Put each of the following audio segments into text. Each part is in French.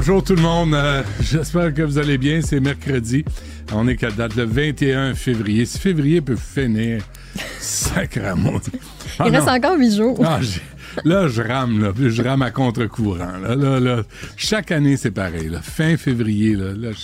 bonjour tout le monde. Euh, j'espère que vous allez bien. C'est mercredi. On est qu'à date le 21 février. Si février peut finir, sacrément. Ah, Il reste encore huit jours. Ah, là, je rame, là. Je rame à contre-courant. Là, là, là. Chaque année, c'est pareil. Là. Fin février, là. là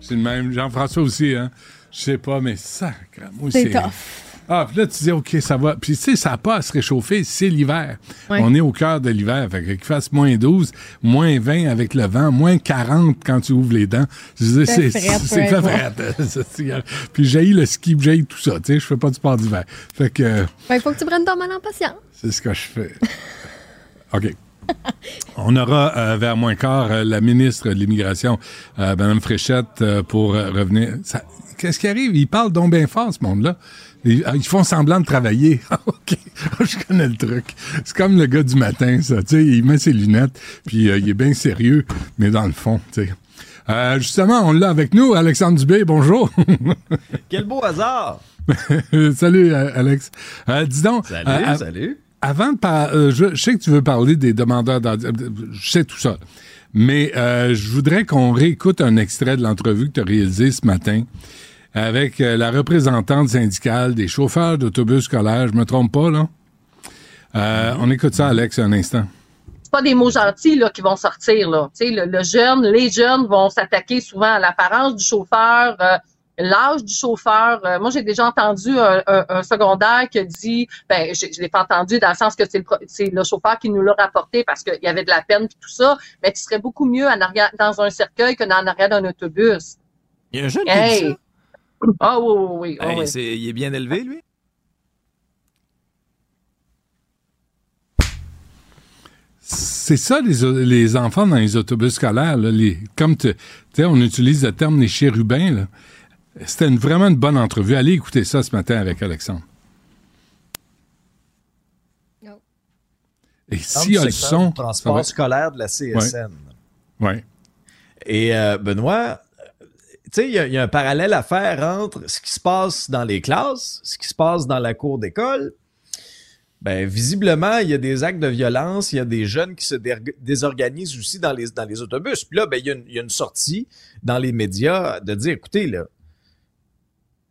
c'est le même. Jean-François aussi, hein. Je sais pas, mais sacrément. C'est tough. Ah, puis là, tu dis, OK, ça va. Puis, tu sais, ça n'a pas à se réchauffer, c'est l'hiver. On est au cœur de l'hiver. Fait qu'il fasse moins 12, moins 20 avec le vent, moins 40 quand tu ouvres les dents. c'est C'est fait Puis, j'ai le ski, j'ai tout ça. Tu sais, je fais pas du sport d'hiver. Fait que. il faut que tu prennes ton mal en patience. C'est ce que je fais. OK. On aura euh, vers moins quart euh, la ministre de l'Immigration, euh, Mme Fréchette, pour revenir. Qu'est-ce qui arrive? Il parle donc bien fort, ce monde-là. Ah, ils, font semblant de travailler. Ah, OK, je connais le truc. C'est comme le gars du matin, ça. Tu sais, il met ses lunettes, puis euh, il est bien sérieux, mais dans le fond, tu sais. Euh, justement, on l'a avec nous, Alexandre Dubé. Bonjour. Quel beau hasard. salut, euh, Alex. dis donc. Salut, salut. Avant de parler, je, sais que tu veux parler des demandeurs Je sais tout ça. Mais je voudrais qu'on réécoute un extrait de l'entrevue que tu as réalisée ce matin avec euh, la représentante syndicale des chauffeurs d'autobus scolaires. Je me trompe pas, là? Euh, on écoute ça, Alex, un instant C'est pas des mots gentils là, qui vont sortir. Là. Le, le jeune, les jeunes vont s'attaquer souvent à l'apparence du chauffeur, euh, l'âge du chauffeur. moi, j'ai déjà entendu un, secondaire qui a dit, ben, je, je l'ai pas entendu dans le sens que c'est le, le, chauffeur qui nous l'a rapporté parce qu'il y avait de la peine et tout ça, mais tu serais beaucoup mieux en arrière, dans un cercueil que dans l'arrière d'un autobus. Il y a un jeune qui ah oui, oui, oui. Ah il est bien élevé, lui? C'est ça, les, enfants dans les autobus scolaires. les, comme tu sais, on utilise le terme les chérubins. C'était vraiment une bonne entrevue. Allez écouter ça ce matin avec Alexandre. Et si y a le son. transport scolaire de la CSN. Oui. Ouais. Et euh, Benoît, sais, il y, a un parallèle à faire entre ce qui se passe dans les classes, ce qui se passe dans la cour d'école. Ben, visiblement, il y a des actes de violence, il y a des jeunes qui se désorganisent aussi dans les, dans les autobus. Puis là, ben, il y, a une, sortie dans les médias de dire, écoutez, là,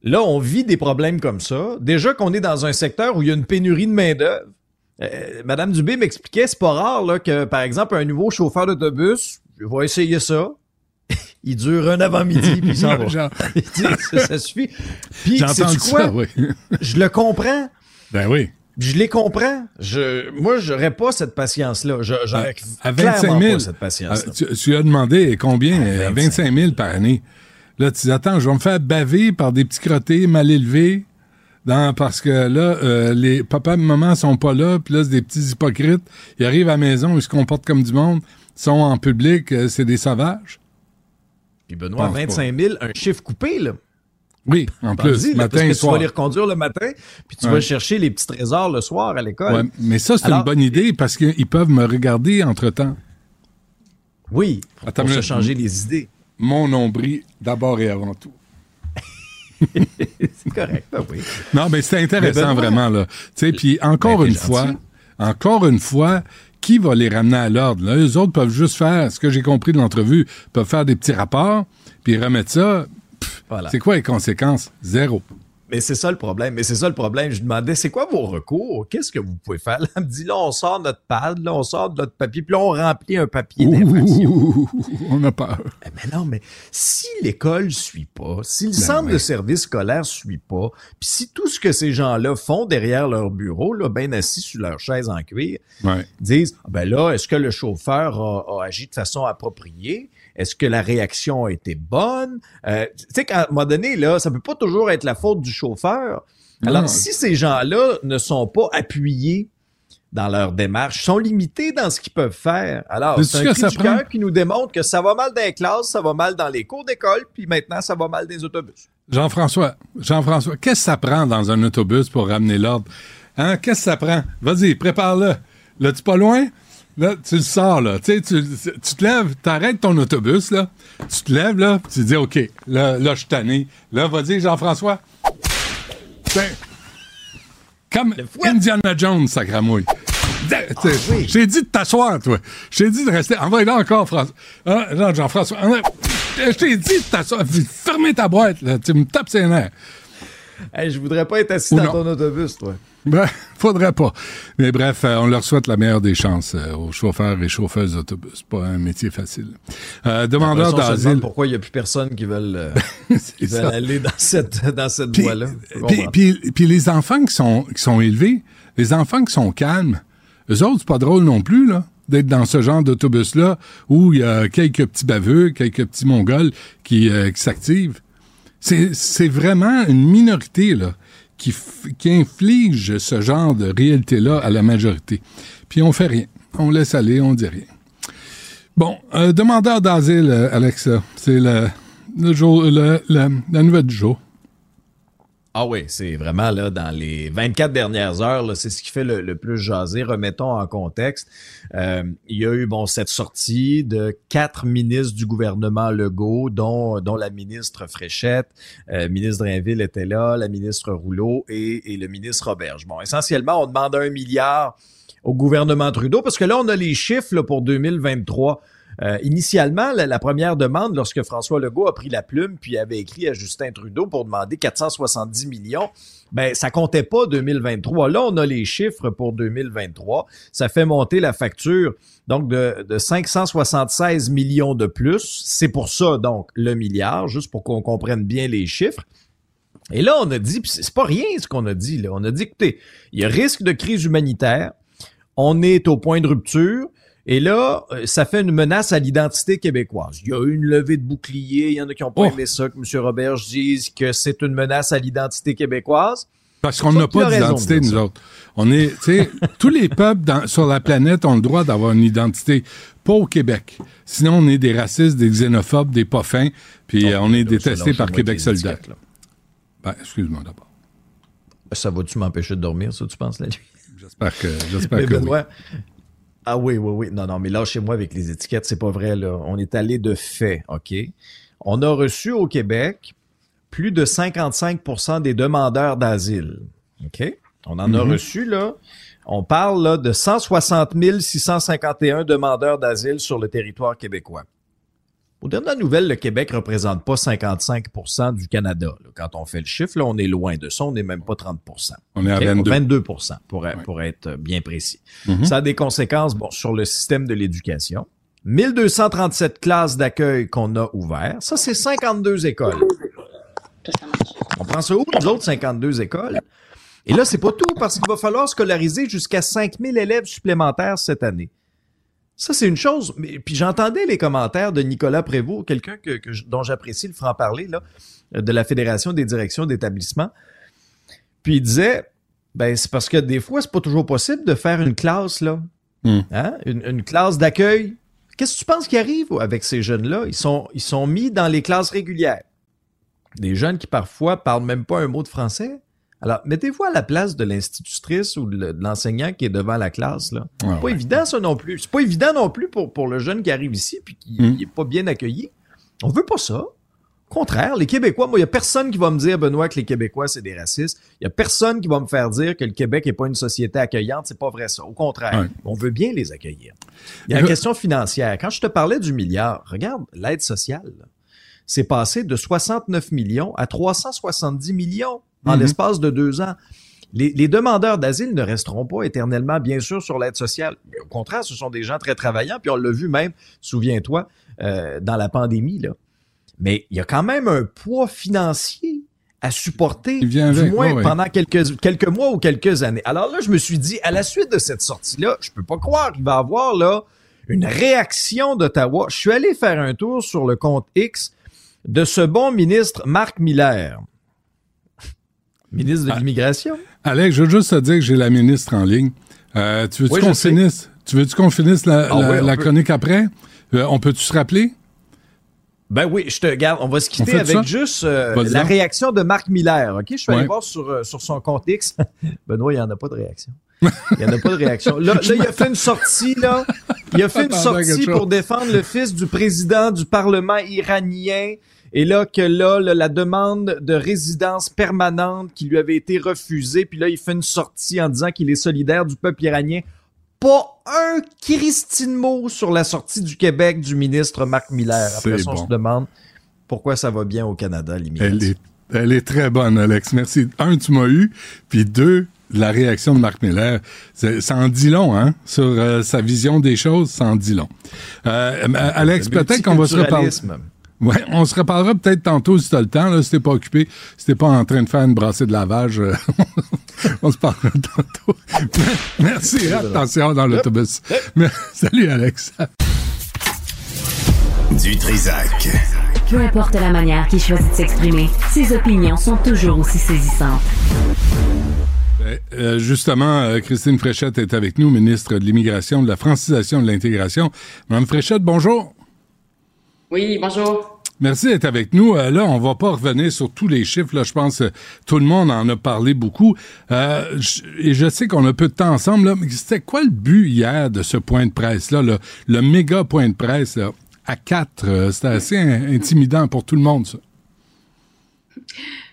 là, on vit des problèmes comme ça. Déjà qu'on est dans un secteur où il y a une pénurie de main-d'œuvre. Euh, Madame Dubé m'expliquait, c'est pas rare là, que, par exemple, un nouveau chauffeur d'autobus, je vais essayer ça il dure un avant-midi, puis il s'en va. ça, ça, suffit. Puis, c'est quoi? Ça, oui. je le comprends. Ben oui. Je les comprends. Je, moi, j'aurais pas cette patience-là. J'aurais à, 25 000, pas cette patience. Tu, tu, as demandé combien? 25 000 par année. Là, tu dis, attends, je vais me faire baver par des petits crottés mal élevés. Dans, parce que là, euh, les papas et maman sont pas là, puis là, c'est des petits hypocrites. Ils arrivent à la maison, ils se comportent comme du monde, sont en public, euh, c'est des sauvages. Puis Benoît, 25 000, un chiffre coupé, là. Oui, en plus, matin parce que soir. Tu vas les reconduire le matin, puis tu vas chercher les petits trésors le soir à l'école. Ouais, mais ça, c'est une bonne idée parce qu'ils peuvent me regarder entre-temps. Oui, pour se changer les idées. Mon nombril, d'abord et avant tout. c'est correct, ben oui. Non, mais c'est intéressant vraiment, là. Tu sais, puis encore ben, une fois, encore une fois, qui va les ramener à l'ordre? Là? Eux autres peuvent juste faire, ce que j'ai compris de l'entrevue, peuvent faire des petits rapports, puis remettre ça. C'est quoi les conséquences? Zéro. Mais c'est ça le problème. Mais c'est ça le problème. Je demandais, c'est quoi vos recours? Qu'est-ce que vous pouvez faire? Là, elle me dit, là, on sort notre pad, là, on sort notre papier, puis là, on remplit un papier. On a peur. Eh, mais non, mais si l'école suit pas, si le ben centre de service scolaire suit pas, puis si tout ce que ces gens-là font derrière leur bureau, là, bien assis sur leur chaise en cuir, disent, ah, ben là, est-ce que le chauffeur a agi de façon appropriée? Est-ce que la réaction a été bonne? Euh, tu sais qu'à un moment donné, là, ça peut pas toujours être la faute du chauffeur. Alors, si ces gens-là ne sont pas appuyés dans leur démarche, sont limités dans ce qu'ils peuvent faire. Alors, c'est un cri du cœur qui nous démontre que ça va mal dans les classes, ça va mal dans les cours d'école, puis maintenant, ça va mal dans les autobus. Jean-François, Jean-François, qu'est-ce que ça prend dans un autobus pour ramener l'ordre? Hein? Qu'est-ce que ça prend? Vas-y, prépare-le. Là, tu pas loin? Là, tu le sors, là. Tu, tu, tu te lèves, t'arrêtes ton autobus, là. Tu te lèves, là, tu te dis, OK, là, là je suis tanné. Là, vas-y, Jean-François. Comme Indiana Jones, sacramouille. Je t'ai dit de t'asseoir, toi. Je t'ai dit de rester. Envoie là encore, François. Hein, Jean-François. Je t'ai dit de t'asseoir. Fermez ta boîte, là. Tu me tapes ses nerfs. Hey, je voudrais pas être assis dans ton autobus, toi. Ben, faudrait pas. Mais bref, euh, on leur souhaite la meilleure des chances euh, aux chauffeurs et chauffeuses d'autobus. Pas un métier facile. Euh, demandeur d'asile. Pourquoi il n'y a plus personne qui veulent, euh, qui veulent aller dans cette, dans cette voie-là? Puis, puis, puis, les enfants qui sont, qui sont élevés, les enfants qui sont calmes, eux autres, c'est pas drôle non plus, là d'être dans ce genre d'autobus-là où il y a quelques petits baveux, quelques petits mongols qui, qui s'activent. C'est vraiment une minorité, là qui, inflige ce genre de réalité-là à la majorité. Puis on fait rien. On laisse aller, on dit rien. Bon, euh, demandeur d'asile, euh, Alexa, c'est le, le jour, le, la nouvelle du jour. Ah oui, c'est vraiment là dans les 24 dernières heures, c'est ce qui fait le, plus jaser. Remettons en contexte, euh, il y a eu bon cette sortie de quatre ministres du gouvernement Legault, dont dont la ministre Fréchette, euh, ministre Drainville était là, la ministre Rouleau et, et le ministre Roberge. Bon, essentiellement, on demande un milliard au gouvernement Trudeau parce que là, on a les chiffres là, pour 2023. Euh, initialement, la, première demande, lorsque François Legault a pris la plume puis avait écrit à Justin Trudeau pour demander 470 millions, ben ça comptait pas 2023. Là, on a les chiffres pour 2023. Ça fait monter la facture donc de, de 576 millions de plus. C'est pour ça donc le milliard, juste pour qu'on comprenne bien les chiffres. Et là, on a dit, c'est pas rien ce qu'on a dit. On a dit, écoutez, il y a risque de crise humanitaire. On est au point de rupture. Et là, euh, ça fait une menace à l'identité québécoise. Il y a eu une levée de bouclier. Il y en a qui ont pas oh. aimé ça, que M. Robert dise que c'est une menace à l'identité québécoise. Parce qu'on n'a pas d'identité, nous autres. On est, tu sais, tous les peuples sur la planète ont le droit d'avoir une identité. Pas au Québec. Sinon, on est des racistes, des xénophobes, des pas fins, puis on est détestés par Québec solidaire. Ben, excuse-moi d'abord. Ça va-tu m'empêcher de dormir, ça, tu penses, la nuit? J'espère que, j'espère que oui. Ah oui, oui, oui. Non, non, mais là, chez moi, avec les étiquettes, c'est pas vrai, là. On est allé de fait, OK? On a reçu au Québec plus de 55% des demandeurs d'asile. OK? On en a mhm. reçu, là. On parle là, de 160 651 demandeurs d'asile sur le territoire québécois. Aux dernières nouvelles, le Québec représente pas 55% du Canada. Quand on fait le chiffre, là, on est loin de ça. On n'est même pas 30% On est à 22. 22 pour, pour être bien précis. Mm-hmm. Ça a des conséquences bon, sur le système de l'éducation. 1237 classes d'accueil qu'on a ouvertes. Ça, c'est 52 écoles. On prend ça où, les autres 52 écoles? Et là, c'est pas tout, parce qu'il va falloir scolariser jusqu'à 5000 élèves supplémentaires cette année. Ça, c'est une chose. Mais, puis j'entendais les commentaires de Nicolas Prévost, quelqu'un que, dont j'apprécie le franc-parler, là, de la Fédération des directions d'établissement. Puis il disait, ben, c'est parce que des fois, c'est pas toujours possible de faire une classe, là. Hmm. Hein? Une, classe d'accueil. Qu'est-ce que tu penses qui arrive avec ces jeunes-là? Ils sont, ils sont mis dans les classes régulières. Des jeunes qui parfois parlent même pas un mot de français. Alors, mettez-vous à la place de l'institutrice ou de l'enseignant qui est devant la classe. Là. C'est pas évident, ça non plus. C'est pas évident non plus pour, pour le jeune qui arrive ici puis qui n'est hmm. pas bien accueilli. On veut pas ça. Au contraire, les Québécois, moi, il y a personne qui va me dire, Benoît, que les Québécois, c'est des racistes. Il y a personne qui va me faire dire que le Québec n'est pas une société accueillante. C'est pas vrai, ça. Au contraire, on veut bien les accueillir. Il y a la question financière. Quand je te parlais du milliard, regarde, l'aide sociale, c'est passé de 69 millions à 370 millions en mhm. l'espace de deux ans. Les, demandeurs d'asile ne resteront pas éternellement, bien sûr, sur l'aide sociale. Au contraire, ce sont des gens très travaillants, puis on l'a vu même, souviens-toi, euh, dans la pandémie. Là. Mais il y a quand même un poids financier à supporter, du moins pendant quelques, quelques mois ou quelques années. Alors là, je me suis dit, à la suite de cette sortie-là, je peux pas croire qu'il va y avoir là une réaction d'Ottawa. Je suis allé faire un tour sur le compte X de ce bon ministre Marc Miller ministre de ah. l'Immigration. Alex, je veux juste te dire que j'ai la ministre en ligne. Euh, tu veux-tu qu'on finisse, tu veux qu'on finisse la, ah chronique après? Euh, on peut-tu se rappeler? Ben oui, je te garde. On va se quitter avec juste euh, la réaction de Marc Miller. Ok, je suis allé voir sur, sur son compte X. Benoît, il n'y en a pas de réaction. Il n'y en a pas de réaction. Là, là il a fait une sortie, là. Il a fait une sortie pour défendre le fils du président du Parlement iranien. Et là, que là, la demande de résidence permanente qui lui avait été refusée, puis là, il fait une sortie en disant qu'il est solidaire du peuple iranien. pas un Christine mot sur la sortie du Québec du ministre Marc Miller. Après ça, on se demande pourquoi ça va bien au Canada, Elle est, elle est très bonne, Alex. Merci. Un, tu m'as eu, puis deux, la réaction de Marc Miller, ça en dit long, hein, sur euh, sa vision des choses, ça en dit long. Euh, Alex, peut-être qu'on va se reparler. Ouais, on se reparlera peut-être tantôt si tu as le temps, là, si t'es pas occupé, si t'es pas en train de faire une brassée de lavage. Euh, on se parlera tantôt. Merci, attention dans l'autobus. Salut Alex. Du Trisac. Peu importe la manière qu'il choisit de s'exprimer, ses opinions sont toujours aussi saisissantes. Ben, euh, justement, euh, Christine Fréchette est avec nous, ministre de l'Immigration, de la francisation de l'intégration. Madame Fréchette, bonjour. Oui, bonjour. Merci d'être avec nous. Euh, là, on va pas revenir sur tous les chiffres. Là, je pense que tout le monde en a parlé beaucoup. et je sais qu'on a peu de temps ensemble. Là, mais c'était quoi le but hier de ce point de presse-là, le, le méga point de presse à quatre? c'était assez intimidant pour tout le monde, ça.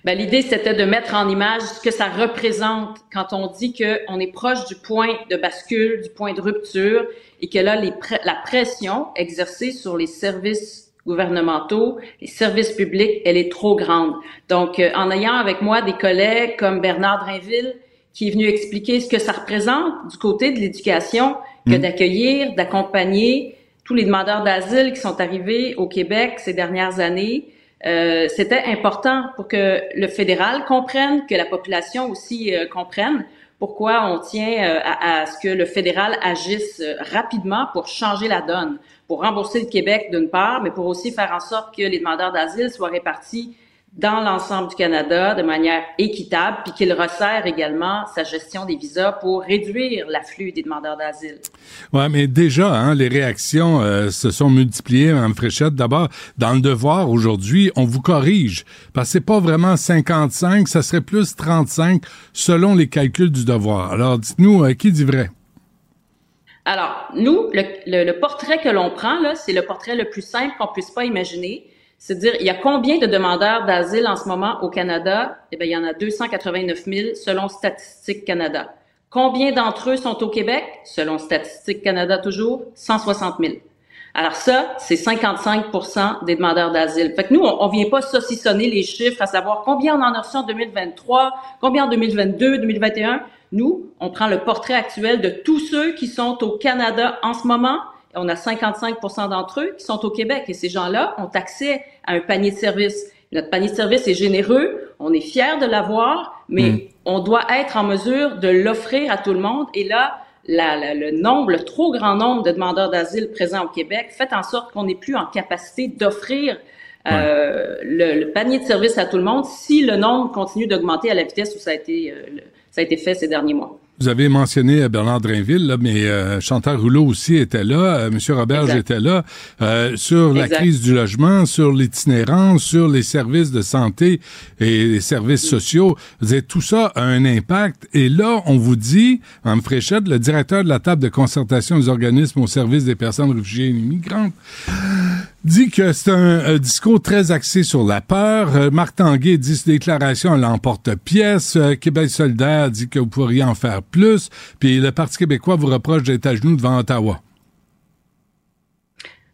Ben, l'idée, c'était de mettre en image ce que ça représente quand on dit qu'on est proche du point de bascule, du point de rupture, et que là, la pression exercée sur les services gouvernementaux, les services publics, elle est trop grande. Donc, euh, en ayant avec moi des collègues comme Bernard Drainville, qui est venu expliquer ce que ça représente du côté de l'éducation, que mmh. d'accueillir, d'accompagner tous les demandeurs d'asile qui sont arrivés au Québec ces dernières années, euh, c'était important pour que le fédéral comprenne, que la population aussi euh, comprenne pourquoi on tient à, ce que le fédéral agisse rapidement pour changer la donne, pour rembourser le Québec d'une part, mais pour aussi faire en sorte que les demandeurs d'asile soient répartis dans l'ensemble du Canada de manière équitable, puis qu'il resserre également sa gestion des visas pour réduire l'afflux des demandeurs d'asile. Ouais, mais déjà, hein, les réactions euh, se sont multipliées, Mme Fréchette. D'abord, dans le devoir aujourd'hui, on vous corrige, parce que c'est pas vraiment 55, ça serait plus 35 selon les calculs du devoir. Alors, dites-nous, euh, qui dit vrai? Alors, nous, le, portrait que l'on prend, c'est le portrait le plus simple qu'on puisse pas imaginer c'est-à-dire, il y a combien de demandeurs d'asile en ce moment au Canada? Eh bien, il y en a 289 000 selon Statistique Canada. Combien d'entre eux sont au Québec? Selon Statistique Canada toujours, 160 000. Alors ça, c'est 55% des demandeurs d'asile. Fait que nous, on, on vient pas saucissonner les chiffres à savoir combien on en a reçu en 2023, combien en 2022, 2021. Nous, on prend le portrait actuel de tous ceux qui sont au Canada en ce moment on a 55% d'entre eux qui sont au Québec et ces gens-là ont accès à un panier de services. Notre panier de services est généreux, on est fiers de l'avoir, mais hmm. on doit être en mesure de l'offrir à tout le monde. Et là, le nombre, le trop grand nombre de demandeurs d'asile présents au Québec fait en sorte qu'on n'est plus en capacité d'offrir euh, le, panier de services à tout le monde si le nombre continue d'augmenter à la vitesse où ça a été, euh, ça a été fait ces derniers mois. Vous avez mentionné euh, Bernard Drainville, là, mais euh, Chantal Rouleau aussi était là, euh, Monsieur Roberge était là, euh, sur la crise du logement, sur l'itinérance, sur les services de santé et les services sociaux. Vous avez, tout ça a un impact. Et là, on vous dit, en Fréchette, le directeur de la table de concertation des organismes au service des personnes réfugiées et immigrantes, dit que c'est un, discours très axé sur la peur. Euh, Marc Tanguay dit cette déclaration l'emporte-pièce. Euh, Québec solidaire dit que vous pourriez en faire plus. Puis le Parti québécois vous reproche d'être à genoux devant Ottawa.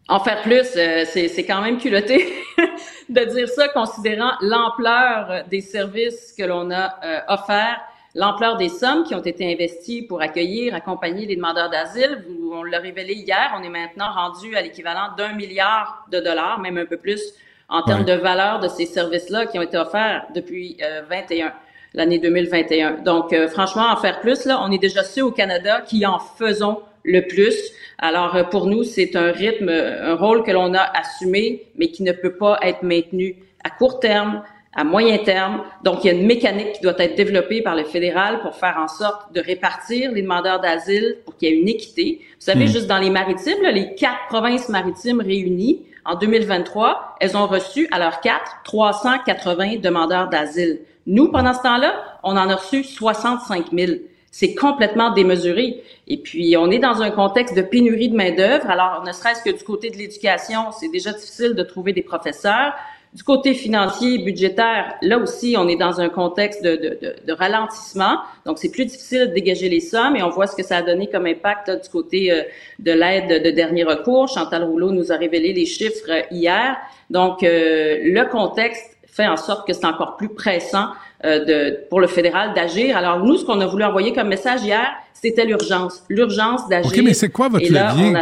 En faire plus, euh, c'est quand même culotté de dire ça, considérant l'ampleur des services que l'on a offerts l'ampleur des sommes qui ont été investies pour accueillir, accompagner les demandeurs d'asile. On l'a révélé hier, on est maintenant rendu à l'équivalent d'un milliard de dollars, même un peu plus, en termes de valeur de ces services-là qui ont été offerts depuis euh, 21 l'année 2021. Donc, euh, franchement, en faire plus, là, on est déjà ceux au Canada qui en faisons le plus. Alors, euh, pour nous, c'est un rythme, un rôle que l'on a assumé, mais qui ne peut pas être maintenu à court terme, à moyen terme. Donc, il y a une mécanique qui doit être développée par le fédéral pour faire en sorte de répartir les demandeurs d'asile pour qu'il y ait une équité. Vous savez, hmm. juste dans les maritimes, les quatre provinces maritimes réunies en 2023, elles ont reçu à leur quatre 380 demandeurs d'asile. Nous, pendant ce temps-là, on en a reçu 65 000. C'est complètement démesuré. Et puis, on est dans un contexte de pénurie de main-d'œuvre. Alors, ne serait-ce que du côté de l'éducation, c'est déjà difficile de trouver des professeurs Du côté financier, budgétaire, là aussi, on est dans un contexte de, ralentissement. Donc, c'est plus difficile de dégager les sommes et on voit ce que ça a donné comme impact du côté euh, de l'aide de dernier recours. Chantal Rouleau nous a révélé les chiffres euh, hier. Donc, euh, le contexte fait en sorte que c'est encore plus pressant de, pour le fédéral d'agir. Alors, nous, ce qu'on a voulu envoyer comme message hier, c'était l'urgence. L'urgence d'agir. OK, mais c'est quoi votre là, levier?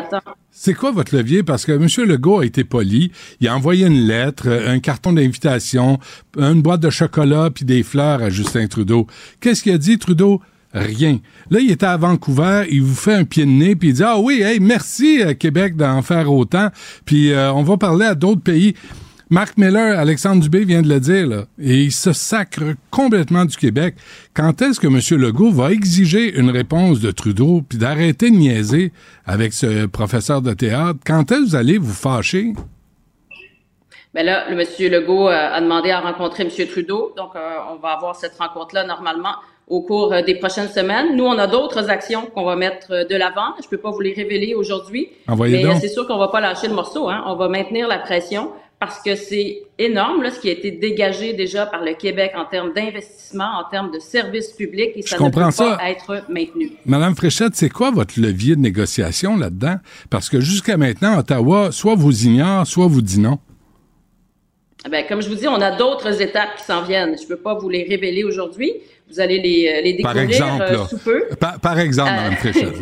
C'est quoi votre levier? Parce que M. Legault a été poli. Il a envoyé une lettre, un carton d'invitation, une boîte de chocolat puis des fleurs à Justin Trudeau. Qu'est-ce qu'il a dit, Trudeau? Rien. Là, il était à Vancouver, il vous fait un pied de nez, puis il dit Ah oui, hey, merci euh, Québec d'en faire autant, puis euh, on va parler à d'autres pays. Marc Miller, Alexandre Dubé vient de le dire, là, et il se sacre complètement du Québec. Quand est-ce que M. Legault va exiger une réponse de Trudeau, puis d'arrêter de niaiser avec ce professeur de théâtre? Quand est-ce que vous allez vous fâcher? Ben là, le monsieur Legault euh, a demandé à rencontrer M. Trudeau, donc euh, on va avoir cette rencontre-là normalement au cours euh, des prochaines semaines. Nous, on a d'autres actions qu'on va mettre de l'avant. Je peux pas vous les révéler aujourd'hui, mais c'est sûr qu'on va pas lâcher le morceau. Hein. On va maintenir la pression parce que c'est énorme là, ce qui a été dégagé déjà par le Québec en termes d'investissement, en termes de services publics, et ça Je comprends ne peut ça. pas être maintenu. Madame Fréchette, c'est quoi votre levier de négociation là-dedans? Parce que jusqu'à maintenant, Ottawa, soit vous ignore, soit vous dit non. Ben, comme je vous dis, on a d'autres étapes qui s'en viennent. Je peux pas vous les révéler aujourd'hui. Vous allez les, euh, les Par découvrir exemple, euh, sous peu. Par, par exemple, Euh, Madame Fréchette.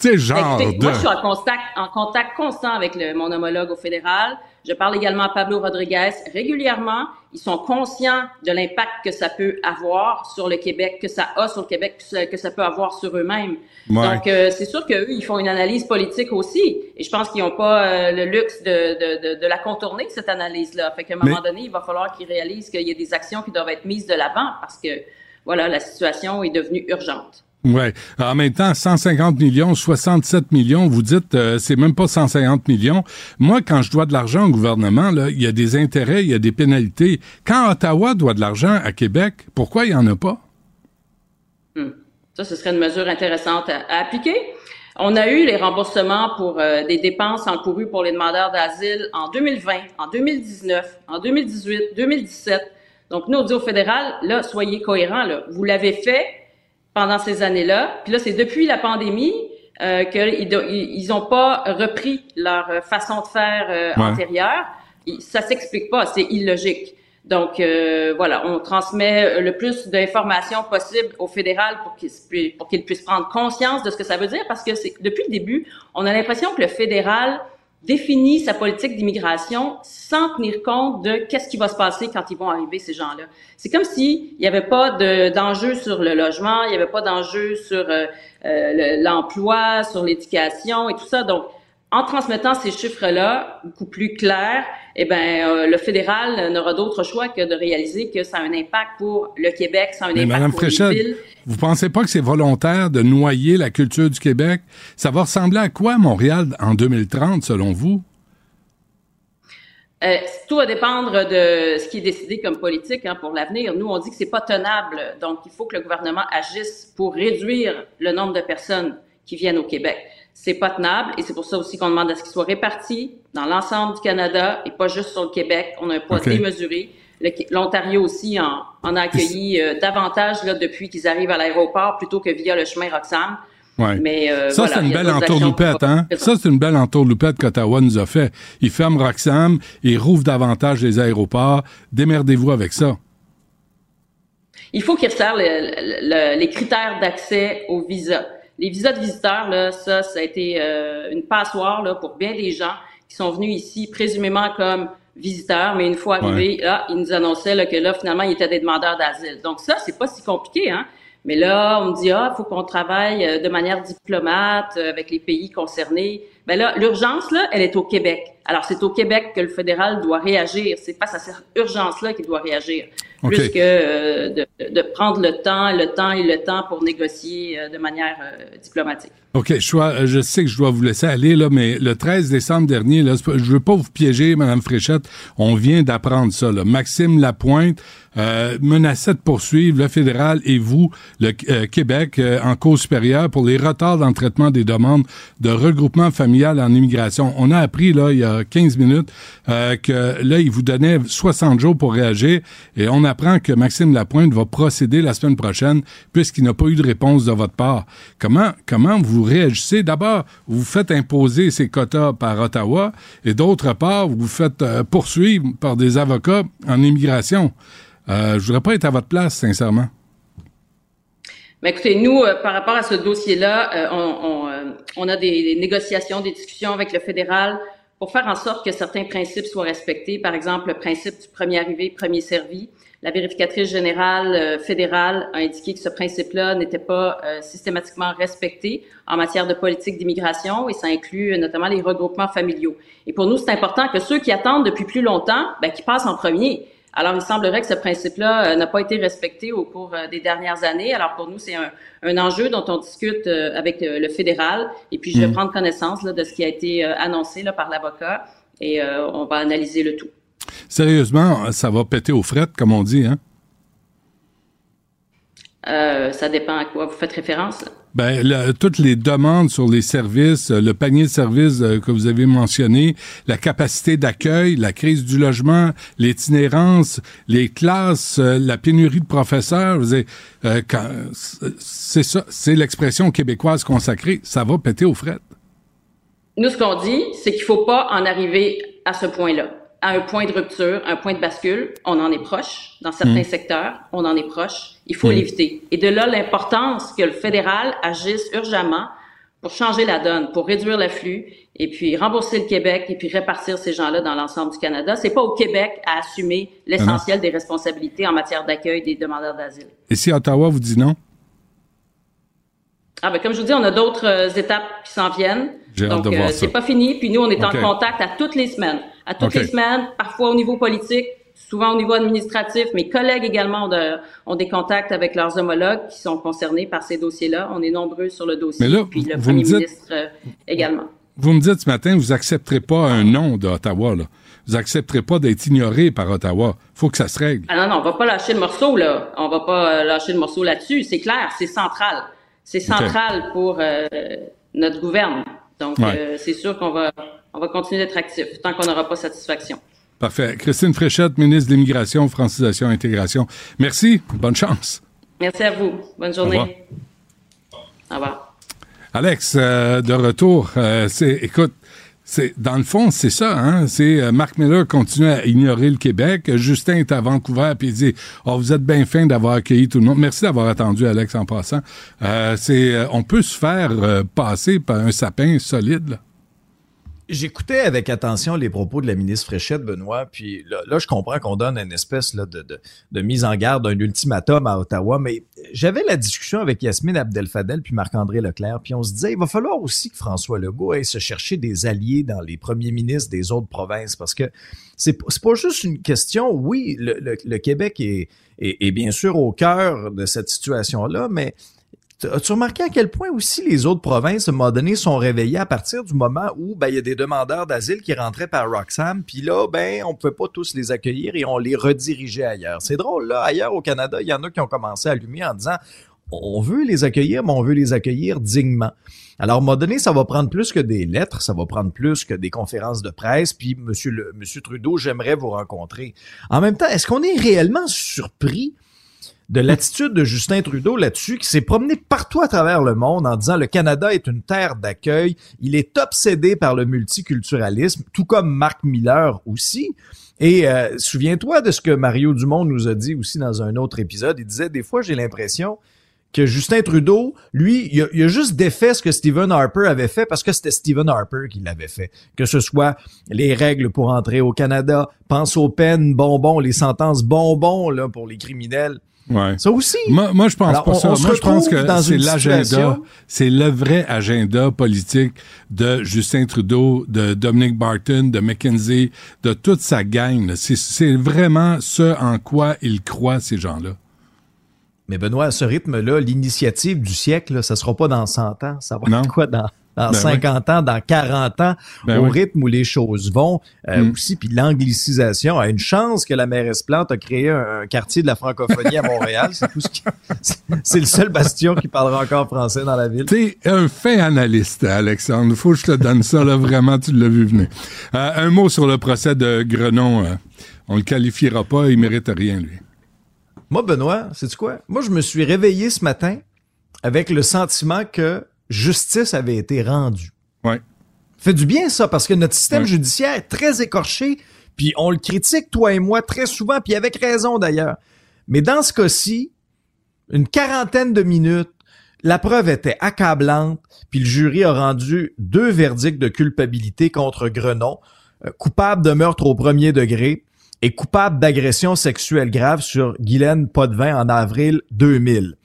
Tu sais, genre Écoutez, de... Moi, je suis en contact, en contact constant avec le- mon homologue au fédéral. Je parle également à Pablo Rodriguez régulièrement. Ils sont conscients de l'impact que ça peut avoir sur le Québec, que ça a sur le Québec, que ça, peut avoir sur eux-mêmes. Ouais. Donc, euh, c'est sûr qu'eux, ils font une analyse politique aussi. Et je pense qu'ils n'ont pas euh, le luxe de, de, de, de la contorner, cette analyse-là. Fait qu'à un moment Mais- donné, il va falloir qu'ils réalisent qu'il y a des actions qui doivent être mises de l'avant parce que, voilà, la situation est devenue urgente. Ouais. En même temps, 150 millions, 67 millions, vous dites, euh, c'est même pas 150 millions. Moi, quand je dois de l'argent au gouvernement, là, il y a des intérêts, il y a des pénalités. Quand Ottawa doit de l'argent à Québec, pourquoi il y en a pas? Hmm. Ça, ce serait une mesure intéressante à, à appliquer. On a eu les remboursements pour euh, des dépenses encourues pour les demandeurs d'asile en 2020, en 2019, en 2018, 2017. Donc, nous, on dit au fédéral, là, soyez cohérents, là. Vous l'avez fait pendant ces années-là. Puis là, c'est depuis la pandémie euh, qu'ils do- ils ont pas repris leur façon de faire euh, Ouais. antérieure. Ça s'explique pas, c'est illogique. Donc euh, voilà, on transmet le plus d'informations possible au fédéral pour qu'il pour qu'il puisse prendre conscience de ce que ça veut dire, parce que c'est depuis le début, on a l'impression que le fédéral définit sa politique d'immigration sans tenir compte de qu'est-ce qui va se passer quand ils vont arriver ces gens-là. C'est comme si il n'y avait pas de- d'enjeu sur le logement, il n'y avait pas d'enjeu sur euh, euh, le- l'emploi, sur l'éducation et tout ça. Donc en transmettant ces chiffres-là, beaucoup plus clairs, eh ben, euh, le fédéral n'aura d'autre choix que de réaliser que ça a un impact pour le Québec, ça a un Mais impact Madame pour les Fréchette, villes. Vous pensez pas que c'est volontaire de noyer la culture du Québec? Ça va ressembler à quoi, Montréal, en 2030, selon vous? Euh, tout va dépendre de ce qui est décidé comme politique hein, pour l'avenir. Nous, on dit que c'est pas tenable, donc il faut que le gouvernement agisse pour réduire le nombre de personnes qui viennent au Québec. C'est pas tenable et c'est pour ça aussi qu'on demande à ce qu'ils soient répartis dans l'ensemble du Canada et pas juste sur le Québec. On a un poids démesuré. L'Ontario aussi en, en a accueilli euh, davantage là, depuis qu'ils arrivent à l'aéroport plutôt que via le chemin Roxham. Ouais. Mais euh, Ça, voilà, c'est une belle entourloupette, hein? Ça, c'est une belle entourloupette qu'Ottawa nous a fait. Ils ferment Roxham, ils rouvrent davantage les aéroports. Démerdez-vous avec ça. Il faut qu'ils resserrent le- le- le- les critères d'accès au visa. Les visas de visiteurs, là, ça, ça a été euh, une passoire là, pour bien des gens qui sont venus ici présumément comme visiteurs, mais une fois arrivés, là, ils nous annonçaient là, que là, finalement, ils étaient des demandeurs d'asile. Donc ça, c'est pas si compliqué, hein? Mais là, on me dit, ah, il faut qu'on travaille euh, de manière diplomate euh, avec les pays concernés. Ben là, l'urgence, là, elle est au Québec. Alors, c'est au Québec que le fédéral doit réagir. C'est face à cette urgence-là qu'il doit réagir. OK. Plus que euh, de, de- prendre le temps, le temps et le temps pour négocier euh, de manière euh, diplomatique. OK, je, dois- je sais que je dois vous laisser aller, là, mais le 13 décembre dernier, là, pas- je veux pas vous piéger, Madame Fréchette, on vient d'apprendre ça. Là. Maxime Lapointe euh, menaçait de poursuivre le fédéral et vous, le euh, Québec, euh, en cause supérieure pour les retards dans le traitement des demandes de regroupement familial en immigration. On a appris, là, il y a 15 minutes, euh, que là, il vous donnait 60 jours pour réagir et on apprend que Maxime Lapointe va procéder la semaine prochaine puisqu'il n'a pas eu de réponse de votre part. Comment, comment vous réagissez? D'abord, vous vous faites imposer ces quotas par Ottawa et d'autre part, vous vous faites euh, poursuivre par des avocats en immigration. Euh, je voudrais pas être à votre place, sincèrement. Mais écoutez, nous, euh, par rapport à ce dossier-là, euh, on, on, euh, on, a des, des, négociations, des discussions avec le fédéral pour faire en sorte que certains principes soient respectés. Par exemple, le principe du premier arrivé, premier servi. La vérificatrice générale fédérale a indiqué que ce principe-là n'était pas systématiquement respecté en matière de politique d'immigration et ça inclut notamment les regroupements familiaux. Et pour nous, c'est important que ceux qui attendent depuis plus longtemps, ben, qui passent en premier. Alors, il semblerait que ce principe-là euh, n'a pas été respecté au cours euh, des dernières années. Alors, pour nous, c'est un, un, enjeu dont on discute euh, avec le fédéral. Et puis, je vais mmh. prendre connaissance là, de ce qui a été annoncé là, par l'avocat et on va analyser le tout. Sérieusement, ça va péter aux frettes, comme on dit, hein? Euh, ça dépend à quoi vous faites référence. Ben, le, toutes les demandes sur les services, euh, le panier de services euh, que vous avez mentionné, la capacité d'accueil, la crise du logement, l'itinérance, les classes, euh, la pénurie de professeurs, c'est l'expression québécoise consacrée, ça va péter aux frettes. Nous, ce qu'on dit, c'est qu'il faut pas en arriver à ce point-là à un point de rupture, un point de bascule. On en est proche. Dans certains mmh. secteurs, on en est proche. Il faut mmh. l'éviter. Et de là, l'importance que le fédéral agisse urgemment pour changer la donne, pour réduire l'afflux et puis rembourser le Québec et puis répartir ces gens-là dans l'ensemble du Canada. C'est pas au Québec à assumer l'essentiel des responsabilités en matière d'accueil des demandeurs d'asile. Et si Ottawa vous dit non? Ah ben comme je vous dis, on a d'autres euh, étapes qui s'en viennent. Donc euh, c'est pas fini. Puis nous, on est okay. en contact à toutes les semaines à toutes okay. les semaines, parfois au niveau politique, souvent au niveau administratif. Mes collègues également ont, de, ont, des contacts avec leurs homologues qui sont concernés par ces dossiers-là. On est nombreux sur le dossier. Mais là, puis le vous premier me dites, ministre euh, également. Vous me dites ce matin, vous accepterez pas un nom d'Ottawa, là. Vous accepterez pas d'être ignoré par Ottawa. Faut que ça se règle. Ah non, non, on va pas lâcher le morceau, là. On va pas euh, lâcher le morceau là-dessus. C'est clair, c'est central. C'est central okay. pour euh, notre gouvernement. Donc, ouais. euh, c'est sûr qu'on va, on va continuer d'être actif tant qu'on n'aura pas satisfaction. Parfait. Christine Fréchette, ministre de l'Immigration, Francisation, Intégration. Merci. Bonne chance. Merci à vous. Bonne journée. Au revoir. Au revoir. Alex, euh, de retour. Euh, écoute, c'est dans le fond, c'est ça. Hein? C'est euh, Marc Miller continue à ignorer le Québec. Justin est à Vancouver puis il dit "Oh, vous êtes bien fin d'avoir accueilli tout le monde. Merci d'avoir attendu, Alex, en passant. Euh, c'est, on peut se faire euh, passer par un sapin solide." Là. J'écoutais avec attention les propos de la ministre Fréchette, Benoît, puis là, je comprends qu'on donne une espèce de, mise en garde, un ultimatum à Ottawa, mais j'avais la discussion avec Yasmine Abdel-Fadel puis Marc-André Leclerc, puis on se disait, il va falloir aussi que François Legault aille se chercher des alliés dans les premiers ministres des autres provinces, parce que c'est pas juste une question, oui, le, le, Québec est bien sûr au cœur de cette situation-là, mais As-tu remarqué à quel point aussi les autres provinces, à un moment donné, sont réveillées à partir du moment où ben, il y a des demandeurs d'asile qui rentraient par Roxham, puis là, ben, on pouvait pas tous les accueillir et on les redirigeait ailleurs? C'est drôle, là, ailleurs au Canada, il y en a qui ont commencé à allumer en disant on veut les accueillir, mais on veut les accueillir dignement. Alors, à un moment donné, ça va prendre plus que des lettres, ça va prendre plus que des conférences de presse, puis Monsieur, Monsieur Trudeau, j'aimerais vous rencontrer. En même temps, est-ce qu'on est réellement surpris de l'attitude de Justin Trudeau là-dessus, qui s'est promené partout à travers le monde en disant le Canada est une terre d'accueil, il est obsédé par le multiculturalisme, tout comme Marc Miller aussi. Et euh, souviens-toi de ce que Mario Dumont nous a dit aussi dans un autre épisode. Il disait des fois j'ai l'impression que Justin Trudeau, lui, il a, juste défait ce que Stephen Harper avait fait parce que c'était Stephen Harper qui l'avait fait. Que ce soit les règles pour entrer au Canada, pense aux peines bonbons, les sentences bonbons là pour les criminels. Ouais. Ça aussi. Moi, moi je pense Alors, pas on, ça. on se moi, je pense retrouve que c'est l'agenda, c'est le vrai agenda politique de Justin Trudeau, de Dominic Barton, de McKenzie, de toute sa gang. C'est, c'est vraiment ce en quoi ils croient, ces gens-là. Mais Benoît, à ce rythme-là, l'initiative du siècle, là, ça sera pas dans 100 ans. Ça va Non. être quoi dans dans Ben 50 ans, dans 40 ans, Ben au oui. rythme où les choses vont euh, Mm. aussi. Puis l'anglicisation a une chance que la mairesse Plante a créé un, un quartier de la francophonie à Montréal. C'est tout ce qui- c'est le seul bastion qui parlera encore français dans la ville. T'es un fin analyste, Alexandre. Faut que je te donne ça, là. Vraiment, tu l'as vu venir. Euh, un mot sur le procès de Grenon. euh, on le qualifiera pas, il mérite rien, lui. Moi, Benoît, c'est quoi? Moi, je me suis réveillé ce matin avec le sentiment que justice avait été rendue. Ouais. Fait du bien, ça, parce que notre système Ouais. judiciaire est très écorché, puis on le critique, toi et moi, très souvent, puis avec raison d'ailleurs. Mais dans ce cas-ci, une quarantaine de minutes, la preuve était accablante, puis le jury a rendu deux verdicts de culpabilité contre Grenon, euh, coupable de meurtre au premier degré et coupable d'agression sexuelle grave sur Guylaine Potvin en avril 2000.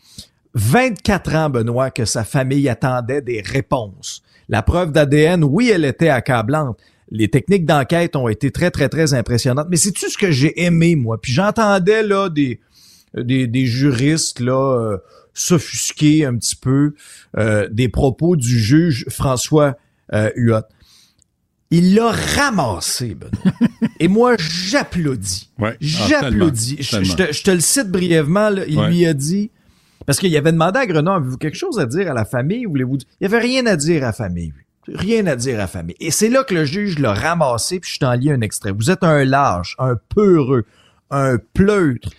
24 ans, Benoît, que sa famille attendait des réponses. La preuve d'ADN, oui, elle était accablante. Les techniques d'enquête ont été très, très, très impressionnantes. Mais c'est-tu ce que j'ai aimé, moi? Puis j'entendais, là, des, des, des juristes, là, euh, s'offusquer un petit peu euh, des propos du juge François euh, Huot. Il l'a ramassé, Benoît. Et moi, j'applaudis. Ouais. Ah, J'applaudis. je, je te, je te le cite brièvement. là. Il Ouais. lui a dit, parce qu'il avait demandé à Grenon, avez-vous quelque chose à dire à la famille? Voulez-vous? Il avait rien à dire à la famille. Rien à dire à la famille. Et c'est là que le juge l'a ramassé, puis je t'en lis un extrait. Vous êtes un lâche, un peureux, un pleutre.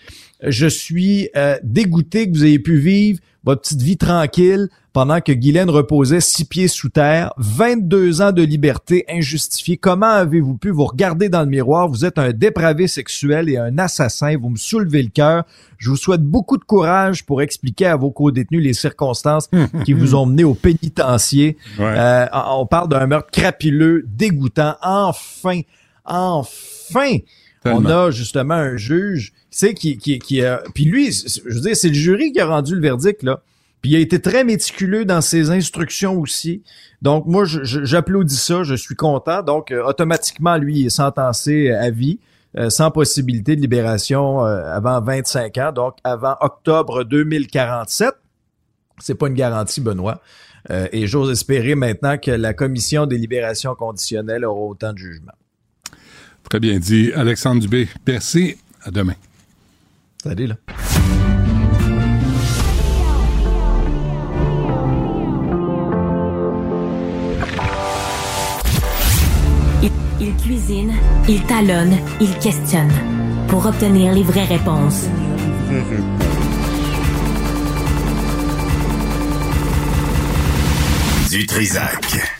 Je suis euh, dégoûté que vous ayez pu vivre votre petite vie tranquille pendant que Guylaine reposait six pieds sous terre. 22 ans de liberté injustifiée. Comment avez-vous pu vous regarder dans le miroir? Vous êtes un dépravé sexuel et un assassin. Vous me soulevez le cœur. Je vous souhaite beaucoup de courage pour expliquer à vos co-détenus les circonstances qui vous ont mené au pénitencier. Ouais. Euh, on parle d'un meurtre crapuleux, dégoûtant. Enfin, enfin, on a justement un juge, tu sais, qui, qui, qui a... Puis lui, je veux dire, c'est le jury qui a rendu le verdict, là. Puis il a été très méticuleux dans ses instructions aussi. Donc moi, j'applaudis ça, je suis content. Donc euh, automatiquement, lui, il est sentencé à vie, euh, sans possibilité de libération euh, avant 25 ans, donc avant octobre 2047. C'est pas une garantie, Benoît. Et j'ose espérer maintenant que la commission des libérations conditionnelles aura autant de jugement. Très bien dit. Alexandre Dubé, merci. À demain. Salut, là. Il, il cuisine, il talonne, il questionne pour obtenir les vraies réponses. Du Trisac.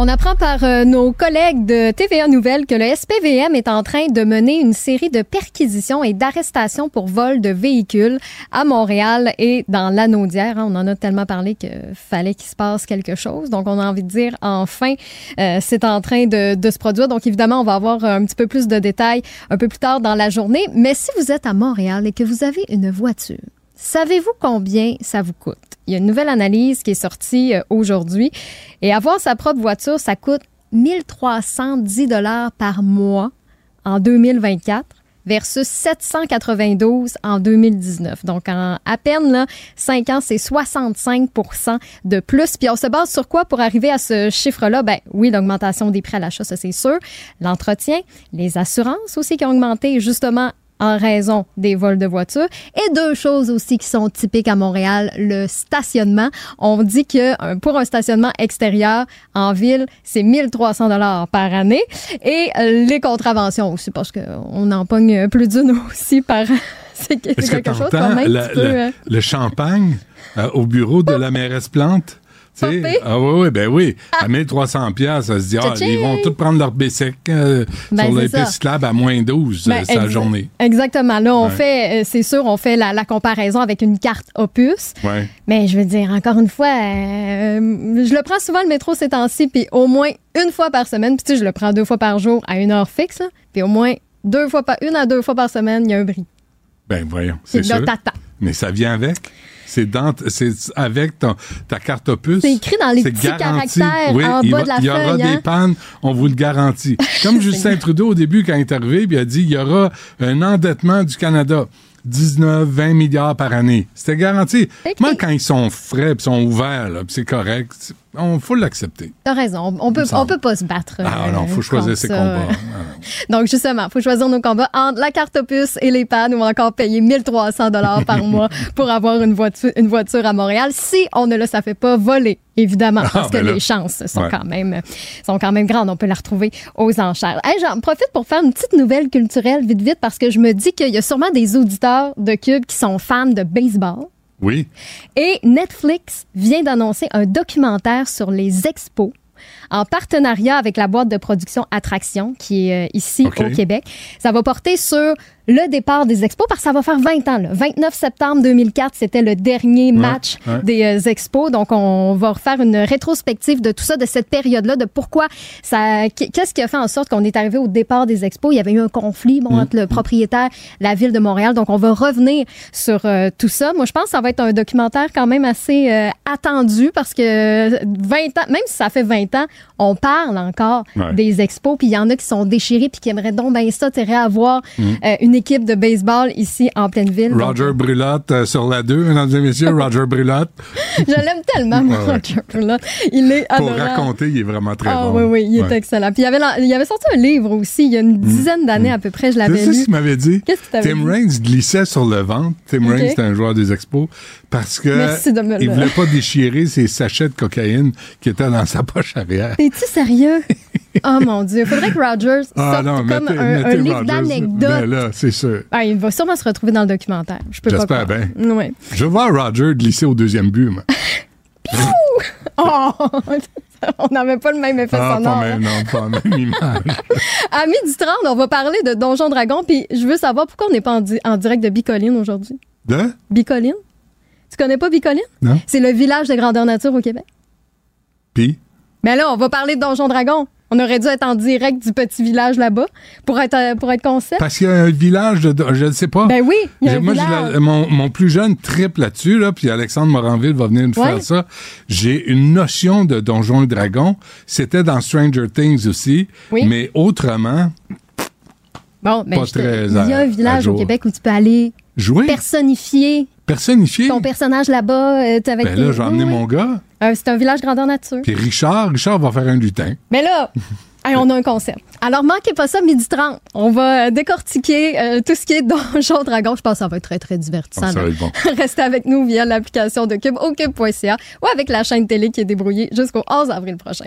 On apprend par euh, nos collègues de TVA Nouvelles que le SPVM est en train de mener une série de perquisitions et d'arrestations pour vol de véhicules à Montréal et dans l'Anaudière. hein. On en a tellement parlé qu'il fallait qu'il se passe quelque chose. Donc, on a envie de dire, enfin, euh, c'est en train de se produire. Donc, évidemment, on va avoir un petit peu plus de détails un peu plus tard dans la journée. Mais si vous êtes à Montréal et que vous avez une voiture, Savez-vous combien ça vous coûte? Il y a une nouvelle analyse qui est sortie euh, aujourd'hui et avoir sa propre voiture, ça coûte 1310 dollars par mois en 2024 versus 792 en 2019. Donc, en à peine là, 5 ans, c'est 65% de plus. Puis on se base sur quoi pour arriver à ce chiffre-là? Ben oui, l'augmentation des prix à l'achat, ça c'est sûr. L'entretien, les assurances aussi qui ont augmenté justement en raison des vols de voitures. Et deux choses aussi qui sont typiques à Montréal, le stationnement. On dit que euh, pour un stationnement extérieur en ville, c'est 1300 dollars par année. Et euh, les contraventions aussi, parce qu'on en pogne plus d'une aussi par... c'est c'est Est-ce que quelque chose quand même. euh, le champagne euh, au bureau de la mairesse Plante? Ah oui, oui, ben oui. À 1300 pièces, ça se dit, ah, ils vont tous prendre leur B-sec euh, Ben, sur les ça. pistes cyclables à moins 12 Ben, euh, sa journée. Exactement. Là, on Ouais. fait, euh, c'est sûr, on fait la, la comparaison avec une carte Opus. Ouais. Mais je veux dire, encore une fois, euh, je le prends souvent le métro ces temps-ci, puis au moins une fois par semaine. Puis tu sais, je le prends deux fois par jour à une heure fixe, puis au moins deux fois par, une à deux fois par semaine, il y a un bris. Ben voyons, C'est là, sûr. Mais ça vient avec? C'est dans, c'est avec ton- ta carte opus. C'est écrit dans les petits garanti. caractères Oui, en il bas va- de la Il y aura feuille, des hein. pannes, on vous le garantit. Comme Justin Trudeau au début quand il est arrivé, puis il a dit il y aura un endettement du Canada 19, 20 milliards par année. C'était garanti. Ok. Moi, quand ils sont frais, puis sont ouverts, puis c'est correct, on faut l'accepter. T'as raison. On peut, on peut pas se battre. Ah euh, non, faut choisir ses ça. combats. Ah. Donc, justement, il faut choisir nos combats entre la carte opus et les pads ou encore payer 1300 dollars par mois pour avoir une voiture, une voiture à Montréal. Si on ne le ça fait pas voler, évidemment, Ah, parce que ben là. les chances sont, Ouais. quand même, sont quand même grandes. On peut la retrouver aux enchères. Hey, J'en profite pour faire une petite nouvelle culturelle vite, vite, parce que je me dis qu'il y a sûrement des auditeurs de Cube qui sont fans de baseball. Oui. Et Netflix vient d'annoncer un documentaire sur les expos en partenariat avec la boîte de production Attraction qui est euh, ici au Québec. Ça va porter sur le départ des expos parce que ça va faire 20 ans. Là. 29 septembre 2004, c'était le dernier match ouais. des euh, expos. Donc, on va refaire une rétrospective de tout ça, de cette période-là, de pourquoi ça... Qu'est-ce qui a fait en sorte qu'on est arrivé au départ des expos? Il y avait eu un conflit bon, entre le propriétaire, la ville de Montréal. Donc, on va revenir sur euh, tout ça. Moi, je pense que ça va être un documentaire quand même assez euh, attendu parce que 20 ans, même si ça fait 20 ans, on parle encore Ouais. des expos. Puis il y en a qui sont déchirés puis qui aimeraient donc bien ça, avoir euh, une équipe de baseball ici en pleine ville. Donc, Roger Brulotte euh, sur la 2, mesdames et messieurs, Roger Brulotte. je l'aime tellement, Ouais, ouais. Roger Brulotte. Il est Pour adorable. raconter, il est vraiment très Ah bon. oui, oui, il est Ouais. excellent. Puis il avait, il avait sorti un livre aussi, il y a une dizaine d'années à peu près, je C'est l'avais ça ce lu. qu'il m'avait dit. Qu'est-ce t'avait Tim dit? Raines glissait sur le ventre. Tim Ok. Raines, c'était un joueur des expos, parce que Merci de me le- il voulait pas déchirer ses sachets de cocaïne qui étaient dans sa poche arrière. T'es-tu sérieux? oh mon Dieu, faudrait que Rogers Ah sorte non, comme mettez, un, livre d'anecdotes. Ben là, c'est sûr. Ah, il va sûrement se retrouver dans le documentaire. Je peux pas J'espère bien. Ouais. Je veux voir Roger glisser au deuxième but, moi. Oh! on n'avait pas le même effet Ah, sonore. pas même, non, pas même image. À midi 30, on va parler de Donjon Dragon, puis je veux savoir pourquoi on n'est pas en, di- en direct de Bicoline aujourd'hui. De? Bicoline? Tu connais pas Bicoline? Non? C'est le village de grandeur nature au Québec. Puis? Mais là, on va parler de Donjon Dragon. On aurait dû être en direct du petit village là-bas pour être, euh, pour être concept. Parce qu'il y a un village de. Je ne sais pas. Ben oui, il y a J'ai- un moi, village. mon, mon plus jeune trip là-dessus, là, puis Alexandre Moranville va venir nous Ouais. faire ça. J'ai une notion de Donjons et Dragons. C'était dans Stranger Things aussi, Oui. mais autrement, Bon, ben, pas très il y a un village au. Québec où tu peux aller jouer, personnifier personnifié. ton personnage là-bas. euh, avec Ben là, je vais Oui, amener oui. mon gars. Euh, c'est un village grandeur nature. Puis Richard, Richard va faire un lutin. Mais là, hey, on a un concept. Alors, manquez pas ça, midi 30. On va euh, décortiquer euh, tout ce qui est Donjon Dragon. Je pense que ça va être très, très divertissant. Ah, ça va être bon. Restez avec nous via l'application de Cube au cube.ca ou avec la chaîne télé qui est débrouillée jusqu'au 11 avril prochain.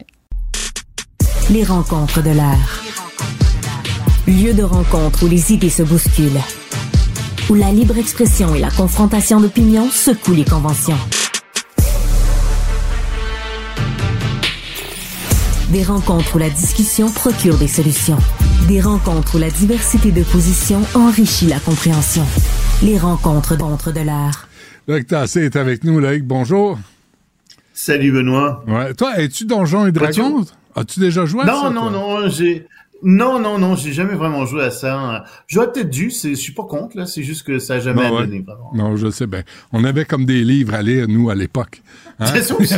Les rencontres de l'air. Lieu de rencontre où les idées se bousculent. Où la libre expression et la confrontation d'opinions secouent les conventions. Des rencontres où la discussion procure des solutions. Des rencontres où la diversité de positions enrichit la compréhension. Les rencontres d'entre de l'art. Loïc Tassé est avec nous. Loïc, bonjour. Salut Benoît. Ouais. Toi, es-tu Donjons et Dragons? As-tu déjà joué à Non, ça? non, toi? non, j'ai. Non, non, non, j'ai jamais vraiment joué à ça. J'aurais peut-être dû, c'est, je suis pas contre, là, c'est juste que ça a jamais Non, ouais? donné, vraiment. Non, je sais bien. On avait comme des livres à lire, nous, à l'époque. Hein? C'est ça aussi.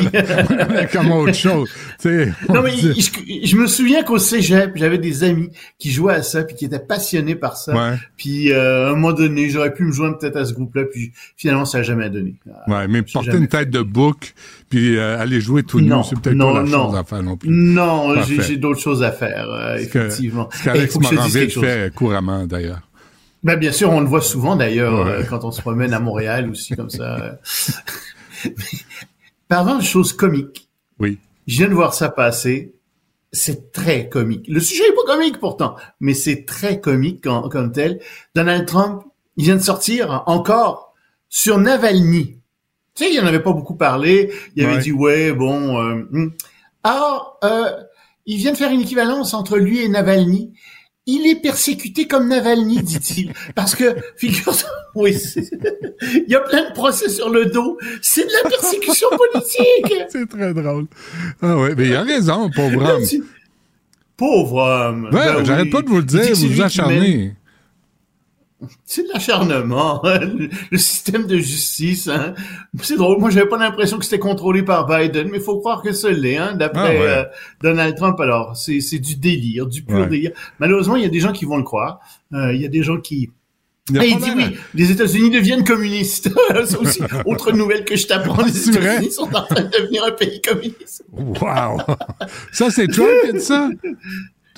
On avait comme autre chose. Non, mais je, je me souviens qu'au cégep, j'avais des amis qui jouaient à ça, puis qui étaient passionnés par ça. Ouais, Puis, euh, à un moment donné, j'aurais pu me joindre peut-être à ce groupe-là, puis finalement, ça a jamais donné. ouais, mais porter jamais une tête de bouc, puis euh, aller jouer tout nu, c'est peut-être pas la non. chose à faire non plus. Non, j'ai, d'autres choses à faire, euh, que- effectivement. Ce qu'Alex Moranville chose. fait couramment, d'ailleurs. Ben, bien sûr, on le voit souvent d'ailleurs Ouais. euh, quand on se promène à Montréal aussi comme ça. Mais, Parlant de choses comiques, Oui. je viens de voir ça passer. C'est très comique. Le sujet est pas comique pourtant, mais c'est très comique en- comme tel. Donald Trump, il vient de sortir encore sur Navalny. Tu sais, il en avait pas beaucoup parlé. Il avait Ouais. dit ouais, bon. euh, hmm. Alors, euh, il vient de faire une équivalence entre lui et Navalny. Il est persécuté comme Navalny, dit-il. Parce que, figure-toi, oui, il y a plein de procès sur le dos. C'est de la persécution politique. C'est très drôle. Ah ouais, mais il a raison, pauvre homme. Pauvre homme. Ouais, Ben j'arrête oui. pas de vous le dire, vous vous acharnez. C'est de l'acharnement. Le, système de justice, hein. C'est drôle. Moi, j'avais pas l'impression que c'était contrôlé par Biden, mais il faut croire que ce l'est, hein, d'après Ah ouais. euh, Donald Trump. Alors, c'est, du délire, du pur Ouais. délire. Malheureusement, il y a des gens qui vont le croire. Euh, il y a des gens qui Ah, pas il dit oui, les États-Unis deviennent communistes. C'est aussi autre nouvelle que je t'apprends. Les C'est vrai? États-Unis sont en train de devenir un pays communiste. Wow! Ça, c'est Trump qui a dit ça?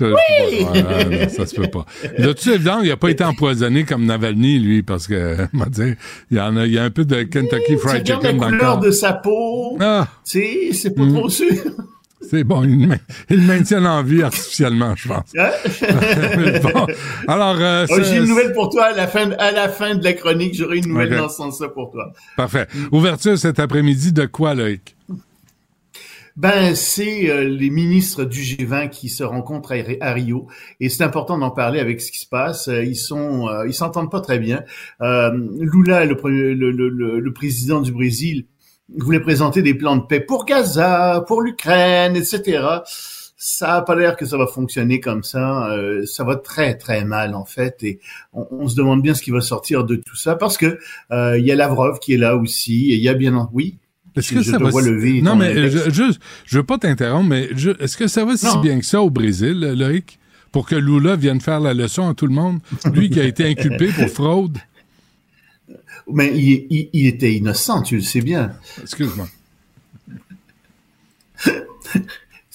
Oui! ça se peut pas. Là-dessus, évidemment, il n'a pas été empoisonné comme Navalny, lui, parce que, on va dire, il y en a, il y a un peu de Kentucky Tu Fried Chicken dans le couleur corps. de sa peau. Ah, Tu sais, c'est pas Mm. trop sûr. C'est bon, il le il le maintient en vie artificiellement, je pense. Hein? Bon, alors, euh, Oh, J'ai une nouvelle pour toi à la fin, à la fin de la chronique. J'aurai une nouvelle dans ce sens-là pour toi. Parfait. Ouverture cet après-midi de quoi, Loïc? Ben, c'est euh, les ministres du G20 qui se rencontrent à, à Rio, et c'est important d'en parler avec ce qui se passe. Euh, Ils sont, euh, ils s'entendent pas très bien. Lula, le, le président du Brésil, voulait présenter des plans de paix pour Gaza, pour l'Ukraine, etc. Ça a pas l'air que ça va fonctionner comme ça. Euh, ça va très très mal en fait, et on, on se demande bien ce qui va sortir de tout ça parce que euh, il y a Lavrov qui est là aussi, et il y a bien oui? Est-ce que Je ça te va vois si- lever Non, mais je, juste, je veux pas t'interrompre, mais je- est-ce que ça va si bien que ça au Brésil, Loïc? Pour que Lula vienne faire la leçon à tout le monde? Lui qui a été inculpé pour fraude. Mais il, il- il était innocent, tu le sais bien. Excuse-moi.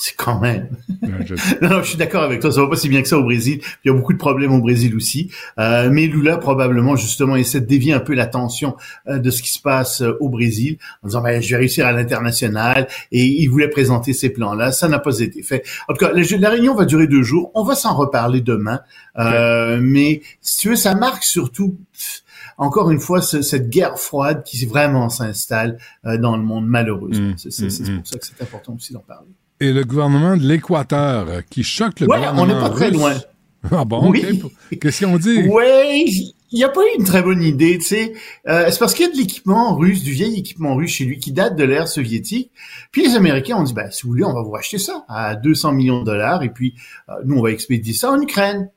C'est quand même. Ouais, je- Non, non, je suis d'accord avec toi. Ça va pas si bien que ça au Brésil. Il y a beaucoup de problèmes au Brésil aussi. Euh, mais Lula probablement justement essaie de dévier un peu l'attention euh, de ce qui se passe euh, au Brésil en disant ben, je vais réussir à l'international et il voulait présenter ces plans-là. Ça n'a pas été fait. En tout cas, la, la réunion va durer deux jours. On va s'en reparler demain. Euh, Mais si tu veux, ça marque surtout. pff, Encore une fois, ce- cette guerre froide qui vraiment s'installe euh, dans le monde, malheureusement. Mm, C'est c'est- c'est mm, pour ça que c'est important aussi d'en parler. Et le gouvernement de l'Équateur euh, qui choque le Ouais, gouvernement on n'est pas très russe. loin. Ah bon, Oui. Qu'est-ce qu'on dit? Ouais, il n'y a pas eu une très bonne idée, tu sais. Euh, c'est parce qu'il y a de l'équipement russe, du vieil équipement russe chez lui qui date de l'ère soviétique. Puis les Américains ont dit, ben, si vous voulez, on va vous racheter ça à 200 millions de dollars et puis euh, nous, on va expédier ça en Ukraine.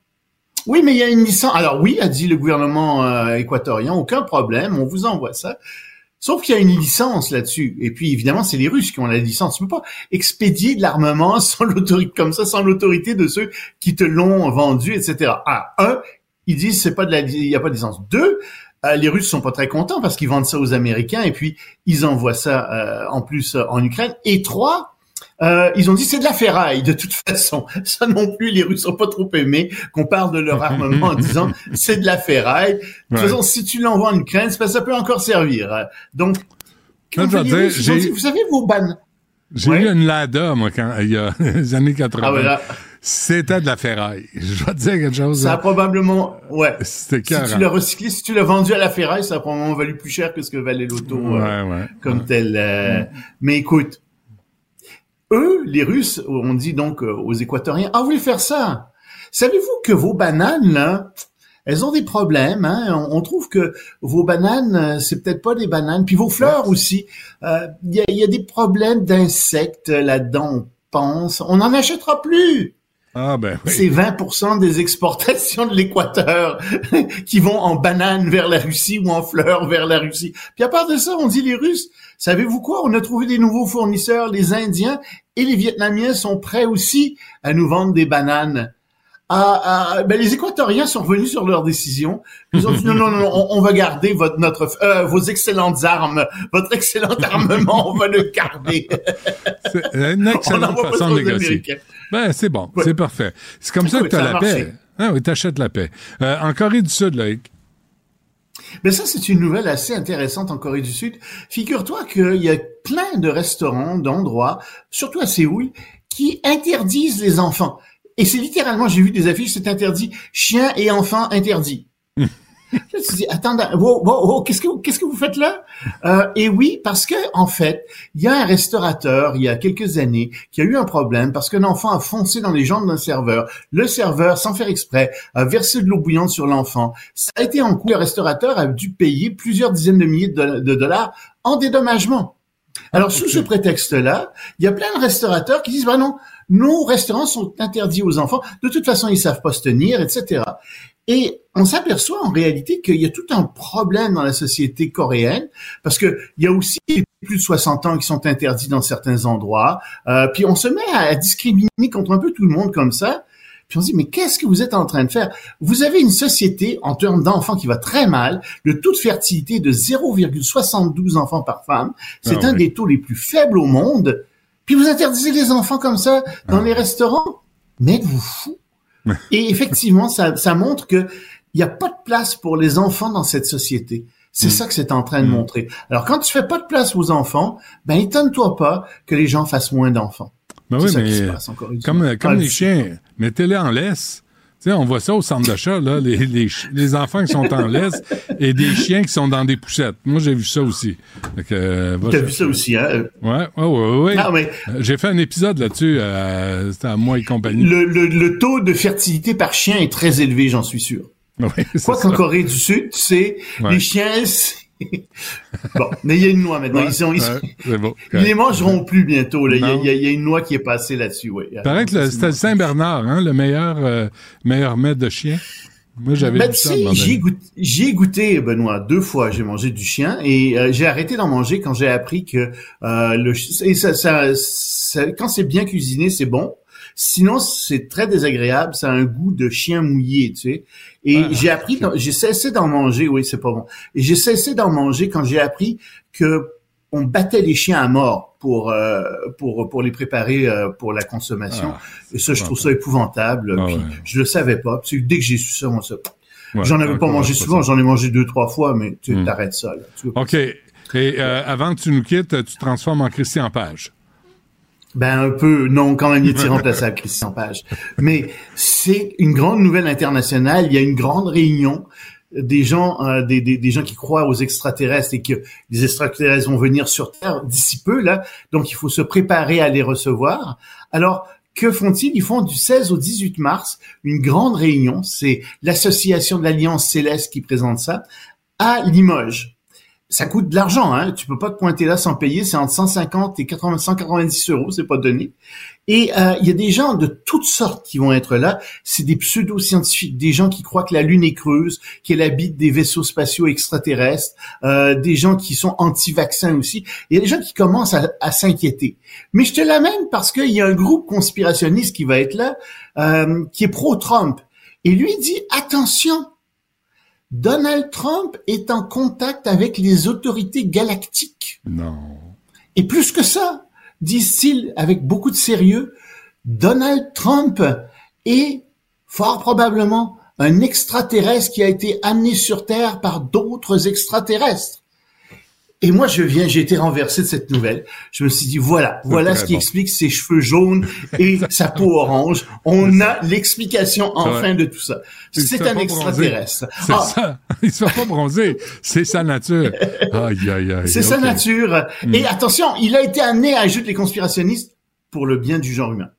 Oui, mais il y a une licence. Alors oui, a dit le gouvernement euh, équatorien, aucun problème, on vous envoie ça. Sauf qu'il y a une licence là-dessus. Et puis, évidemment, c'est les Russes qui ont la licence. Tu peux pas expédier de l'armement sans l'autorité, comme ça, sans l'autorité de ceux qui te l'ont vendu, etc. Ah, un, ils disent c'est pas de la, il y a pas de licence. Deux, euh, les Russes sont pas très contents parce qu'ils vendent ça aux Américains et puis ils envoient ça euh, en plus euh, en Ukraine. Et trois, euh, ils ont dit c'est de la ferraille de toute façon. Ça non plus, les Russes ont pas trop aimé qu'on parle de leur armement en disant c'est de la ferraille. De toute Ouais. façon, si tu l'envoies en Ukraine, c'est parce que ça peut encore servir. Donc, qu'ont je dire, Russes? Dit, vous savez vos ban J'ai Ouais. eu une Lada, moi, quand, il y a les années 80. Ah voilà, C'était de la ferraille. Je vais te dire quelque chose. ça a là. probablement, ouais. C'était Si tu l'as recyclé, si tu l'as vendu à la ferraille, ça a probablement valu plus cher que ce que valait l'auto. euh, Ouais, ouais. comme tel. euh, Mais écoute, eux, les Russes, on dit donc euh, aux Équatoriens, ah, vous voulez faire ça? Savez-vous que vos bananes, là, elles ont des problèmes. Hein? On, trouve que vos bananes, euh, c'est peut-être pas des bananes. Puis vos fleurs aussi. Euh, Il y, a, il y a des problèmes d'insectes là-dedans, on pense. On n'en achètera plus. Ah, ben oui. C'est 20% des exportations de l'Équateur qui vont en bananes vers la Russie ou en fleurs vers la Russie. Puis à part de ça, on dit les Russes, savez-vous quoi? On a trouvé des nouveaux fournisseurs. Les Indiens et les Vietnamiens sont prêts aussi à nous vendre des bananes. Ah, ah, ben les Équatoriens sont revenus sur leur décision. Ils ont dit non, non, non, on, on va garder votre, notre, euh, vos excellentes armes, votre excellent armement, on va le garder. C'est une excellente façon de négocier. Ben, c'est bon. Ouais. C'est parfait. C'est comme ça que tu as la paix. Ah oui, t'achètes la paix. Euh, en Corée du Sud, Loïc? Mais ça, c'est une nouvelle assez intéressante en Corée du Sud. Figure-toi qu'il y a plein de restaurants, d'endroits, surtout à Séoul, qui interdisent les enfants. Et c'est littéralement, j'ai vu des affiches, c'est interdit, chiens et enfants interdits. Je me suis dit, attendez, wow, wow, wow, qu'est-ce que vous, qu'est-ce que vous faites là? Euh, Et oui, parce que en fait, il y a un restaurateur il y a quelques années qui a eu un problème parce qu'un enfant a foncé dans les jambes d'un serveur. Le serveur, sans faire exprès, a versé de l'eau bouillante sur l'enfant. Ça a été en cours. Le restaurateur a dû payer plusieurs dizaines de milliers de, de dollars en dédommagement. Alors, sous ce prétexte-là, il y a plein de restaurateurs qui disent, bah non, nos restaurants sont interdits aux enfants. De toute façon, ils savent pas se tenir, etc. Et on s'aperçoit en réalité qu'il y a tout un problème dans la société coréenne parce que il y a aussi les plus de 60 ans qui sont interdits dans certains endroits. Euh, puis on se met à, à discriminer contre un peu tout le monde comme ça. Puis on se dit, mais qu'est-ce que vous êtes en train de faire? Vous avez une société en termes d'enfants qui va très mal, le taux de fertilité de 0,72 enfants par femme, c'est Ah un oui. des taux les plus faibles au monde. Puis vous interdisez les enfants comme ça dans Ah. les restaurants? Mais êtes-vous fou? Et effectivement, ça, ça montre que il n'y a pas de place pour les enfants dans cette société. C'est Mm. ça que c'est en train de Mm. montrer. Alors, quand tu fais pas de place aux enfants, ben étonne-toi pas que les gens fassent moins d'enfants. Ben oui, ça qui se passe encore une comme, fois. comme Ah, les le- chiens, mettez-les en laisse. Tu sais, on voit ça au centre d'achat, là, les, les, enfants qui sont en laisse et des chiens qui sont dans des poussettes. Moi, j'ai vu ça aussi. Euh, T'as vu ça aussi, hein? Ouais, ouais, ouais, ouais. Non, mais Euh, J'ai fait un épisode là-dessus, euh, c'était à moi et compagnie. le, le, le taux de fertilité par chien est très élevé, j'en suis sûr. Oui, c'est Quoi qu'en Corée du Sud, tu sais, Ouais. les chiens, c'est- bon, mais il y a une loi maintenant. Ouais, ils, sont, ils, ouais, c'est bon. ils les mangeront plus bientôt. Là. Il, y a, il y a- une loi qui est passée là-dessus. Oui. Paraît que le- c'était le Saint-Bernard, hein, le meilleur, euh, meilleur maître de chien. Moi, j'avais Ben, vu tu ça. à un sais, moment donné. j'y ai goûté, Benoît, deux fois. J'ai mangé du chien et euh, j'ai arrêté d'en manger quand j'ai appris que euh, le et ça, ça, ça- quand c'est bien cuisiné, c'est bon. Sinon, c'est très désagréable. Ça a un goût de chien mouillé, tu sais. Et Ah, j'ai appris, j'ai cessé d'en manger. Oui, c'est pas bon. Et j'ai cessé d'en manger quand j'ai appris que on battait les chiens à mort pour euh, pour pour les préparer euh, pour la consommation. Ah, et ça, je trouve ça épouvantable. Ah Puis ouais. je le savais pas. Puis dès que j'ai su ça, on se ouais, J'en avais pas mangé souvent, j'en ai mangé deux, trois fois, mais tu Hmm. t'arrêtes ça. Là. Tu. OK. Et euh, avant que tu nous quittes, tu te transformes en Christian Page. Ben un peu, non, quand même, il est irremplaçable, Christian Page. Mais c'est une grande nouvelle internationale. Il y a une grande réunion des gens, euh, des, des, des gens qui croient aux extraterrestres et que les extraterrestres vont venir sur Terre d'ici peu là. Donc il faut se préparer à les recevoir. Alors que font-ils? Ils font du 16 au 18 mars une grande réunion. C'est l'association de l'Alliance Céleste qui présente ça à Limoges. Ça coûte de l'argent, hein. Tu peux pas te pointer là sans payer. C'est entre 150 et 80, 190 euros, c'est pas donné. Et euh, il y a des gens de toutes sortes qui vont être là. C'est des pseudo-scientifiques, des gens qui croient que la Lune est creuse, qu'elle habite des vaisseaux spatiaux extraterrestres, euh, des gens qui sont anti-vaccins aussi. Il y a des gens qui commencent à, s'inquiéter. Mais je te l'amène parce qu'il y a un groupe conspirationniste qui va être là, euh, qui est pro-Trump. Et lui dit, attention, Donald Trump est en contact avec les autorités galactiques. Non. Et plus que ça, disent-ils avec beaucoup de sérieux, Donald Trump est fort probablement un extraterrestre qui a été amené sur Terre par d'autres extraterrestres. Et moi, je viens, j'ai été renversé de cette nouvelle. Je me suis dit, voilà, voilà ce qui bon. explique ses cheveux jaunes et sa peau orange. On a l'explication enfin de tout ça. C'est un extraterrestre. C'est Ah, ça. Il se fait pas bronzer. C'est sa nature. Aïe, aïe, aïe. C'est sa nature. Mm. Et attention, il a été amené à ajouter les conspirationnistes pour le bien du genre humain.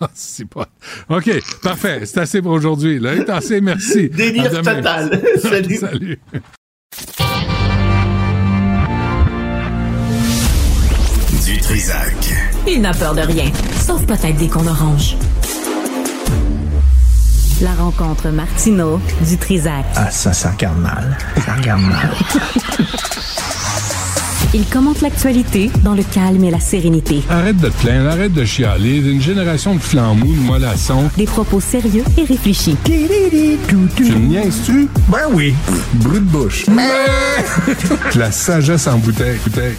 Ah, C'est pas. OK, parfait. C'est assez pour aujourd'hui. Là, est assez. Merci. Délire total. Salut. Salut. Trisac. Il n'a peur de rien, sauf peut-être des qu'on orange. La rencontre Martino du Trisac. Ah, ça, ça regarde mal. Ça regarde mal. Il commente l'actualité dans le calme et la sérénité. Arrête de te plaindre, arrête de chialer. Une génération de flambous, de mollassons. Des propos sérieux et réfléchis. Tu me niaises-tu? Ben oui. Brut de bouche. La sagesse en bouteille. bouteille.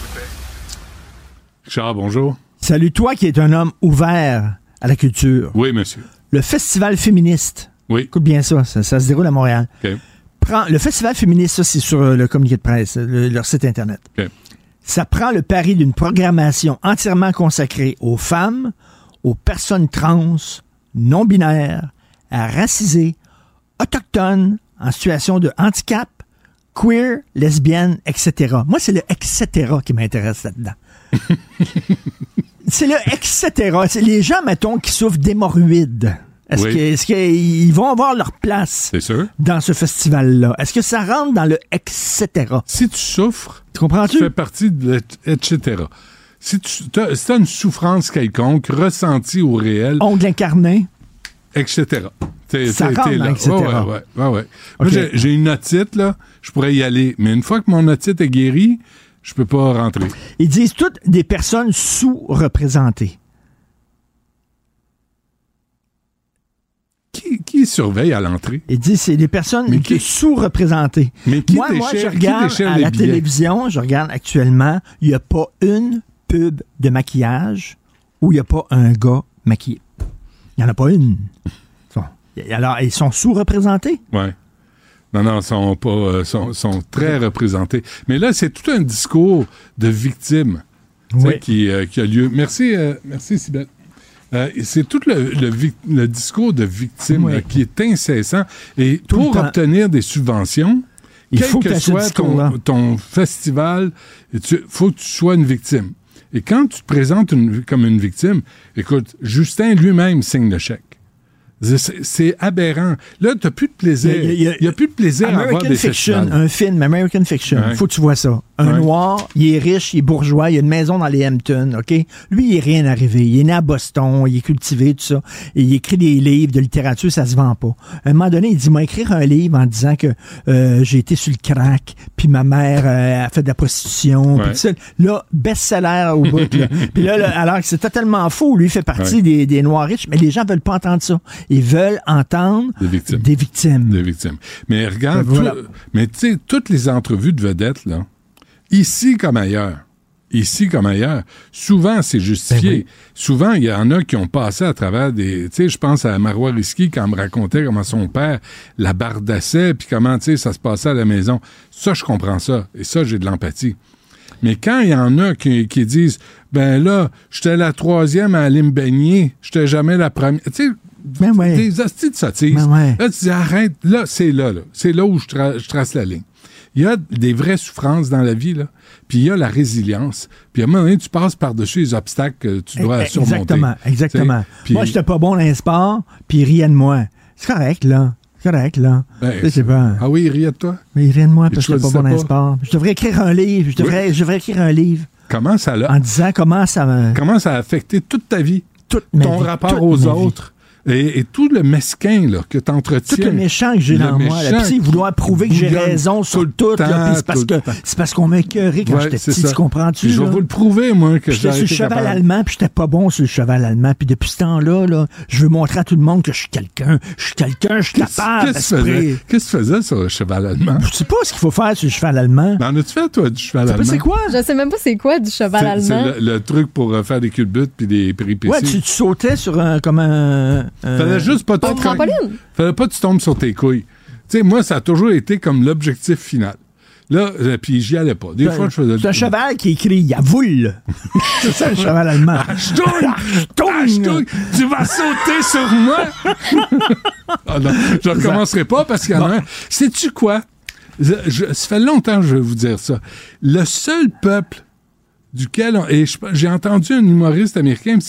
Richard, bonjour. Salut toi qui es un homme ouvert à la culture. Oui, monsieur. Le festival féministe. Oui. Écoute bien ça, ça, ça se déroule à Montréal. OK. Prend, le festival féministe, ça c'est sur euh, le communiqué de presse, le- leur site internet. OK. Ça prend le pari d'une programmation entièrement consacrée aux femmes, aux personnes trans, non binaires, à racisées, autochtones, en situation de handicap, queer, lesbiennes, etc. Moi, c'est le etc. qui m'intéresse là-dedans. c'est le etc. C'est les gens, mettons, qui souffrent d'hémorroïdes. Est-ce Oui. qu'ils vont avoir leur place sûr. dans ce festival-là? Est-ce que ça rentre dans le etc.? Si tu souffres, Tu comprends-tu? tu fais partie de etc. Si tu as, si t'as une souffrance quelconque, ressentie au réel, Ongle incarné. etc. Ça rentre dans là. etc. Ouais, ouais, ouais. Moi, j'ai une otite, là, je pourrais y aller. Mais une fois que mon otite est guérie, je peux pas rentrer. Ils disent toutes des personnes sous-représentées. qui surveille à l'entrée? Il dit c'est des personnes qui sous-représentées. Mais qui Moi, moi, je qui regarde à la billets? télévision, je regarde actuellement, il n'y a pas une pub de maquillage où il n'y a pas un gars maquillé. Il n'y en a pas une. Alors, ils sont sous-représentés. Ouais. Non, non, sont pas, euh, sont, sont très représentés. Mais là, c'est tout un discours de victime Oui. qui, euh, qui a lieu. Merci, euh, merci. Euh, c'est tout le, le discours de victime Oui. là, qui est incessant. Et Tout pour obtenir des subventions, Il quel faut que que soit ton, festival, il faut que tu sois une victime. Et quand tu te présentes une- comme une victime, écoute, Justin lui-même signe le chèque. C'est- aberrant. Là, tu n'as plus de plaisir. Il a- a- n'y a, plus de plaisir à avoir American des Fiction, festivals. un film, American Fiction, Ouais. faut que tu vois ça. Un Ouais. noir, il est riche, il est bourgeois, il a une maison dans les Hamptons, OK? Lui, il est rien arrivé. Il est né à Boston, il est cultivé, tout ça. Et il écrit des livres de littérature, ça se vend pas. À un moment donné, il dit, moi, écrire un livre en disant que euh, j'ai été sur le crack, puis ma mère euh, a fait de la prostitution, puis Ouais. tout ça. Là, best-seller au bout, là. Puis là, là, alors que c'est totalement faux. Lui, il fait partie des noirs riches, mais les gens veulent pas entendre ça. Ils veulent entendre Des victimes. des victimes. Des victimes. Mais regarde, Ben voilà. tout- mais tu sais, toutes les entrevues de vedettes, là, ici comme ailleurs, ici comme ailleurs, souvent c'est justifié. Ben oui. Souvent, il y en a qui ont passé à travers des... Tu sais, je pense à Marois Risky quand elle me racontait comment son père la bardassait, puis comment, tu sais, ça se passait à la maison. Ça, je comprends ça. Et ça, j'ai de l'empathie. Mais quand il y en a qui, qui disent, ben là, j'étais la troisième à aller me baigner, j'étais jamais la première. Tu sais, Ben ouais. des hosties de sottises. Ben ouais. Là, tu dis, arrête, là, c'est là, là. C'est là où je, tra- je trace la ligne. Il y a des vraies souffrances dans la vie, là. Puis il y a la résilience. Puis à un moment donné, tu passes par-dessus les obstacles que tu dois Eh, surmonter. Exactement, exactement. Puis- Moi, j'étais pas bon dans les sports, puis ils riaient de moi. C'est correct, là. C'est correct, là. Ben, Je sais pas. Ah oui, il riait de toi? Mais riaient de moi Il parce que j'étais pas bon dans sports. Je devrais écrire un livre. Je devrais, je devrais écrire un livre Comment ça l'a... en disant comment ça me... Comment ça a affecté toute ta vie? toute ma ton vie, rapport toute aux autres? Et, et tout le mesquin là, que tu Tout entretiens. le méchant que j'ai dans moi. Là. Puis, vouloir prouver que j'ai raison tout sur le tout. puis c'est parce tout parce qu'on m'a écœuré quand Ouais, j'étais petit. ça. Tu comprends-tu? Je vais vous le prouver, moi, que J'étais j'ai sur le cheval capable. allemand, puis j'étais pas bon sur le cheval allemand. Puis depuis ce temps-là, là, je veux montrer à tout le monde que je suis quelqu'un. Je suis quelqu'un, je suis capable. qu'est-ce que tu faisais? Qu'est-ce que tu faisais sur le cheval allemand? Je sais pas ce qu'il faut faire sur le cheval allemand. En as-tu fait, toi, du cheval allemand? c'est quoi? Je sais même pas c'est quoi du cheval allemand. C'est le, le truc pour euh, faire des culbutes puis des péripéties. Ouais, tu, tu sautais sur un, comme un... un- Fallait juste pas te trampoline? Fallait pas que tu tombes sur tes couilles. Tu sais, moi, ça a toujours été comme l'objectif final. Là, euh, puis j'y allais pas. Des fois, je faisais... C'est un cheval qui écrit Yavoul. c'est ça, le cheval allemand. Achtung! Achtung! Achtung! Tu vas sauter sur moi! ah non, je recommencerai pas parce qu'il y en a un. Sais-tu quoi? Je- je- ça fait longtemps que je vais vous dire ça. Le seul peuple duquel on- et j'ai entendu un humoriste américain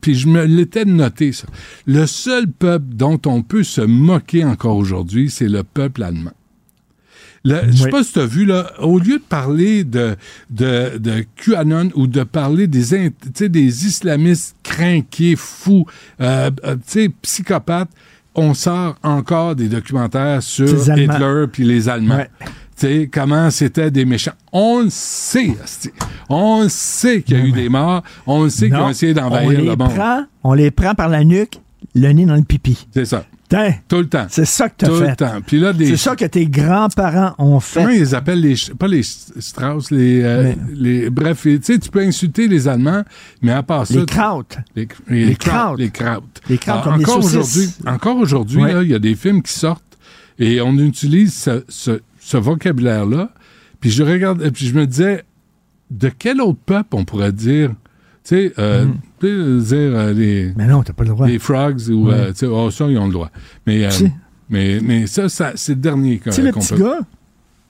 puis je me l'étais noté ça. Le seul peuple dont on peut se moquer encore aujourd'hui, c'est le peuple allemand. Le- Je sais Oui. pas si tu as vu, là, au lieu de parler de, de, de QAnon ou de parler des, des islamistes crinqués, fous, euh, euh, psychopathes, on sort encore des documentaires sur. Hitler puis les Allemands. Ouais. Sais, comment c'était des méchants. On le sait. On le sait qu'il y a eu des morts. On le sait qu'ils ont essayé d'envahir le monde. prend, on les prend par la nuque, le nez dans le pipi. C'est ça. Tout le temps. c'est ça que t'as Tout le fait. temps. Puis là, des C'est ça que tes grands-parents ont Comment fait. ils appellent les. Pas les Strauss, les. euh, les bref, tu sais, tu peux insulter les Allemands, mais à part ça. Les kraut. Les, les, Les kraut. Les kraut. Les kraut Alors, comme les encore saucisses. aujourd'hui, encore aujourd'hui, Ouais. il y a des films qui sortent et on utilise ce, ce- ce vocabulaire-là. Puis je regarde, et puis je me disais, de quel autre peuple on pourrait dire, tu sais, euh, sais, dire euh, les, Mais non, t'as pas le droit. les frogs ou, euh, tu sais, oh, ça, ils ont le droit. Mais, euh, mais, mais ça, ça c'est le dernier Tu sais, le petit peut- gars?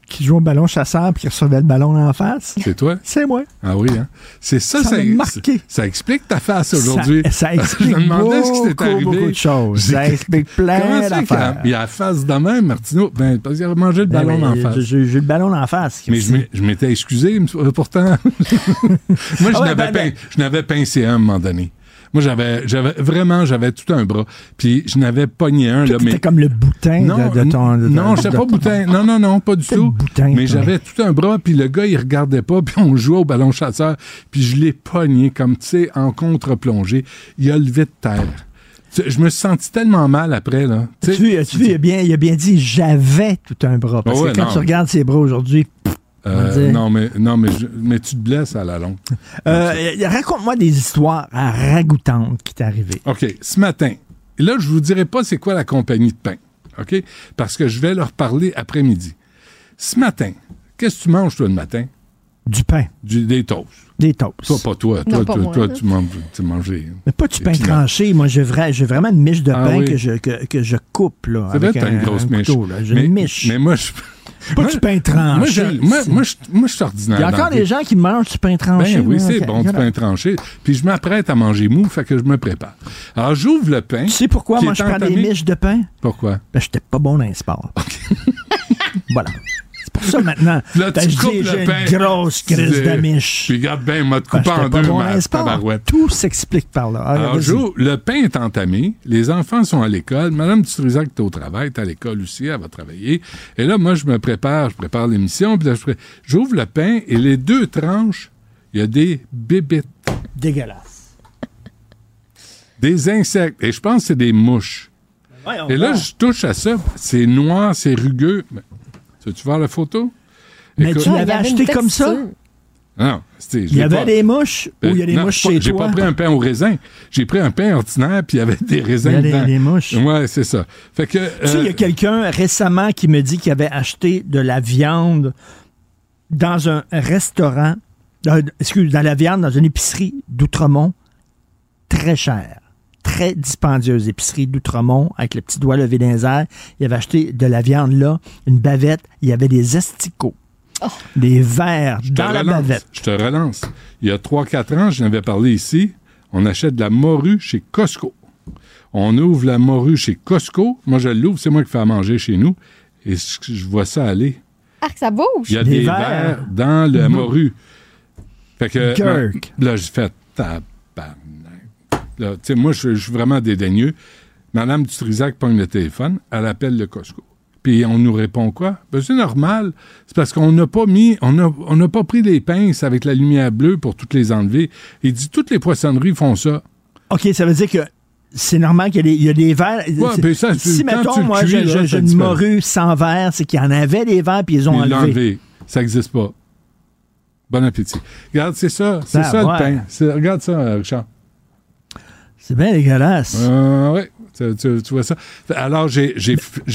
Qui joue au ballon chasseur puis qui recevait le ballon en face, C'est toi? c'est moi. Ah oui, hein? C'est ça, Ça ça, marqué. ça explique ta face aujourd'hui. Ça, ça explique Je me demandais ce qui beaucoup, t'était arrivé. beaucoup de choses. Ça explique plein d'affaires. il a la face de même, Martineau? Ben, parce qu'il a mangé le Ben ballon oui, en face. J'ai eu le ballon en face. Mais je je m'étais excusé, pourtant. Moi, je Ah ouais, n'avais ben, ben. je pincé un à un moment donné. Moi, j'avais, j'avais vraiment, j'avais tout un bras. Puis, je n'avais pogné un, là, mais. comme le boutin Non, de, de ton... de- non, j'étais de- pas boutin. Non, non, non, pas du tout. boutin, mais j'avais tout un bras, puis le gars, il regardait pas, puis on jouait au ballon chasseur, puis je l'ai pogné comme, tu sais, en contre-plongée. Il a levé de terre. Tu- Je me suis senti tellement mal après, là. Tu sais, Tu il a bien, il a bien dit j'avais tout un bras. Parce ouais, que quand non. tu regardes ses bras aujourd'hui, euh, non, mais, non mais, je- mais tu te blesses à la longue. euh, raconte-moi des histoires ragoûtantes qui t'est arrivé. OK, ce matin, et là, je vous dirai pas c'est quoi la compagnie de pain, OK? Parce que je vais leur parler après-midi. Ce matin, qu'est-ce que tu manges, toi, le matin? Du pain, Du, des toasts. des toasts. Toi, pas toi. Non, Toi, pas toi, toi, tu manges, tu manges des- Mais pas du pain peanuts. tranché. Moi, j'ai vra- j'ai vraiment une miche de Ah pain oui. que, je, que, que je coupe. Là, C'est vrai avec une un- grosse un mèche. couteau, là. J'ai mais, une miche. mais moi, je. Pas moi, du pain tranché. Moi, je, moi, moi, je, moi, je suis ordinaire. Il y a encore des gens qui mangent du pain tranché. Ben oui, c'est bon, du pain tranché. Puis je m'apprête à manger mou, fait que je me prépare. Alors, j'ouvre le pain. Tu sais pourquoi moi je prends des miches de pain? Pourquoi? Ben, j'étais pas bon dans les sports. voilà. C'est pour ça maintenant. Là, tu coupes le pain. une grosse crise dis, de miche. Puis regarde bien, m'a coupé en deux, bon ma. Tout s'explique par là. Alors. Joe, le pain est entamé, les enfants sont à l'école, Madame Dutrisac est au travail, est à l'école aussi, elle va travailler. Et là, moi, je me prépare, je prépare l'émission, puis là, j'ouvre le pain et les deux tranches, il y a des bébites, Dégueulasse. des insectes, et je pense que c'est des mouches. Et là, je touche à ça, c'est noir, c'est rugueux. Tu veux-tu voir la photo? Mais Écoute- tu Ah, l'avais avait acheté comme ça? Non, Il y avait pas- des mouches ou il y a des Euh, non, mouches chez J'ai toi? pas pris un pain au raisin. J'ai pris un pain ordinaire, puis il y avait des Il y raisins a des, mouches. Ouais, c'est ça. Fait que. Tu sais, il y euh, a quelqu'un récemment qui me dit qu'il avait acheté de la viande dans un restaurant, euh, excuse, dans la viande dans une épicerie d'Outremont, très chère, très dispendieuse épicerie d'Outremont, avec le petit doigt levé dans les airs. Il avait acheté de la viande là, une bavette, il y avait des asticots, des verres Je te dans la relance, bavette. Je te relance. Il y a 3-4 ans, j'en avais parlé ici, on achète de la morue chez Costco. On ouvre la morue chez Costco. Moi, je l'ouvre, c'est moi qui fais à manger chez nous. Et je je vois ça aller. Ah, que ça bouge. Il y a Des verres dans la morue. Fait que. Là, j'ai fait. Là, moi, je je suis vraiment dédaigneux. Madame Dutrisac pogne le téléphone, elle appelle le Costco. Puis on nous répond quoi? Ben, c'est normal. C'est parce qu'on n'a pas mis, on n'a on pas pris les pinces avec la lumière bleue pour toutes les enlever. Il dit toutes les poissonneries font ça. OK, ça veut dire que c'est normal qu'il y, a des- il y a des verres. Ouais, ben ça, si, mettons, moi, cuis, ça j'ai une morue sans verre, c'est qu'il y en avait des verres, puis ils ont enlevé. enlevé. Ça n'existe pas. Bon appétit. Regarde, c'est ça. C'est Ah, ça le pain. Regarde ça, Richard. C'est bien dégueulasse. Euh, oui, tu, tu- tu vois ça. Alors, j'ai,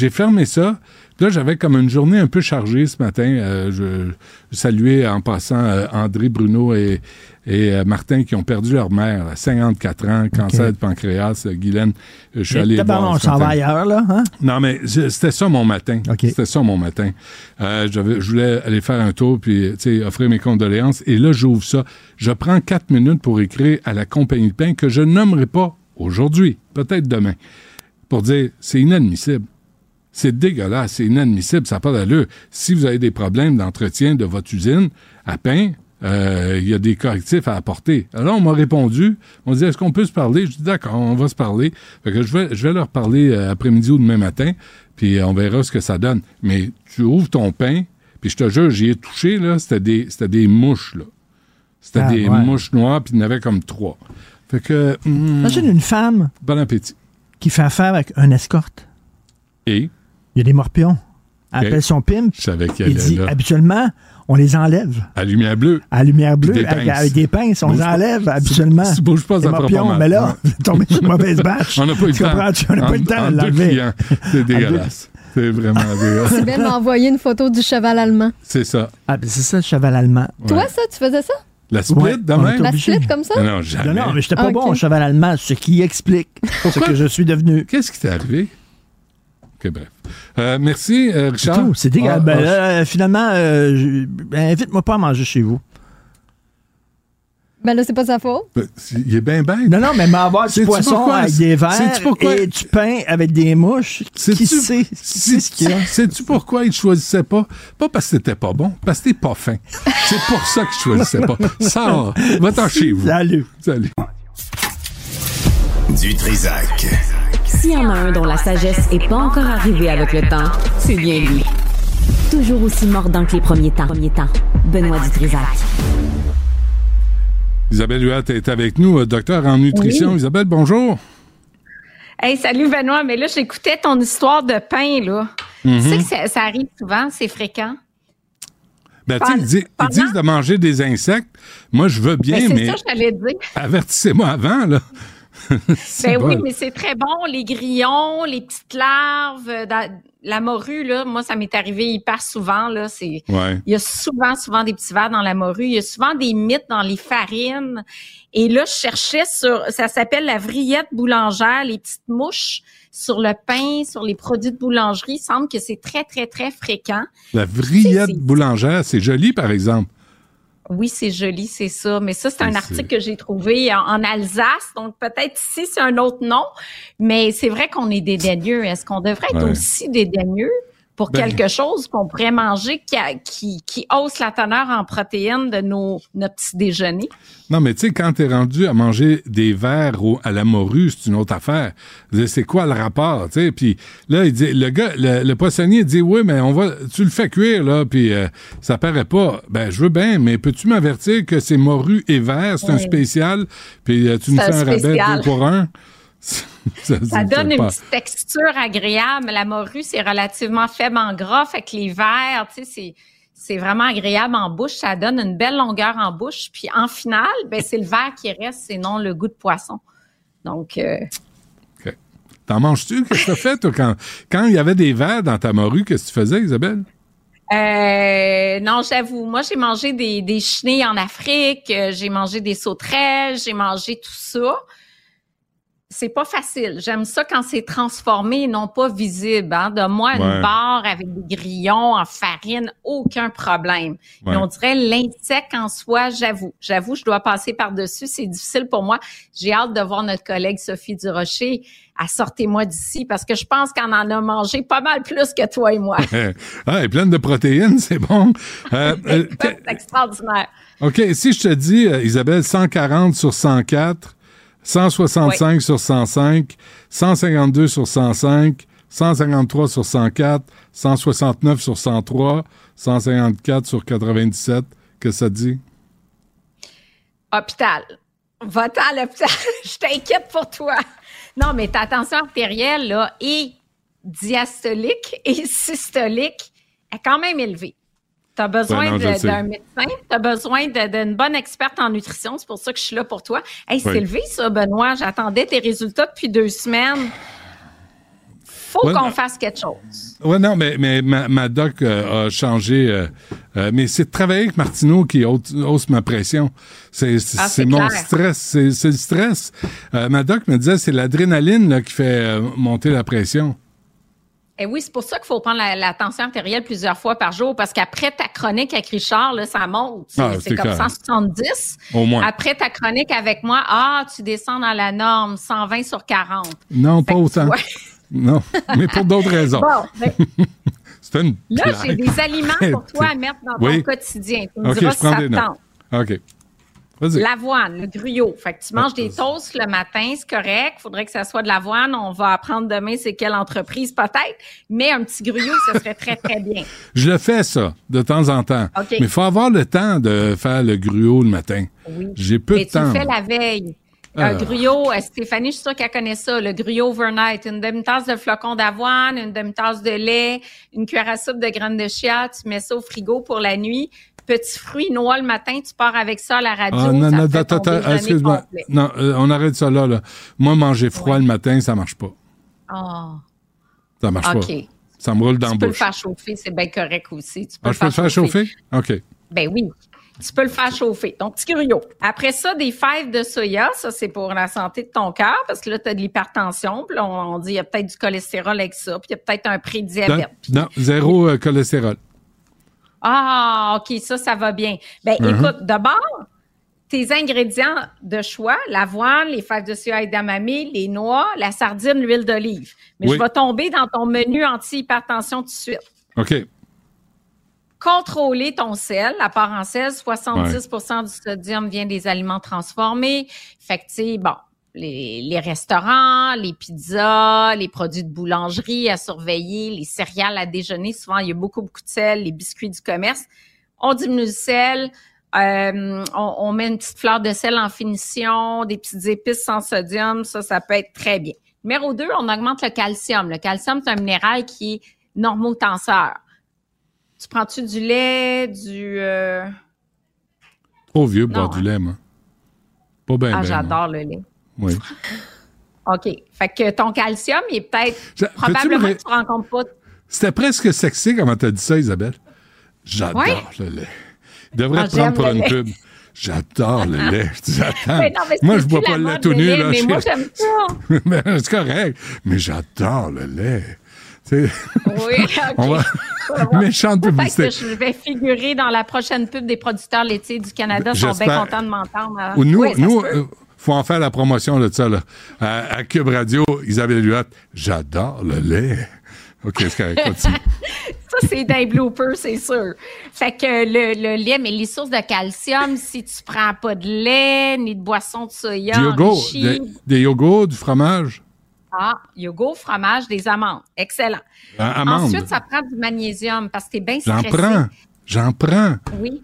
fermé ça. Là, j'avais comme une journée un peu chargée ce matin. Euh, je, je saluais en passant euh, André Bruno et, et euh, Martin qui ont perdu leur mère à 54 ans, cancer de pancréas. Euh, Guylaine, euh, je suis Mais allé voir. on s'en va ailleurs, là. Hein? Non, mais c'était ça mon matin. C'était ça mon matin. Euh, je voulais aller faire un tour puis offrir mes condoléances. Et là, j'ouvre ça. Je prends quatre minutes pour écrire à la compagnie de pain que je nommerai pas aujourd'hui, peut-être demain, pour dire c'est inadmissible. C'est dégueulasse, c'est inadmissible, ça n'a pas d'allure. Si vous avez des problèmes d'entretien de votre usine à pain, euh, il y a des correctifs à apporter. Alors, on m'a répondu, on dit, est-ce qu'on peut se parler? Je dis, d'accord, on va se parler. Fait que je vais, je vais leur parler euh, après-midi ou demain matin, puis on verra ce que ça donne. Mais tu ouvres ton pain, puis je te jure, j'y ai touché, là, c'était des, c'était des mouches, là. C'était Ah, des ouais. mouches noires, puis il y en avait comme trois. Fait que, hum, Imagine une femme bon appétit. qui fait affaire avec un escorte. Et, Il y a des morpions. Elle Ok. appelle son pimp. je savais dit, là. habituellement, on les enlève. À lumière bleue. À lumière bleue, Des avec, des pinces, on Bouge les pas. enlève habituellement. Si tu bouges pas, ça pas morpions, mal. mais là, tombé sur une mauvaise batch. On n'a pas eu le Tu temps. On n'a pas eu le temps En- de en l'enlever. C'est dégueulasse. C'est vraiment dégueulasse. Sybelle m'a envoyé une photo du cheval allemand. C'est ça. Ah, ben c'est ça, le cheval allemand. Toi, ça, tu faisais ça? La split, Ouais, de est La split comme ça? Non, non, jamais. Non, non, mais j'étais pas Ah, bon ok. au cheval allemand, ce qui explique ce que je suis devenu. Qu'est-ce qui t'est arrivé? OK, bref. Euh, merci, euh, Richard. tout, c'est dégueulasse. Ah, Ben, ah, finalement, euh, je- ben, invite-moi pas à manger chez vous. Ben là, c'est pas sa faute. ben, il est bien bête. Non, non, mais m'avoir du poisson pourquoi? avec des verres et du pain avec des mouches? Sais-tu- Qui sait? Qui sait ce qu'il y a? Sais-tu pourquoi il ne choisissait pas? Pas parce que c'était pas bon, parce que t'es pas fin. C'est pour ça qu'il choisissait pas. Sors, va-t'en chez vous. Salut. Salut. Du Trisac. S'il y en a un dont la sagesse est pas encore arrivée avec le temps, c'est bien lui. Toujours aussi mordant que les premiers temps. Premiers temps. Benoît Dutrisac. Isabelle Huat est avec nous, euh, docteur en nutrition. Isabelle, bonjour. Hey, salut Benoît, mais là, j'écoutais ton histoire de pain, là. Tu Mhm. sais que ça, ça arrive souvent, c'est fréquent. Ben, tu sais, ils, ils disent de manger des insectes. Moi, je veux bien, Ben, c'est mais ça, j'allais dire. avertissez-moi avant, là. Ben oui, mais c'est très bon. Les grillons, les petites larves, euh, la morue, là, moi, ça m'est arrivé hyper souvent, là. C'est, Ouais. il y a souvent, souvent des petits vers dans la morue. Il y a souvent des mythes dans les farines. Et là, je cherchais sur, ça s'appelle la vrillette boulangère, les petites mouches sur le pain, sur les produits de boulangerie. Il semble que c'est très, très, très fréquent. La vrillette boulangère, c'est joli, par exemple. Oui, c'est joli, c'est ça. Mais ça, c'est un article que j'ai trouvé en, en Alsace. Donc, peut-être ici, c'est un autre nom. Mais c'est vrai qu'on est dédaigneux. Est-ce qu'on devrait être Ouais. aussi dédaigneux pour Ben- quelque chose qu'on pourrait manger qui, a- qui, qui hausse la teneur en protéines de nos, notre petit déjeuner? Non, mais tu sais, quand t'es rendu à manger des verres au- à la morue, c'est une autre affaire. C'est quoi le rapport, tu sais? Puis là, il dit, le gars, le, le poissonnier dit, oui, mais on va, tu le fais cuire, là, puis euh, ça paraît pas. Ben, je veux bien, mais peux-tu m'avertir que c'est morue et verre, c'est un spécial, puis euh, tu nous C'est fais un un rabais deux pour un? ça, Ça donne une petite texture agréable. La morue, c'est relativement faible en gras. Fait que les verres, tu sais, c'est, vraiment agréable en bouche. Ça donne une belle longueur en bouche. Puis en finale, ben, c'est le verre qui reste, c'est non le goût de poisson. Donc, euh. T'en manges-tu? Qu'est-ce que t'as fait, toi, quand, quand il y avait des verres dans ta morue, qu'est-ce que tu faisais, Isabelle? Euh, non, j'avoue. Moi, j'ai mangé des, des chenilles en Afrique, euh, j'ai mangé des sauterelles, j'ai mangé tout ça. C'est pas facile. J'aime ça quand c'est transformé et non pas visible. Hein. De moi, Ouais. une barre avec des grillons en farine, aucun problème. On dirait l'insecte en soi, j'avoue. J'avoue, je dois passer par-dessus. C'est difficile pour moi. J'ai hâte de voir notre collègue Sophie Durocher à sortez-moi d'ici parce que je pense qu'on en a mangé pas mal plus que toi et moi. ah, elle est pleine de protéines, c'est bon. Euh, euh, C'est extraordinaire. OK, si je te dis, euh, Isabelle, 140 sur 104, 165 sur 105, 152 sur 105, 153 sur 104, 169 sur 103, 154 sur 97, que ça dit? Hôpital. Va-t'en à l'hôpital. Je t'inquiète pour toi. Non, mais ta tension artérielle, là, est diastolique et systolique est quand même élevée. Tu as besoin Ouais, d'un médecin, tu as besoin d'une bonne experte en nutrition. C'est pour ça que je suis là pour toi. Hey, c'est élevé, ça, Benoît. J'attendais tes résultats depuis deux semaines. Faut Ouais, qu'on fasse quelque chose. Ouais, non, mais, mais ma, ma doc euh, a changé. euh, euh, mais c'est de travailler avec Martineau qui hausse, hausse ma pression. C'est Ah, mon stress. C'est le stress. Ma doc me disait c'est l'adrénaline qui fait monter la pression. Et oui, c'est pour ça qu'il faut prendre la, la tension artérielle plusieurs fois par jour, parce qu'après ta chronique avec Richard, là, ça monte. C'est Ah, c'est c'est comme clair. 170. Au moins. Après ta chronique avec moi, ah, tu descends dans la norme, 120 sur 40. Non, pas autant. vois. Non, mais pour d'autres raisons. Bon, ben, C'était une là, j'ai des aliments pour toi à mettre dans Oui. ton quotidien. Tu me diras je si prends ça des te notes. OK. L'avoine, le gruyot. Fait que tu manges des toasts le matin, c'est correct. Faudrait que ça soit de l'avoine. On va apprendre demain c'est quelle entreprise peut-être. Mais un petit gruyot, ce serait très, très bien. Je le fais, ça, de temps en temps. Mais il faut avoir le temps de faire le gruau le matin. Oui. J'ai peu de tu le temps. fais la veille. Un gruyot, euh, Stéphanie, je suis sûre qu'elle connaît ça, le gruyot overnight. Une demi-tasse de flocons d'avoine, une demi-tasse de lait, une cuillère à soupe de graines de chia, tu mets ça au frigo pour la nuit. Petit fruit, noix le matin, tu pars avec ça à la radio. Ah, non, ça non, fait attends, attends, excuse-moi. Non, euh, on arrête ça là, là. Moi, manger froid le matin, ça marche pas. Ah, Ça marche pas. Ça me roule dans tu la peux le bouche. faire chauffer, c'est bien correct aussi. Tu peux Ah, je peux le faire chauffer? OK. Ben oui. Tu peux le faire chauffer. Donc, petit gruyot. Après ça, des fèves de soya. Ça, c'est pour la santé de ton cœur parce que là, tu as de l'hypertension. Puis là, on, dit il y a peut-être du cholestérol avec ça. Puis il y a peut-être un Non, prédiabète. non, zéro euh, cholestérol. Ah, OK, ça, ça va bien. Ben, Mhm. écoute, d'abord, tes ingrédients de choix, l'avoine, les fèves de soya et d'amami, les noix, la sardine, l'huile d'olive. Mais Oui. je vais tomber dans ton menu anti-hypertension tout de suite. OK. Contrôler ton sel, la part en sel, 70% du sodium vient des aliments transformés. Fait que, bon, les, les restaurants, les pizzas, les produits de boulangerie à surveiller, les céréales à déjeuner, souvent, il y a beaucoup, beaucoup de sel, les biscuits du commerce. On diminue le sel, euh, on, on met une petite fleur de sel en finition, des petites épices sans sodium, ça, ça peut être très bien. Numéro 2, on augmente le calcium. Le calcium, c'est un minéral qui est normotenseur. Tu prends-tu du lait, du... euh, Trop vieux pour boire du lait, moi. Pas bien, ah, ben, j'adore le lait. Oui. OK. Fait que ton calcium, il est peut-être... Probablement me que tu compte pas. C'était presque sexy comment t'as dit ça, Isabelle? J'adore Ouais. le lait. Il devrait te prendre pour une pub. J'adore le lait. Je dis, attends. Mais non, mais moi, je bois plus pas le lait tout nu. là. mais moi, j'aime ça. C'est correct. Mais j'adore le lait. Tu Oui, OK. on va... Méchante publicité. que je vais figurer dans la prochaine pub des producteurs laitiers du Canada. Ils sont bien contents de m'entendre. Ou nous, Oui, nous euh, faut en faire la promotion de ça. Là. À, à Cube Radio, Isabelle Huot, j'adore le lait. OK, c'est. Continue. Ça, c'est des bloopers, c'est sûr. Fait que le, le lait, mais les sources de calcium, si tu prends pas de lait, ni de boisson de soya du yogourt, des, des yogourts, du fromage, ah, yogourt, fromage, des amandes. Excellent. euh, amandes. Ensuite, ça prend du magnésium parce que t'es bien J'en stressé. prends. J'en prends. Oui.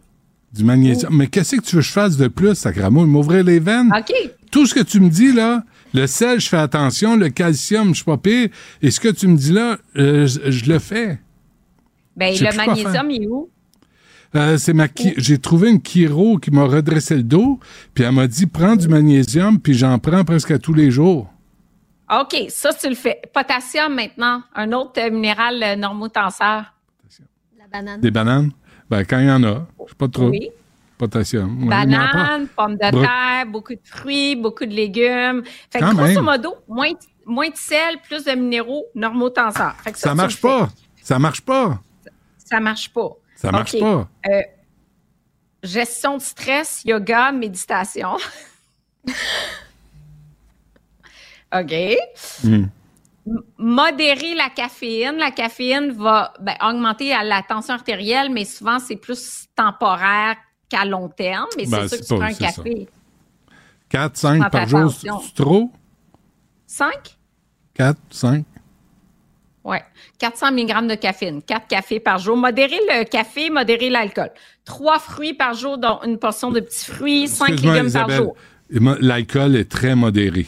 Du magnésium. Mais qu'est-ce que tu veux que je fasse de plus, sacrément? M'ouvrir les veines? OK. Tout ce que tu me dis, là, le sel, je fais attention, le calcium, je suis pas pire. Et ce que tu me dis là, euh, je, je le fais. Ben, le magnésium, il est où? Euh, c'est ma J'ai trouvé une chiro qui m'a redressé le dos, puis elle m'a dit prends du magnésium, puis j'en prends presque à tous les jours. OK, ça, tu le fais. Potassium, maintenant. Un autre euh, minéral normotenseur. La banane. Des bananes? Ben, quand il y en a, je sais pas trop. Oui. Potassium. Prend. Bananes, pommes de terre, beaucoup de fruits, beaucoup de légumes. Fait que grosso même. modo, moins, moins de sel, plus de minéraux normotenseurs. Fait que Ça marche pas. Ça marche pas. Ça marche pas. Ça marche pas. Euh, gestion de stress, yoga, méditation. OK. Hmm. Modérer la caféine. La caféine va ben, augmenter à la tension artérielle, mais souvent, c'est plus temporaire qu'à long terme. Mais Ben, c'est sûr que tu prends un c'est ça. café. 4, 5 Fais par jour, c'est trop? 5? 4, 5. Oui. 400 mg de caféine. 4 cafés par jour. Modérer le café, modérer l'alcool. 3 fruits par jour, dont une portion de petits fruits. 5 Excuse-moi, légumes par jour. L'alcool est très modéré.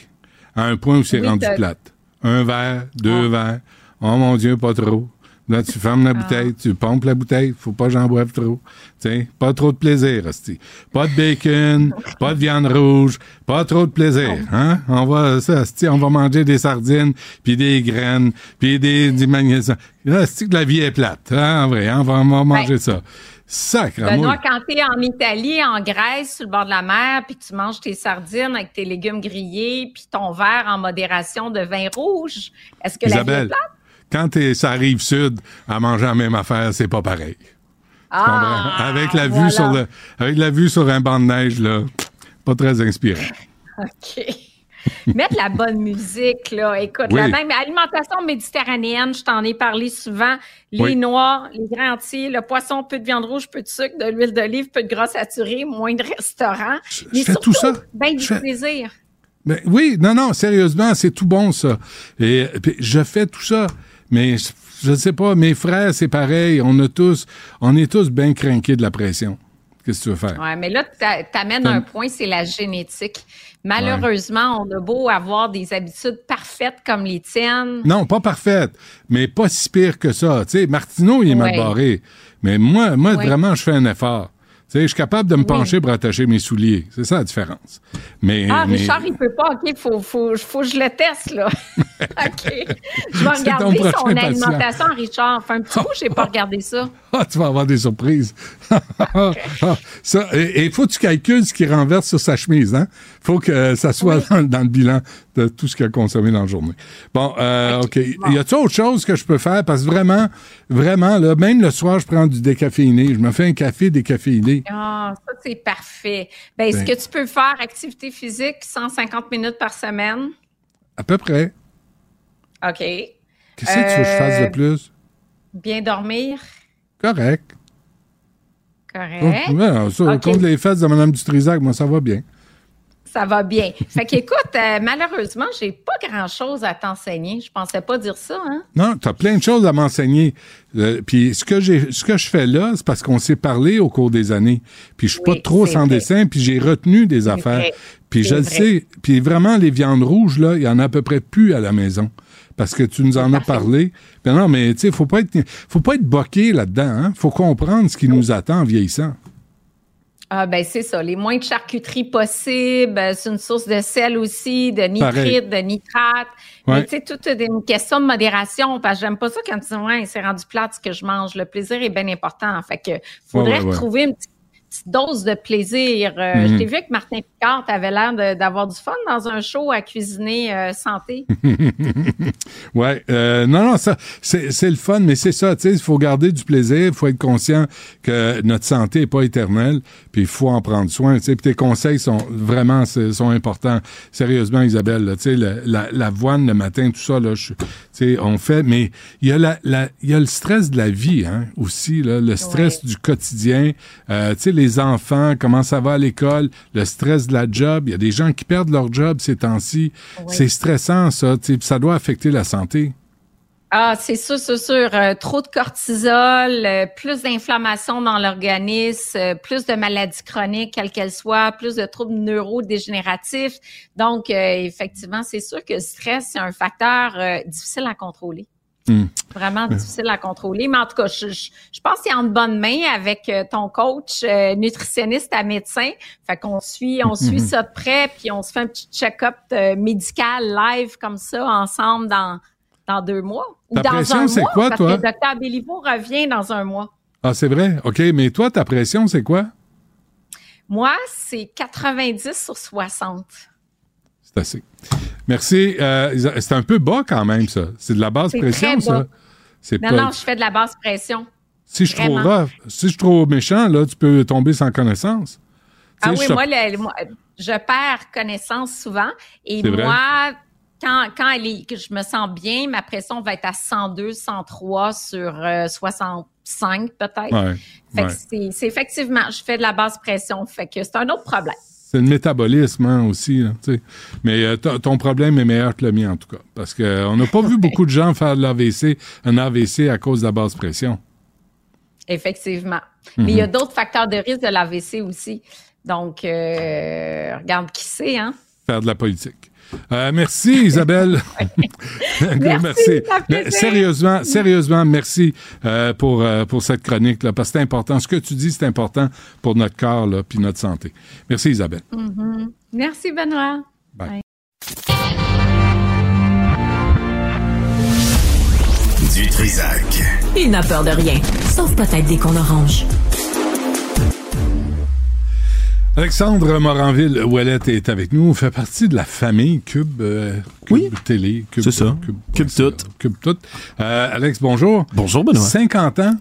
À un point où c'est Oui, rendu plate. Un verre, deux verres. Oh mon Dieu, pas trop. Là, tu fermes Ah. la bouteille, tu pompes la bouteille. Faut pas que j'en boive trop. Tiens, pas trop de plaisir, hostie. Pas de bacon, pas de viande rouge, pas trop de plaisir. Hein? On va, ça, hostie, on va manger des sardines, puis des graines, puis des, du magnésium. Là, hostie, que la vie est plate. Hein, en vrai, hein? on va, on va manger ça. Sacre Benoît, quand tu es en Italie, en Grèce, sur le bord de la mer, puis tu manges tes sardines avec tes légumes grillés, puis ton verre en modération de vin rouge, est-ce que la vie est Isabelle, plate? quand ça arrive sud à manger la même affaire, c'est pas pareil. Ah, avec la voilà. vue sur le, avec la vue sur un banc de neige là, pas très inspirant. OK. Mettre la bonne musique, là. Écoute, Oui. la même alimentation méditerranéenne, je t'en ai parlé souvent. Les Oui. noix, les grains entiers, le poisson, peu de viande rouge, peu de sucre, de l'huile d'olive, peu de gras saturé, moins de restaurants. Mais je fais surtout, tout ça. ben du Je fais- plaisir. Mais oui, non, non, sérieusement, c'est tout bon ça. Et je fais tout ça, mais je- je sais pas, mes frères, c'est pareil. On a tous, on est tous bien craqués de la pression. Qu'est-ce que tu veux faire? Ouais, mais là, t'amènes Comme- un point, c'est la génétique. Malheureusement, on a beau avoir des habitudes parfaites comme les tiennes. Non, pas parfaite, mais pas si pire que ça. Tu sais, Martineau, il est mal barré. Mais moi, moi Ouais. vraiment, je fais un effort. Tu sais, je suis capable de me pencher pour attacher mes souliers. C'est ça la différence. Mais, Ah, mais- Richard, il peut pas. OK, faut, faut, faut que je le teste, là. OK. Je vais regarder son patient. alimentation, Richard. Fait un petit coup, j'ai pas regardé ça. Ah, tu vas avoir des surprises. Ah, ça, et il faut que tu calcules ce qu'il renverse sur sa chemise. Hein? Faut que ça soit dans, dans le bilan de tout ce qu'il a consommé dans la journée. Bon, euh, OK. Y a-t-il autre chose que je peux faire? Parce que vraiment, vraiment, là, même le soir, je prends du décaféiné. Je me fais un café décaféiné. Ah, ça, c'est parfait. Ben, ce Ben. que tu peux faire, activité physique, 150 minutes par semaine. À peu près. OK. Qu'est-ce que tu veux que je fasse de Euh, plus? Bien dormir. Correct. Correct. Ouais, ça. Contre les fesses de Mme Dutrisac, moi, ça va bien. Ça va bien. Fait qu'écoute, euh, malheureusement, j'ai pas grand-chose à t'enseigner. Je pensais pas dire ça, hein? Non, tu as plein de choses à m'enseigner. Euh, puis ce que j'ai ce que je fais là, c'est parce qu'on s'est parlé au cours des années. Puis je suis pas trop sans vrai. dessin, puis j'ai retenu des affaires. vrai. Puis je le sais. Puis vraiment, les viandes rouges, là, il y en a à peu près plus à la maison. Parce que tu nous en as parlé. Ben non, mais tu sais, faut pas être faut pas être boqué là-dedans. Hein? Faut comprendre ce qui nous attend en vieillissant. Ah ben c'est ça, les moins de charcuterie possible, euh, c'est une source de sel aussi, de Pareil. nitrite, de nitrate. Ouais. Mais tu sais, tout est une question de modération, parce que j'aime pas ça quand tu dis ouais, c'est rendu plate ce que je mange. Le plaisir est bien important. Fait que faudrait ouais, ouais. retrouver une petite, petite dose de plaisir. Euh, Mhm. Je t'ai vu avec Martin Picard, t'avais l'air d'avoir du fun dans un show à cuisiner euh, santé. ouais, euh, non, non, ça, c'est c'est le fun, mais c'est ça, tu sais, il faut garder du plaisir, il faut être conscient que notre santé est pas éternelle, puis il faut en prendre soin, tu sais, puis tes conseils sont vraiment, sont importants. Sérieusement, Isabelle, tu sais, le- la- l'avoine le matin, tout ça, là, tu sais, on fait, mais il y a la, la- y a le stress de la vie, hein, aussi, là, le stress du quotidien, euh, tu sais, les enfants, comment ça va à l'école, le stress de la job, il y a des gens qui perdent leur job ces temps-ci, c'est stressant, ça, ça doit affecter la santé. Ah, c'est sûr, c'est sûr. Euh, trop de cortisol, euh, plus d'inflammation dans l'organisme, euh, plus de maladies chroniques, quelles qu'elles soient, plus de troubles neurodégénératifs. Donc, effectivement, c'est sûr que le stress, c'est un facteur difficile à contrôler. Hmm. Vraiment difficile à contrôler. Mais en tout cas, je, je, je pense qu'il est en de bonnes mains avec euh, ton coach euh, nutritionniste à médecin. Fait qu'on suit, on suit ça de près, puis on se fait un petit check-up euh, médical live comme ça ensemble dans dans deux mois. Ou Ta dans pression, un c'est mois, quoi, parce toi? que le docteur Béliveau revient dans un mois. Ah, c'est vrai? OK, mais toi, ta pression, c'est quoi? Moi, c'est 90 sur 60. C'est assez. Merci. Euh, c'est un peu bas quand même, ça. C'est de la basse pression, ça. Non, pas. non, je fais de la basse pression. si je suis trop vraiment. rough, si je suis trop méchant, là, tu peux tomber sans connaissance. Ah oui, je- moi, le- moi, je perds connaissance souvent. Et moi, quand, quand elle est, que je me sens bien, ma pression va être à 102, 103 sur euh, 65 peut-être. Ouais, Fait ouais. que c'est- c'est effectivement, je fais de la basse pression. Fait que c'est un autre problème. C'est le métabolisme hein, aussi. là. Mais euh, ton- problème est meilleur que le mien, en tout cas. Parce qu'on n'a pas vu beaucoup de gens faire de l'AVC, un AVC à cause de la basse pression. Effectivement. Mais il y a Mhm. d'autres facteurs de risque de l'AVC aussi. Donc, euh, regarde qui c'est, hein? Faire de la politique. Euh, merci, Isabelle. Merci, Mais sérieusement, sérieusement, merci euh, pour, euh, pour cette chronique-là, parce que c'est important. Ce que tu dis, c'est important pour notre corps là, puis notre santé. Merci, Isabelle. Mhm. Merci, Benoît. Bye. Du Trisac. Il n'a peur de rien, sauf peut-être des qu'on orange. Alexandre Moranville-Ouellette est avec nous, fait partie de la famille Cube, euh, Cube Télé. Cube, C'est ça. Cube, Cube tout. Cube tout. Euh, Alex, bonjour. Bonjour, Benoît. 50 ans.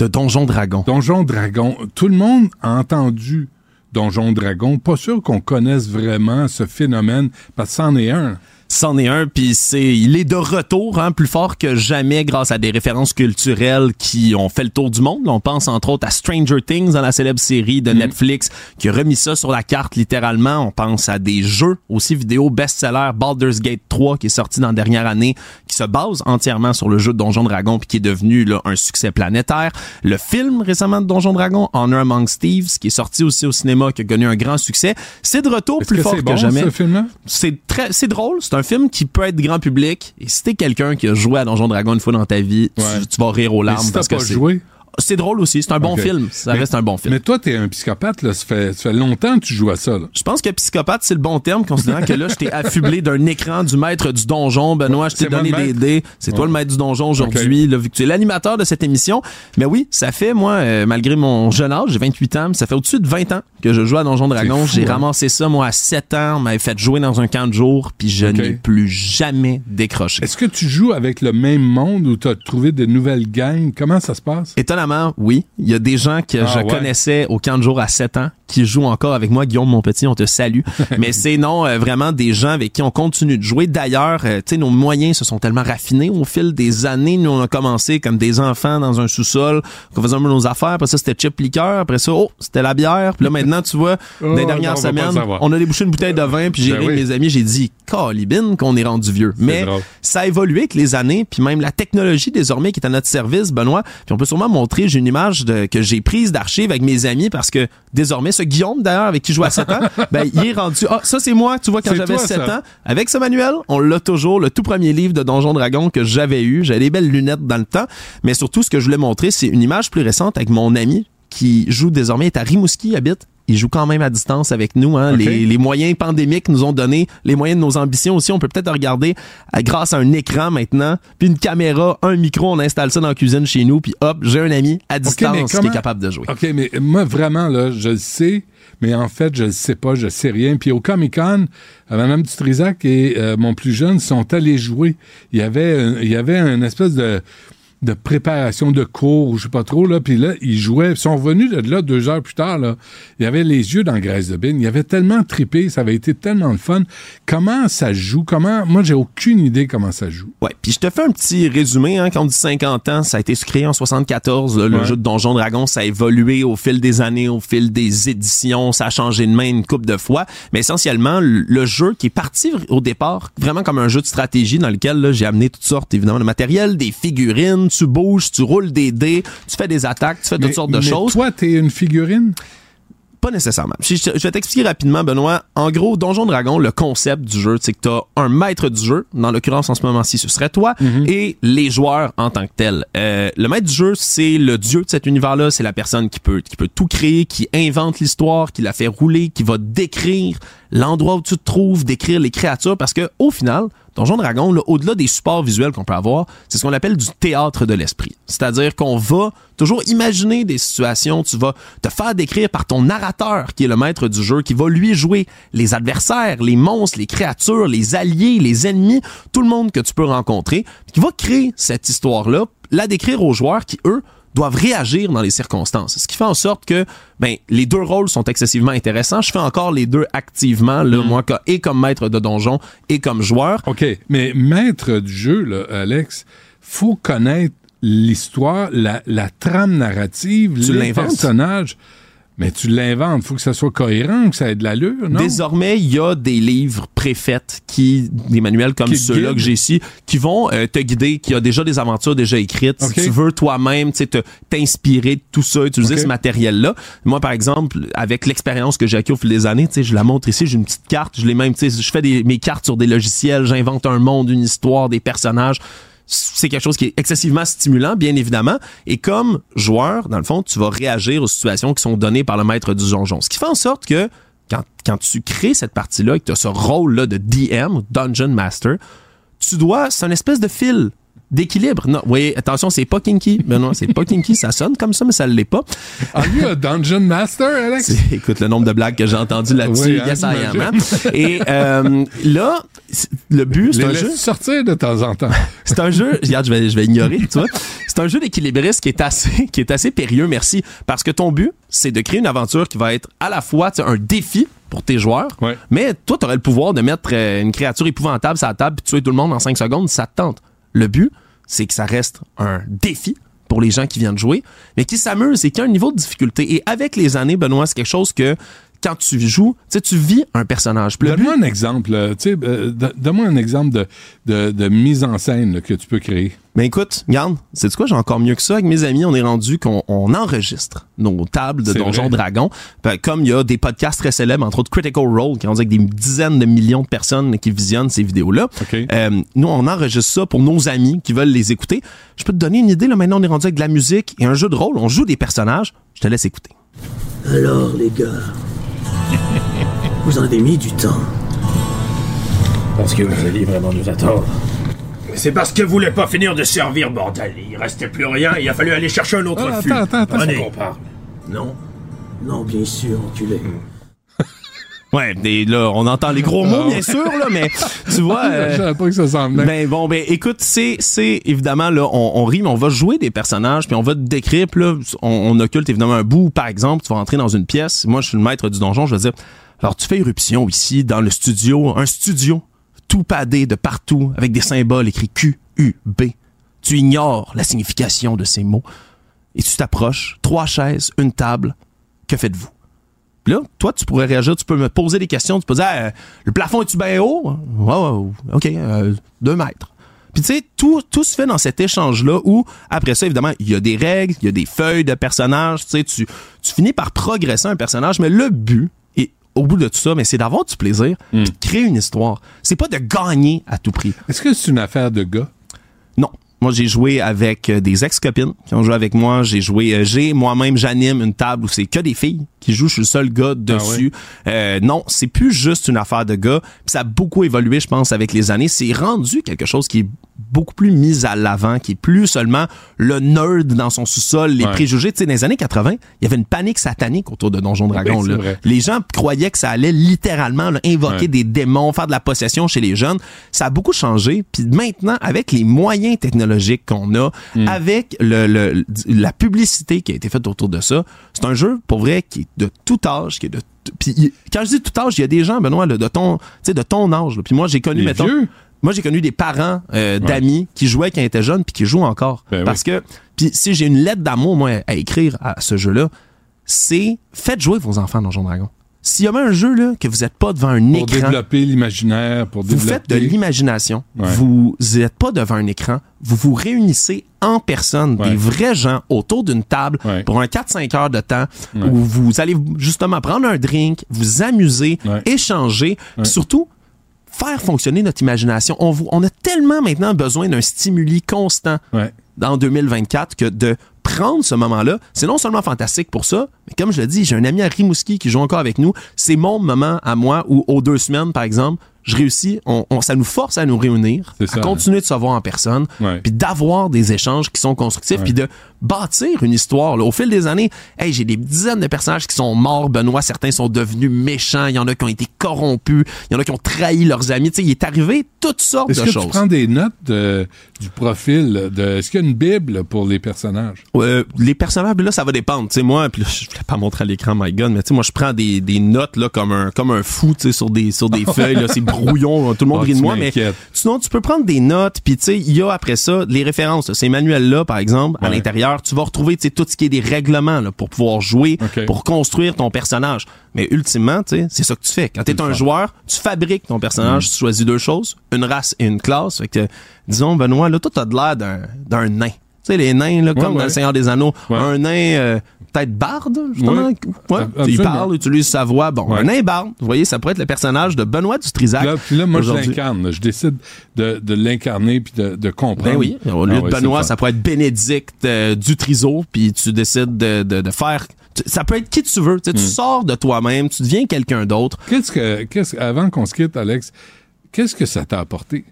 De Donjon Dragon. Donjon Dragon. Tout le monde a entendu Donjon Dragon. Pas sûr qu'on connaisse vraiment ce phénomène, parce que c'en est un. C'en est un, puis c'est, il est de retour, hein, plus fort que jamais grâce à des références culturelles qui ont fait le tour du monde. On pense entre autres à Stranger Things dans la célèbre série de Netflix qui a remis ça sur la carte littéralement. On pense à des jeux aussi vidéo best-seller Baldur's Gate 3 qui est sorti dans la dernière année, se base entièrement sur le jeu de Donjon Dragon puis qui est devenu là, un succès planétaire. Le film récemment de Donjon Dragon, Honor Among Thieves, qui est sorti aussi au cinéma, qui a connu un grand succès. C'est de retour plus que fort que bon, jamais. ce film-là? C'est très, c'est drôle. C'est un film qui peut être grand public. Et si t'es quelqu'un qui a joué à Donjon Dragon une fois dans ta vie, tu- Ouais. tu, vas rire aux Mais larmes si parce que pas joué? C'est drôle aussi. C'est un bon film. Ça Mais- reste un bon film. Mais toi, t'es un psychopathe, là. Ça fait, ça fait longtemps que tu joues à ça, là. Je pense que psychopathe, c'est le bon terme, considérant que là, je t'ai affublé d'un écran du maître du donjon. Benoît, je t'ai donné des dés. C'est toi Ouais. le maître du donjon aujourd'hui, là, vu que tu es l'animateur de cette émission. Mais oui, ça fait, moi, euh, malgré mon jeune âge, j'ai 28 ans, mais ça fait au-dessus de 20 ans que je joue à Donjon Dragon. J'ai hein? ramassé ça, moi, à 7 ans. On m'avait fait jouer dans un camp de jour, puis je n'ai plus jamais décroché. Est-ce que tu joues avec le même monde ou t'as trouvé de nouvelles gangs? Comment ça se passe? Étonnamment, Oui. Il y a des gens que Ah, je ouais. connaissais au camp de jour à 7 ans qui jouent encore avec moi. Guillaume, mon petit, on te salue. Mais c'est non, euh, vraiment des gens avec qui on continue de jouer. D'ailleurs, euh, tu sais, nos moyens se sont tellement raffinés au fil des années. Nous, on a commencé comme des enfants dans un sous-sol, qu'on faisait un peu nos affaires. Après ça, c'était chip liqueur. Après ça, oh, c'était la bière. Puis là, maintenant, tu vois, Oh, dans les dernières semaines, on a débouché une bouteille de vin. Puis j'ai Ben ri de oui. mes amis, j'ai dit, calibine qu'on est rendu vieux. Mais drôle. ça a évolué avec les années, puis même la technologie désormais qui est à notre service, Benoît. Puis on peut sûrement montrer, j'ai une image de, que j'ai prise d'archives avec mes amis parce que désormais, ce Guillaume d'ailleurs avec qui je joue à 7 ans, ben il est rendu. Ah, ça c'est moi, tu vois quand j'avais toi, 7 ça. ans. Avec ce manuel, on l'a toujours, le tout premier livre de Donjon Dragon que j'avais eu. J'avais des belles lunettes dans le temps, mais surtout ce que je voulais montrer, c'est une image plus récente avec mon ami qui joue désormais est à Rimouski, habite. Il joue quand même à distance avec nous. Hein. Les, les moyens pandémiques nous ont donné les moyens de nos ambitions aussi. On peut peut-être regarder euh, grâce à un écran maintenant, puis une caméra, un micro, on installe ça dans la cuisine chez nous, puis hop, j'ai un ami à distance qui est capable de jouer. OK, mais moi, vraiment, là, je le sais, mais en fait, je le sais pas, je sais rien. Puis au Comic-Con, euh, Mme Dutrisac et euh, mon plus jeune sont allés jouer. Il y avait, un- il y avait une espèce de de préparation de cours, ou je sais pas trop, là, puis là, ils jouaient, ils sont revenus de là deux heures plus tard, là, il y avait les yeux dans la graisse de bine, il y avait tellement trippé, ça avait été tellement le fun. Comment ça joue? Comment, moi, j'ai aucune idée comment ça joue. Ouais, puis je te fais un petit résumé. Hein, quand on dit 50 ans, ça a été créé en 74. là, le Ouais. jeu de Donjon Dragon, ça a évolué au fil des années, au fil des éditions. Ça a changé de main une couple de fois. Mais essentiellement, le, le jeu qui est parti au départ vraiment comme un jeu de stratégie dans lequel là, j'ai amené toutes sortes, évidemment, de matériel, des figurines, tu bouges, tu roules des dés, tu fais des attaques, tu fais toutes sortes de mais choses. toi, t'es une figurine? Pas nécessairement. Je, vais t'expliquer rapidement, Benoît. En gros, Donjon Dragon, le concept du jeu, c'est que tu as un maître du jeu, dans l'occurrence en ce moment-ci, ce serait toi, et les joueurs en tant que tels. Euh, le maître du jeu, c'est le dieu de cet univers-là, c'est la personne qui peut, qui peut tout créer, qui invente l'histoire, qui la fait rouler, qui va décrire l'endroit où tu te trouves, décrire les créatures, parce que au final, Donjon Dragon, là, au-delà des supports visuels qu'on peut avoir, c'est ce qu'on appelle du théâtre de l'esprit. C'est-à-dire qu'on va toujours imaginer des situations, tu vas te faire décrire par ton narrateur, qui est le maître du jeu, qui va lui jouer les adversaires, les monstres, les créatures, les alliés, les ennemis, tout le monde que tu peux rencontrer, qui va créer cette histoire-là, la décrire aux joueurs qui, eux, doivent réagir dans les circonstances. Ce qui fait en sorte que ben, les deux rôles sont excessivement intéressants. Je fais encore les deux activement, là, moi, co- et comme maître de donjon et comme joueur. OK, mais maître du jeu, là, Alex, faut connaître l'histoire, la, la trame narrative, Tu les personnages. Mais tu l'inventes, faut que ça soit cohérent, que ça ait de l'allure, non? Désormais, il y a des livres préfaits qui, des manuels comme ceux-là que j'ai ici, qui vont euh, te guider, qui a déjà des aventures déjà écrites. Si tu veux toi-même, tu t'inspirer de tout ça, utiliser ce matériel-là. Moi, par exemple, avec l'expérience que j'ai acquis au fil des années, tu sais, je la montre ici, j'ai une petite carte, je l'ai même, tu sais, je fais des, mes cartes sur des logiciels, j'invente un monde, une histoire, des personnages. C'est quelque chose qui est excessivement stimulant, bien évidemment. Et comme joueur, dans le fond, tu vas réagir aux situations qui sont données par le maître du donjon. Ce qui fait en sorte que quand, quand tu crées cette partie-là et que tu as ce rôle-là de DM, Dungeon Master, tu dois, c'est une espèce de fil d'équilibre. Non, oui, attention, c'est pas kinky. Ben non, c'est pas kinky. Ça sonne comme ça, mais ça l'est pas. Are you a Dungeon Master, Alex? Écoute, le nombre de blagues que j'ai entendues là-dessus, Oui, hein, yes, I am. hein. Et euh, là, le but, c'est un jeu. sortir de temps en temps. C'est un jeu, regarde, je vais, je vais ignorer, tu vois. C'est un jeu d'équilibriste qui est assez, qui est assez périlleux, merci. Parce que ton but, c'est de créer une aventure qui va être à la fois un défi pour tes joueurs, Ouais. mais toi, tu aurais le pouvoir de mettre euh, une créature épouvantable sur la table puis de tuer tout le monde en 5 secondes ça te tente. Le but, c'est que ça reste un défi pour les gens qui viennent jouer, mais qui s'amusent et qui a un niveau de difficulté. Et avec les années, Benoît, c'est quelque chose que quand tu joues, tu vis un personnage. Donne-moi un exemple, euh, don- donne-moi un exemple de, de, de mise en scène là, que tu peux créer. Mais écoute, regarde, c'est quoi, j'ai encore mieux que ça. Avec mes amis, on est rendu qu'on on enregistre nos tables de Donjons. Dragons. Comme il y a des podcasts très célèbres, entre autres Critical Role, qui ont avec des dizaines de millions de personnes qui visionnent ces vidéos-là. Euh, nous, on enregistre ça pour nos amis qui veulent les écouter. Je peux te donner une idée, là, maintenant, on est rendu avec de la musique et un jeu de rôle. On joue des personnages. Je te laisse écouter. Alors, les gars, vous en avez mis du temps. Parce que vous alliez vraiment nous attendre. C'est parce que vous voulez pas finir de servir, bordel. Il restait plus rien, il a fallu aller chercher un autre Ah, fût. attends, attends, attends. Prenez. Non Non, bien sûr, enculé. Ouais, et là, on entend les gros mots, bien sûr, là, mais tu vois. euh, Je savais pas que ça s'en venait. ben bon, ben écoute, c'est c'est évidemment là, on, on rit, mais on va jouer des personnages, puis on va te décrire, puis là, on, on occulte évidemment un bout. Par exemple, tu vas rentrer dans une pièce. Moi, je suis le maître du donjon. Je vais dire, alors tu fais irruption ici dans le studio, un studio tout padé de partout avec des symboles écrits Q U B. Tu ignores la signification de ces mots et tu t'approches. Trois chaises, une table. Que faites-vous? Là, toi, tu pourrais réagir, tu peux me poser des questions, tu peux dire, le plafond est-tu bien haut? Ouais, OK, euh, deux mètres. Puis tu sais, tout, tout se fait dans cet échange-là où, après ça, évidemment, il y a des règles, il y a des feuilles de personnages, tu sais, tu, finis par progresser un personnage, mais le but, au bout de tout ça, mais c'est d'avoir du plaisir, puis de créer une histoire. C'est pas de gagner à tout prix. Est-ce que c'est une affaire de gars? Non. Moi, j'ai joué avec euh, des ex-copines qui ont joué avec moi. J'ai joué, euh, j'ai moi-même, j'anime une table où c'est que des filles qui jouent. Je suis le seul gars dessus. Euh, non, c'est plus juste une affaire de gars. Puis ça a beaucoup évolué, je pense, avec les années. C'est rendu quelque chose qui est beaucoup plus mis à l'avant, qui est plus seulement le nerd dans son sous-sol, les Ouais. préjugés. Tu sais, dans les années 80, il y avait une panique satanique autour de Donjon Dragon. C'est là. vrai. Les gens croyaient que ça allait littéralement là, invoquer Ouais. des démons, faire de la possession chez les jeunes. Ça a beaucoup changé. Puis maintenant, avec les moyens technologiques qu'on a, Hmm. avec le, le- la publicité qui a été faite autour de ça, c'est un jeu, pour vrai, qui est de tout âge, qui est de puis quand je dis tout âge, il y a des gens, Benoît, là, de ton, tu sais, de ton âge. Puis moi, j'ai connu, Les mettons, vieux? moi, j'ai connu des parents euh, d'amis qui jouaient quand ils étaient jeunes puis qui jouent encore. Ben Parce que, puis si j'ai une lettre d'amour, moi, à écrire à ce jeu-là, c'est faites jouer vos enfants dans Donjon Dragon. S'il y avait un jeu là, que vous n'êtes pas devant un Pour écran, développer l'imaginaire, pour vous développer... faites de l'imagination, Ouais. vous n'êtes pas devant un écran, vous vous réunissez en personne, Ouais. des vrais gens autour d'une table Ouais. pour un 4-5 heures de temps où vous allez justement prendre un drink, vous amuser, échanger, surtout faire fonctionner notre imagination. On, vous- on a tellement maintenant besoin d'un stimuli constant dans 2024 que de prendre ce moment-là, c'est non seulement fantastique pour ça, mais comme je le dis, j'ai un ami à Rimouski qui joue encore avec nous. C'est mon moment à moi où, aux deux semaines, par exemple, je réussis, on, on- ça nous force à nous réunir, C'est à ça, continuer de se voir en personne, puis d'avoir des échanges qui sont constructifs, puis de bâtir une histoire. là. Au fil des années, hey, j'ai des dizaines de personnages qui sont morts, Benoît, certains sont devenus méchants, il y en a qui ont été corrompus, il y en a qui ont trahi leurs amis. Tu sais, il est arrivé toutes sortes Est-ce de que choses. tu prends des notes de- du profil? De, est-ce qu'il y a une Bible pour les personnages? Euh, les personnages, là, ça va dépendre. Tu sais, moi, puis là, je voulais pas montrer à l'écran, my God, mais tu sais, moi, je prends des, des notes là comme un comme un fou, tu sais, sur des sur des feuilles. Là, c'est brouillon, tout le monde Ah, rit de moi, mais sinon, tu peux prendre des notes, puis tu sais, il y a après ça les références. là. Ces manuels là, par exemple, à l'intérieur, tu vas retrouver tu sais tout ce qui est des règlements là, pour pouvoir jouer, pour construire ton personnage. Mais ultimement, tu sais, c'est ça que tu fais. Quand tu es un joueur, tu fabriques ton personnage, Mm. tu choisis deux choses, une race et une classe. Fait que, disons, Benoît, là, toi, t'as de l'air d'un d'un nain. Tu sais, les nains, là, comme ouais. dans le Seigneur des Anneaux. Ouais. Un nain, euh, peut-être barde, justement. Il parle, utilise sa voix. Bon, un nain barde. Vous voyez, ça pourrait être le personnage de Benoît du Trisac. Là, puis là, moi, je l'incarne. Je décide de, de l'incarner puis de, de comprendre. Ben oui, au lieu Ah de ouais, c'est Benoît, ça pourrait être Bénédicte euh, du Triseau, puis tu décides de, de, de faire... tu- Ça peut être qui tu veux. Tu sais, tu Mm. sors de toi-même, tu deviens quelqu'un d'autre. Qu'est-ce que, qu'est-ce, avant qu'on se quitte, Alex, qu'est-ce que ça t'a apporté?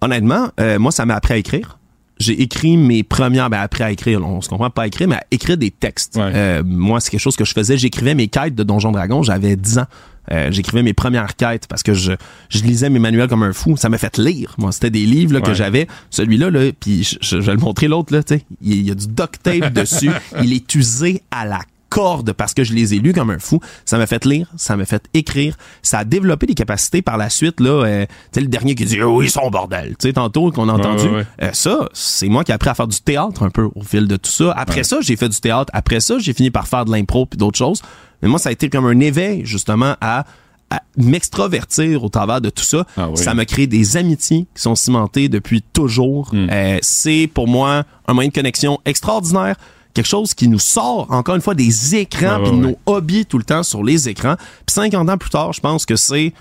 Honnêtement, euh, moi, ça m'a appris à écrire. J'ai écrit mes premières, ben après à écrire, on se comprend pas à écrire, mais à écrire des textes. Ouais. Euh, moi, c'est quelque chose que je faisais. J'écrivais mes quêtes de Donjon Dragon, j'avais 10 ans. Euh, j'écrivais mes premières quêtes parce que je, je lisais mes manuels comme un fou. Ça m'a fait lire. Moi, c'était des livres là, que Ouais. j'avais. Celui-là, là, puis je, je- vais le montrer l'autre, là, tu sais. Il il y a du duct tape dessus. Il est usé à la corde parce que je les ai lus comme un fou. Ça m'a fait lire, ça m'a fait écrire, ça a développé des capacités par la suite là. euh, le dernier qui dit oh ils sont bordel, tu sais tantôt qu'on a entendu. ouais, ouais. Euh, ça, c'est moi qui ai appris à faire du théâtre un peu au fil de tout ça. Après ça, j'ai fait du théâtre. Après ça, j'ai fini par faire de l'impro puis d'autres choses. Mais moi, ça a été comme un éveil justement à à m'extrovertir au travers de tout ça. Ah oui. Ça m'a créé des amitiés qui sont cimentées depuis toujours. Hmm. Euh, c'est pour moi un moyen de connexion extraordinaire. Quelque chose qui nous sort, encore une fois, des écrans Ah puis ouais. nos hobbies tout le temps sur les écrans. Puis 50 ans plus tard, je pense que c'est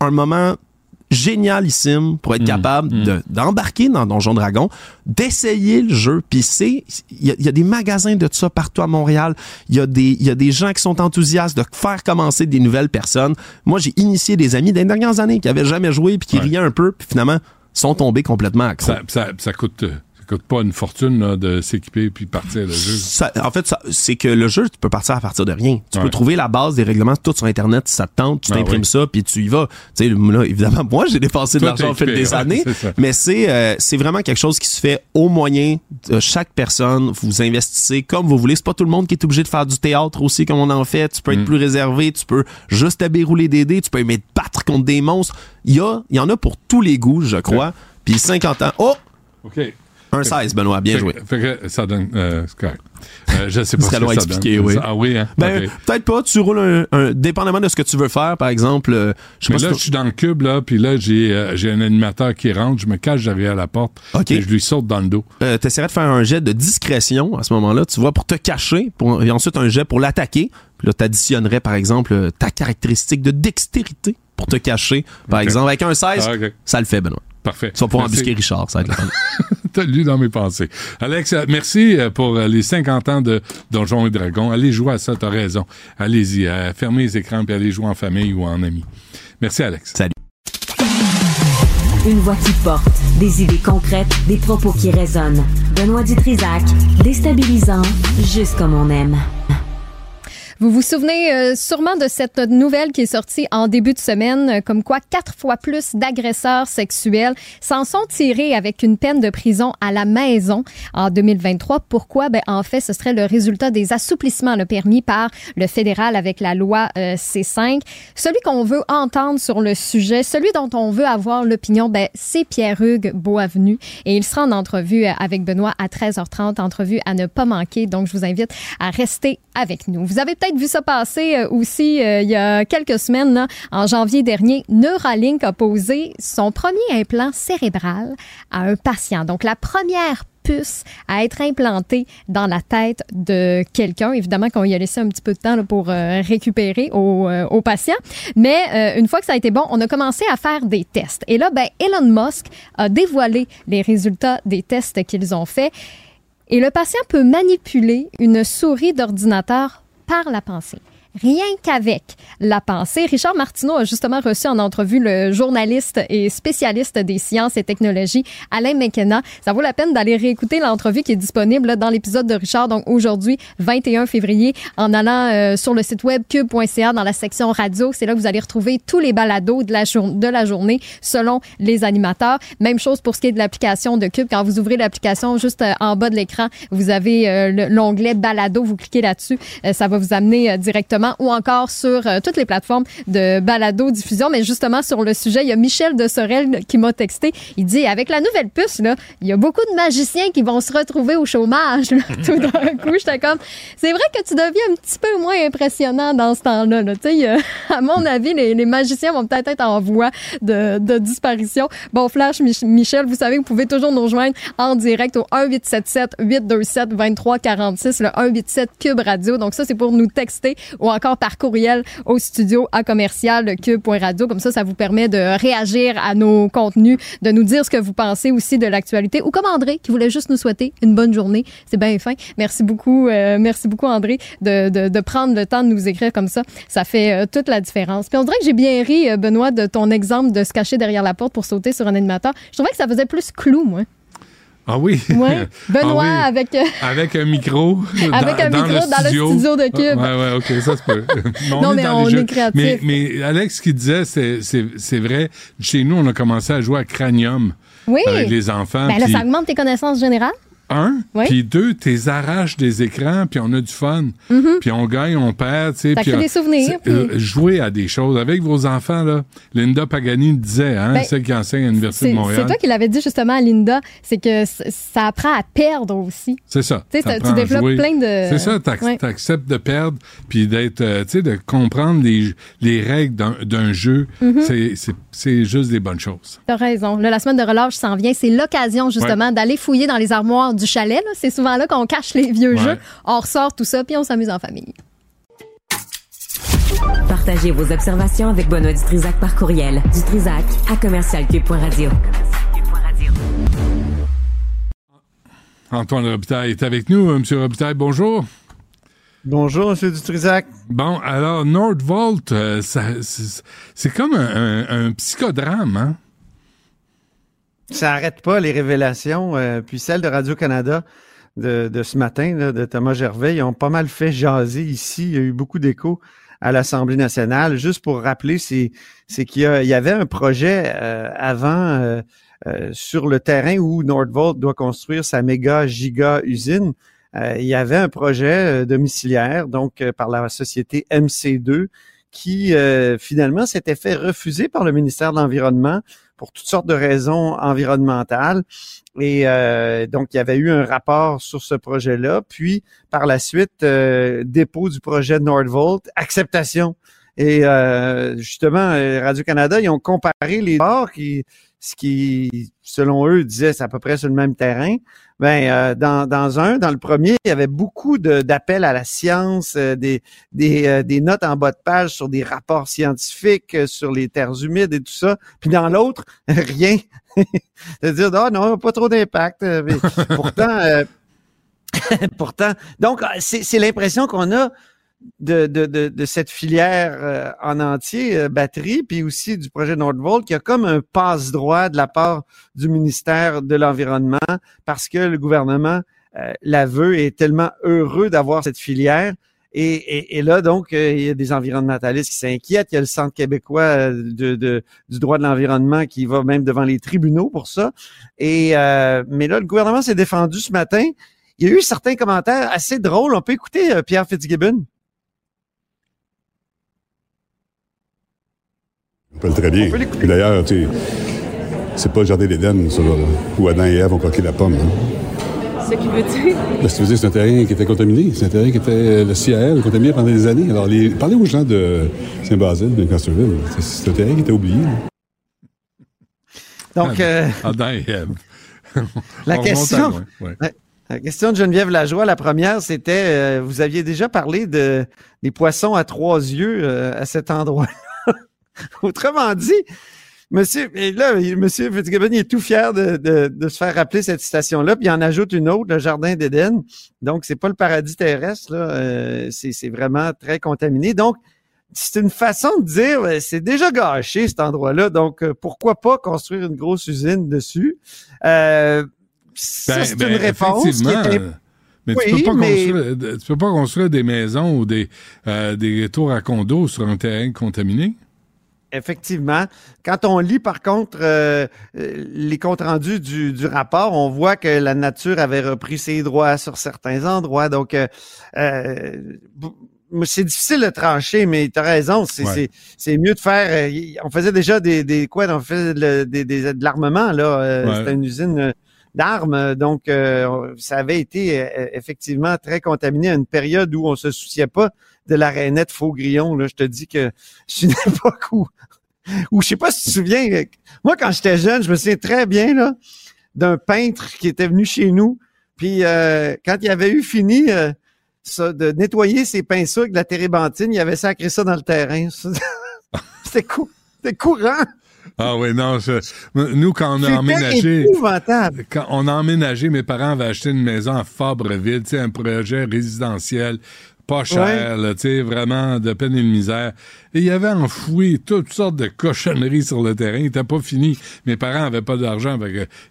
un moment génialissime pour être Mm, capable de- d'embarquer dans Donjon Dragon, d'essayer le jeu. Puis c'est, il y, a- il y a des magasins de ça partout à Montréal. Il y a des, il y a des gens qui sont enthousiastes de faire commencer des nouvelles personnes. Moi, j'ai initié des amis des dernières années qui avaient jamais joué puis qui Ouais. riaient un peu puis finalement sont tombés complètement accro. Ça, ça, ça coûte, euh, coûte pas une fortune là, de s'équiper puis partir le jeu. Ça- en fait, c'est que le jeu, tu peux partir à partir de rien. Tu Ouais. peux trouver la base des règlements tout sur Internet, si ça te tente, tu Ah t'imprimes oui. ça, puis tu y vas. Tu sais, là, évidemment, moi, j'ai dépensé de l'argent au fil des ouais, années, mais c'est euh, c'est vraiment quelque chose qui se fait au moyen de chaque personne. Vous investissez comme vous voulez. C'est pas tout le monde qui est obligé de faire du théâtre aussi, comme on en fait. Tu peux être Mm. plus réservé, tu peux juste taber rouler des dés, tu peux aimer te battre contre des monstres. Il y, a, il y en a pour tous les goûts, je crois. Puis 50 ans. Oh! OK. Un 16, Benoît, bien Fait joué. que- Fait que ça donne. Euh, c'est correct. Euh, je sais pas Ce que ça expliquer, donne. oui. Ah oui, hein? Ben, peut-être pas. Tu roules un, un- dépendamment de ce que tu veux faire, par exemple. euh, je Mais là, si je suis dans le cube, là, puis là, j'ai euh, j'ai un animateur qui rentre, je me cache derrière la porte, et je lui saute dans le dos. euh, t'essaierais de faire un jet de discrétion à ce moment-là, tu vois, pour te cacher, pour, et ensuite un jet pour l'attaquer. Puis là, t'additionnerais, par exemple, ta caractéristique de dextérité pour te cacher. Par exemple, avec un 16, Ah, ça le fait, Benoît. Parfait. Vas pouvoir Merci. embusquer Richard, ça va être. T'as lu dans mes pensées. Alex, euh, merci euh, pour euh, les 50 ans de Donjons et Dragons. Allez jouer à ça, t'as raison. Allez-y, fermez les écrans puis allez jouer en famille ou en amis. Merci, Alex. Salut. Une voix qui porte, des idées concrètes, des propos qui résonnent. Benoît Dutrisac, déstabilisant, juste comme on aime. Vous vous souvenez euh, sûrement de cette nouvelle qui est sortie en début de semaine, euh, comme quoi quatre fois plus d'agresseurs sexuels s'en sont tirés avec une peine de prison à la maison en 2023. Pourquoi? Ben, en fait, ce serait le résultat des assouplissements là, permis par le fédéral avec la loi euh, C5. Celui qu'on veut entendre sur le sujet, celui dont on veut avoir l'opinion, ben, c'est Pierre-Hugues Boisvenu et il sera en entrevue euh, avec Benoît à 13h30, entrevue à ne pas manquer. Donc, je vous invite à rester avec nous. Vous avez peut-être vu ça passer euh, aussi euh, il y a quelques semaines, là, en janvier dernier. Neuralink a posé son premier implant cérébral à un patient. Donc, la première puce à être implantée dans la tête de quelqu'un. Évidemment qu'on y a laissé un petit peu de temps là, pour euh, récupérer au, euh, patient. Mais euh, une fois que ça a été bon, on a commencé à faire des tests. Et là, ben, Elon Musk a dévoilé les résultats des tests qu'ils ont faits. Et le patient peut manipuler une souris d'ordinateur par la pensée. Rien qu'avec la pensée. Richard Martineau a justement reçu en entrevue le journaliste et spécialiste des sciences et technologies, Alain McKenna. Ça vaut la peine d'aller réécouter l'entrevue qui est disponible dans l'épisode de Richard, donc aujourd'hui, 21 février, en allant euh, sur le site web cube.ca dans la section radio. C'est là que vous allez retrouver tous les balados de la, journée selon les animateurs. Même chose pour ce qui est de l'application de Cube. Quand vous ouvrez l'application, juste euh, en bas de l'écran, vous avez euh, le- l'onglet balado. Vous cliquez là-dessus. Ça va vous amener euh, ou encore sur euh, toutes les plateformes de balado diffusion. Mais justement, sur le sujet, il y a Michel de Sorel qui m'a texté. Il dit, avec la nouvelle puce, là, il y a beaucoup de magiciens qui vont se retrouver au chômage. Tout d'un coup, j'étais comme, c'est vrai que tu deviens un petit peu moins impressionnant dans ce temps-là. Euh, à mon avis, les, magiciens vont peut-être être en voie de, disparition. Bon, Flash, Mich- Michel, vous savez, vous pouvez toujours nous rejoindre en direct au 1-877-827-2346, le 187 Cube Radio. Donc ça, c'est pour nous texter encore par courriel au studio à commercial cube.radio. Comme ça, ça vous permet de réagir à nos contenus, de nous dire ce que vous pensez aussi de l'actualité. Ou comme André, qui voulait juste nous souhaiter une bonne journée. C'est bien fin. Merci beaucoup, euh, merci beaucoup André, de, de, prendre le temps de nous écrire comme ça. Ça fait euh, toute la différence. Puis on dirait que j'ai bien ri, euh, Benoît, de ton exemple de se cacher derrière la porte pour sauter sur un animateur. Je trouvais que ça faisait plus clou, moi. Ah oui? Benoît Ah oui. avec... euh, Avec un micro. Avec un micro dans le studio de Cube. Ouais, ouais, OK, ça se peut. Mais Non, mais on est créatif. Mais, mais Alex, ce qu'il disait, c'est- c'est c'est vrai. Chez nous, on a commencé à jouer à Cranium Oui. avec les enfants. Ben là, ça augmente tes connaissances générales? Un, Oui. puis deux, t'es arraches des écrans, puis on a du fun. Mhm. Puis on gagne, on perd, tu sais. Ça puis, crée euh, des souvenirs, puis- euh, jouer à des choses avec vos enfants, là. Linda Pagani disait, hein, Ben, celle qui enseigne à l'Université de Montréal. c'est toi qui l'avais dit justement à Linda, c'est que ça apprend à perdre aussi. C'est ça. Tu développes jouer. plein de- C'est ça, t'ac- Ouais. t'acceptes de perdre, puis d'être, euh, tu sais, de comprendre les, les règles d'un- jeu. Mhm. C'est- c'est- juste des bonnes choses. T'as raison. Là, la semaine de relâche s'en vient. C'est l'occasion, justement, d'aller fouiller dans les armoires du chalet. là. C'est souvent là qu'on cache les vieux Ouais. jeux. On ressort tout ça, puis on s'amuse en famille. Partagez vos observations avec Benoît Dutrisac par courriel. Dutrisac à commercialcube.radio. Antoine Robitaille est avec nous. Euh, Monsieur Robitaille, bonjour. Bonjour, M. Dutrisac. Bon, alors, Nordvolt, euh, ça- c'est c'est comme un, un- un psychodrame, hein? Ça arrête pas les révélations. euh, puis celle de Radio-Canada de, de ce matin, là, de Thomas Gervais, ils ont pas mal fait jaser ici. Il y a eu beaucoup d'échos à l'Assemblée nationale. Juste pour rappeler, c'est, qu'il y, y avait un projet euh, avant euh, euh, sur le terrain où Nordvolt doit construire sa méga giga usine. Euh, il y avait un projet euh, domiciliaire, donc euh, par la société MC2, qui finalement s'était fait refuser par le ministère de l'Environnement pour toutes sortes de raisons environnementales. Et euh, donc, il y avait eu un rapport sur ce projet-là. Puis, par la suite, euh, dépôt du projet Nordvolt, acceptation. Et euh, justement, euh, Radio-Canada, ils ont comparé les rapports qui, ce qui, selon eux, disaient c'est à peu près sur le même terrain. Ben, euh, dans, dans un, dans le premier, il y avait beaucoup d'appels à la science, euh, des, des, euh, des notes en bas de page sur des rapports scientifiques, euh, sur les terres humides et tout ça. Puis dans l'autre, rien. C'est-à-dire, ah non, pas trop d'impact. Mais pourtant, euh, pourtant, donc, c'est c'est l'impression qu'on a de, de, de, cette filière euh, en entier, euh, batterie, puis aussi du projet Nordvolt, qui a comme un passe-droit de la part du ministère de l'Environnement parce que le gouvernement euh, la veut et est tellement heureux d'avoir cette filière. Et, et, là, donc, euh, il y a des environnementalistes qui s'inquiètent. Il y a le Centre québécois de, du droit de l'environnement qui va même devant les tribunaux pour ça. Et mais là, le gouvernement s'est défendu ce matin. Il y a eu certains commentaires assez drôles. On peut écouter Pierre Fitzgibbon. On peut le très bien. Puis d'ailleurs, tu sais, c'est pas le jardin d'Éden, ça, là, où Adam et Ève ont croqué la pomme. Hein. Ce qui veut dire. Là, si tu veux dire, c'est un terrain qui était contaminé. C'est un terrain qui était euh, le CIAL contaminé pendant des années. Alors, les, parlez aux gens de Saint-Basile, de Costerville. C'est- un terrain qui était oublié. Donc, euh, Adam et Ève. La question, ouais. La question de Geneviève Lajoie, la première, c'était, euh, vous aviez déjà parlé de, des poissons à trois yeux euh, à cet endroit. Autrement dit, monsieur, et là, monsieur Fitzgibbon, il est tout fier de, de- de se faire rappeler cette citation-là, puis il en ajoute une autre, le jardin d'Éden. Donc, c'est pas le paradis terrestre, là, euh, c'est vraiment très contaminé. Donc, c'est une façon de dire, euh, c'est déjà gâché cet endroit-là, donc euh, pourquoi pas construire une grosse usine dessus? Euh, Ben, c'est ben, une réponse qui effectivement, est... Mais Oui, tu peux pas mais- construire, tu peux pas construire des maisons ou des, euh, des tours à condos sur un terrain contaminé. Effectivement. Quand on lit, par contre, euh, euh, les comptes rendus du, du rapport, on voit que la nature avait repris ses droits sur certains endroits. Donc, euh, euh, c'est difficile de trancher, mais tu as raison. C'est Ouais. c'est- c'est mieux de faire. on faisait déjà des, des quoi? On faisait de l'armement, là. euh, Ouais. C'était une usine d'armes. Donc, euh, ça avait été euh, effectivement très contaminé à une période où on se souciait pas de la rainette Faux-Grillon. Là, je te dis que c'est une époque où, où je sais pas si tu te souviens, euh, moi, quand j'étais jeune, je me souviens très bien là, d'un peintre qui était venu chez nous. Puis quand il avait eu fini ça, de nettoyer ses pinceaux avec de la térébenthine, il avait sacré ça dans le terrain. C'était cou c'était courant. Ah oui, non, je- nous, quand on a emménagé, quand on a emménagé, mes parents avaient acheté une maison à Fabreville, un projet résidentiel, pas cher, là, tu sais, vraiment de peine et de misère. Et il y avait enfoui toutes sortes de cochonneries sur le terrain. Il était pas fini. Mes parents avaient pas d'argent,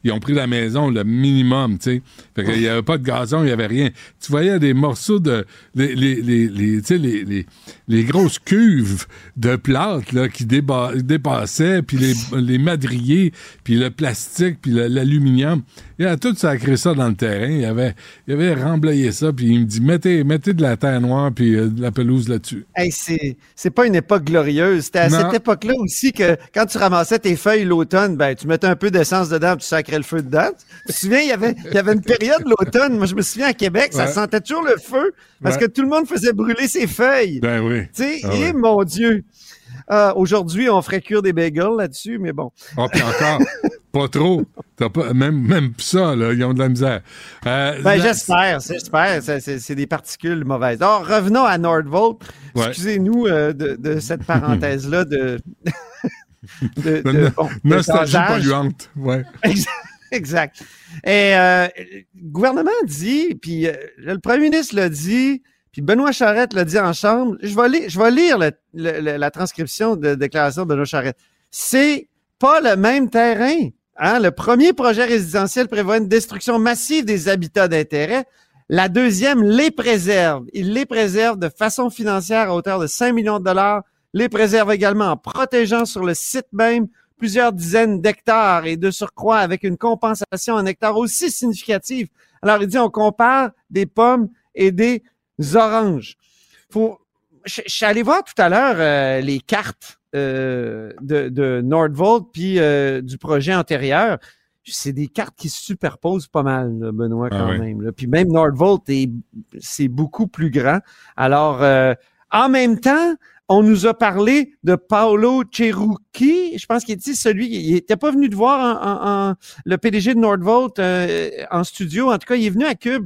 ils ont pris la maison le minimum, tu sais. Fait qu'il y avait pas de gazon, il y avait rien. Tu voyais des morceaux de, les, les, les, les- tu sais, les, les, les grosses cuves de plantes, là, qui déba- dépassaient, puis les, les madriers, puis le plastique, puis l'aluminium. Il a tout sacré ça dans le terrain. Il avait, il avait remblayé ça, puis il me dit, mettez, mettez de la terre noire, puis euh, de la pelouse là-dessus. Hey, c'est c'est pas une époque glorieuse. C'était à Non. cette époque-là aussi que quand tu ramassais tes feuilles l'automne, ben tu mettais un peu d'essence dedans, tu sacrais le feu dedans. Tu te souviens, il y avait il y avait une période l'automne. Moi, je me souviens à Québec, ça sentait toujours le feu parce Ouais. que tout le monde faisait brûler ses feuilles. Ben oui. Tu sais, Ah et ouais. mon Dieu. Ah, Aujourd'hui, on ferait cuire des bagels là-dessus, mais bon. Ah, puis encore, pas trop. T'as pas, même, même ça, là, ils ont de la misère. Euh, Ben, j'espère, j'espère. C'est- des particules mauvaises. Alors, revenons à Nordvolt. Ouais. Excusez-nous euh, de, de cette parenthèse-là de, de, bon, nostalgie polluante. Ouais. Exact. Et euh, le gouvernement dit, puis le premier ministre l'a dit, puis Benoît Charette l'a dit en chambre. Je vais lire, je vais lire le- le- le- la transcription de la déclaration de Benoît Charette. C'est pas le même terrain. Hein, le premier projet résidentiel prévoit une destruction massive des habitats d'intérêt. La deuxième les préserve. Il les préserve de façon financière à hauteur de 5 millions de dollars. Les préserve également en protégeant sur le site même plusieurs dizaines d'hectares et de surcroît avec une compensation en hectares aussi significative. Alors, il dit, on compare des pommes et des oranges. Faut, je, je suis allé voir tout à l'heure euh, les cartes euh, de, de Nordvolt puis euh, du projet antérieur. C'est des cartes qui se superposent pas mal, là, Benoît, Ah quand oui. même. là. Puis même Nordvolt, est- c'est beaucoup plus grand. Alors, euh, en même temps, on nous a parlé de Paolo Cherukhi. Je pense qu'il était celui, il était pas venu te voir en, en- en- le PDG de Nordvolt euh, en studio. En tout cas, il est venu à Cube.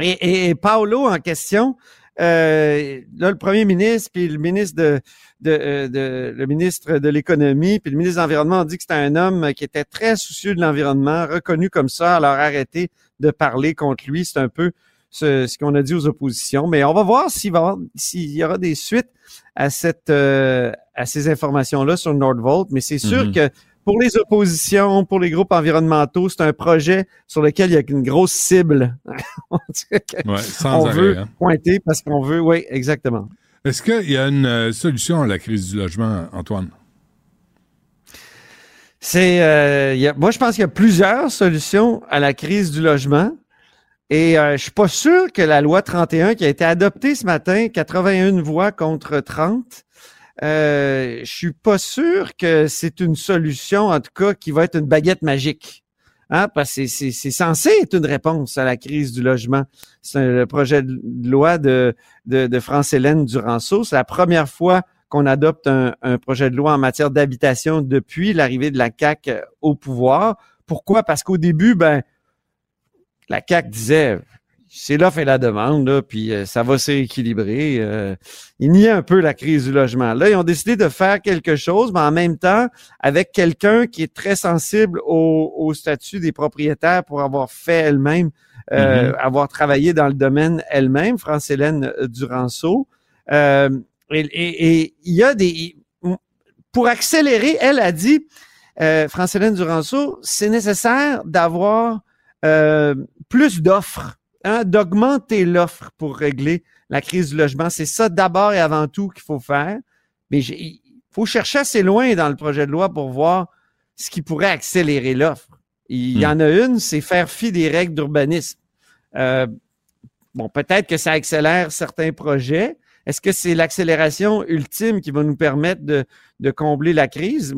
Et, et, et Paolo en question, euh, là, le premier ministre, puis le ministre de, de, euh, de- le ministre de l'économie, puis le ministre de l'environnement ont dit que c'était un homme qui était très soucieux de l'environnement, reconnu comme ça. Alors arrêtez de parler contre lui. C'est un peu ce, ce qu'on a dit aux oppositions. Mais on va voir s'il va s'il y aura des suites à cette euh, à ces informations-là sur Nordvolt. Mais c'est sûr Mhm. que pour les oppositions, pour les groupes environnementaux, c'est un projet sur lequel il y a une grosse cible. On dirait que Ouais, sans on arrêt, veut hein. pointer parce qu'on veut, oui, exactement. Est-ce qu'il y a une euh, solution à la crise du logement, Antoine? C'est, euh, moi, je pense qu'il y a plusieurs solutions à la crise du logement. Et euh, je suis pas sûr que la loi 31 qui a été adoptée ce matin, 81 voix contre 30, euh, je suis pas sûr que c'est une solution, en tout cas, qui va être une baguette magique. Hein, parce que c'est- censé être une réponse à la crise du logement. C'est le projet de loi de, de, France-Hélène Duranceau. C'est la première fois qu'on adopte un, un projet de loi en matière d'habitation depuis l'arrivée de la CAQ euh, au pouvoir. Pourquoi? Parce qu'au début, ben, la CAQ disait c'est l'offre et la demande, là, puis euh, ça va s'équilibrer. Euh, il niait un peu la crise du logement. Là, ils ont décidé de faire quelque chose, mais en même temps, avec quelqu'un qui est très sensible au, au statut des propriétaires pour avoir fait elle-même, euh, Mhm. avoir travaillé dans le domaine elle-même, France-Hélène Duranceau. Euh, et, et- et il y a des... Pour accélérer, elle a dit, euh, France-Hélène Duranceau, c'est nécessaire d'avoir euh, plus d'offres, hein, d'augmenter l'offre pour régler la crise du logement. C'est ça d'abord et avant tout qu'il faut faire. Mais il faut chercher assez loin dans le projet de loi pour voir ce qui pourrait accélérer l'offre. Il y en a une, c'est faire fi des règles d'urbanisme. Euh, bon, peut-être que ça accélère certains projets. Est-ce que c'est l'accélération ultime qui va nous permettre de, de combler la crise?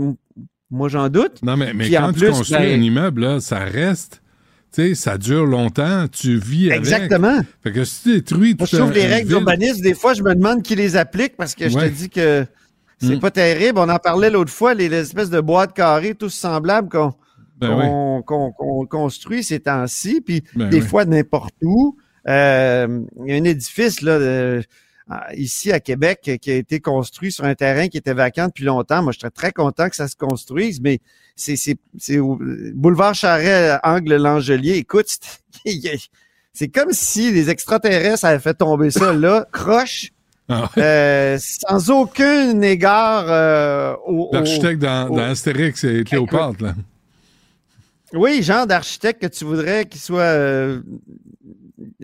Moi, j'en doute. Non, mais, mais Puis quand en tu plus, construis ben, un immeuble, là, ça reste. Sais, ça dure longtemps, tu vis avec. Exactement. Fait que si tu détruis Moi, tout je trouve un- les règles d'urbanisme, des fois, je me demande qui les applique parce que je te dis que c'est Mm. pas terrible. On en parlait l'autre fois, les, les espèces de boîtes carrées, tous semblables qu'on Ben qu'on- construit ces temps-ci, puis Ben des oui. fois n'importe où. Euh, Il y a un édifice là, de- ah, ici à Québec qui a été construit sur un terrain qui était vacant depuis longtemps. Moi, je serais très content que ça se construise, mais c'est c'est- c'est au boulevard Charret, angle Langelier. Écoute, c'est- c'est comme si les extraterrestres avaient fait tomber ça là, croche. Ah euh, sans aucun égard euh, au, au- L'architecte dans, au- dans Astérix et Cléopâtre, là. oui, genre d'architecte que tu voudrais qu'il soit euh,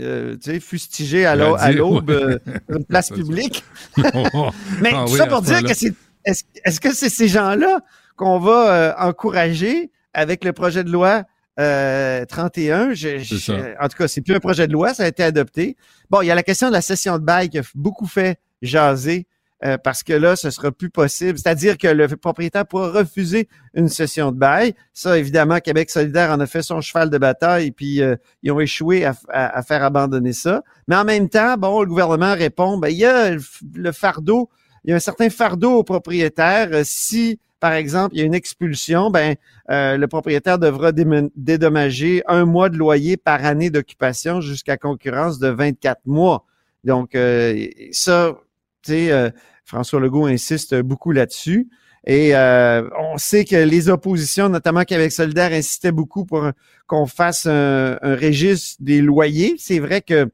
euh, tu sais, fustigé à l'aube ouais. euh, une place publique. Oh, Mais ah tout oui, ça pour ce dire que c'est. Est-ce est-ce que c'est ces gens-là qu'on va euh, encourager avec le projet de loi euh, 31? Je- je- C'est ça. en tout cas, c'est plus un projet de loi, ça a été adopté. Bon, il y a la question de la session de bail qui a beaucoup fait jaser. Euh, parce que là, ce sera plus possible. C'est-à-dire que le propriétaire pourra refuser une session de bail. Ça, évidemment, Québec solidaire en a fait son cheval de bataille, puis euh, ils ont échoué à, à- à faire abandonner ça. Mais en même temps, bon, le gouvernement répond, ben, il y a le, fardeau, il y a un certain fardeau au propriétaire. Euh, Si, par exemple, il y a une expulsion, ben, euh, le propriétaire devra dédommager un mois de loyer par année d'occupation jusqu'à concurrence de 24 mois. Donc, euh, ça, tu sais, euh, François Legault insiste beaucoup là-dessus. Et euh, on sait que les oppositions, notamment Québec solidaire, insistaient beaucoup pour qu'on fasse un, un registre des loyers. C'est vrai que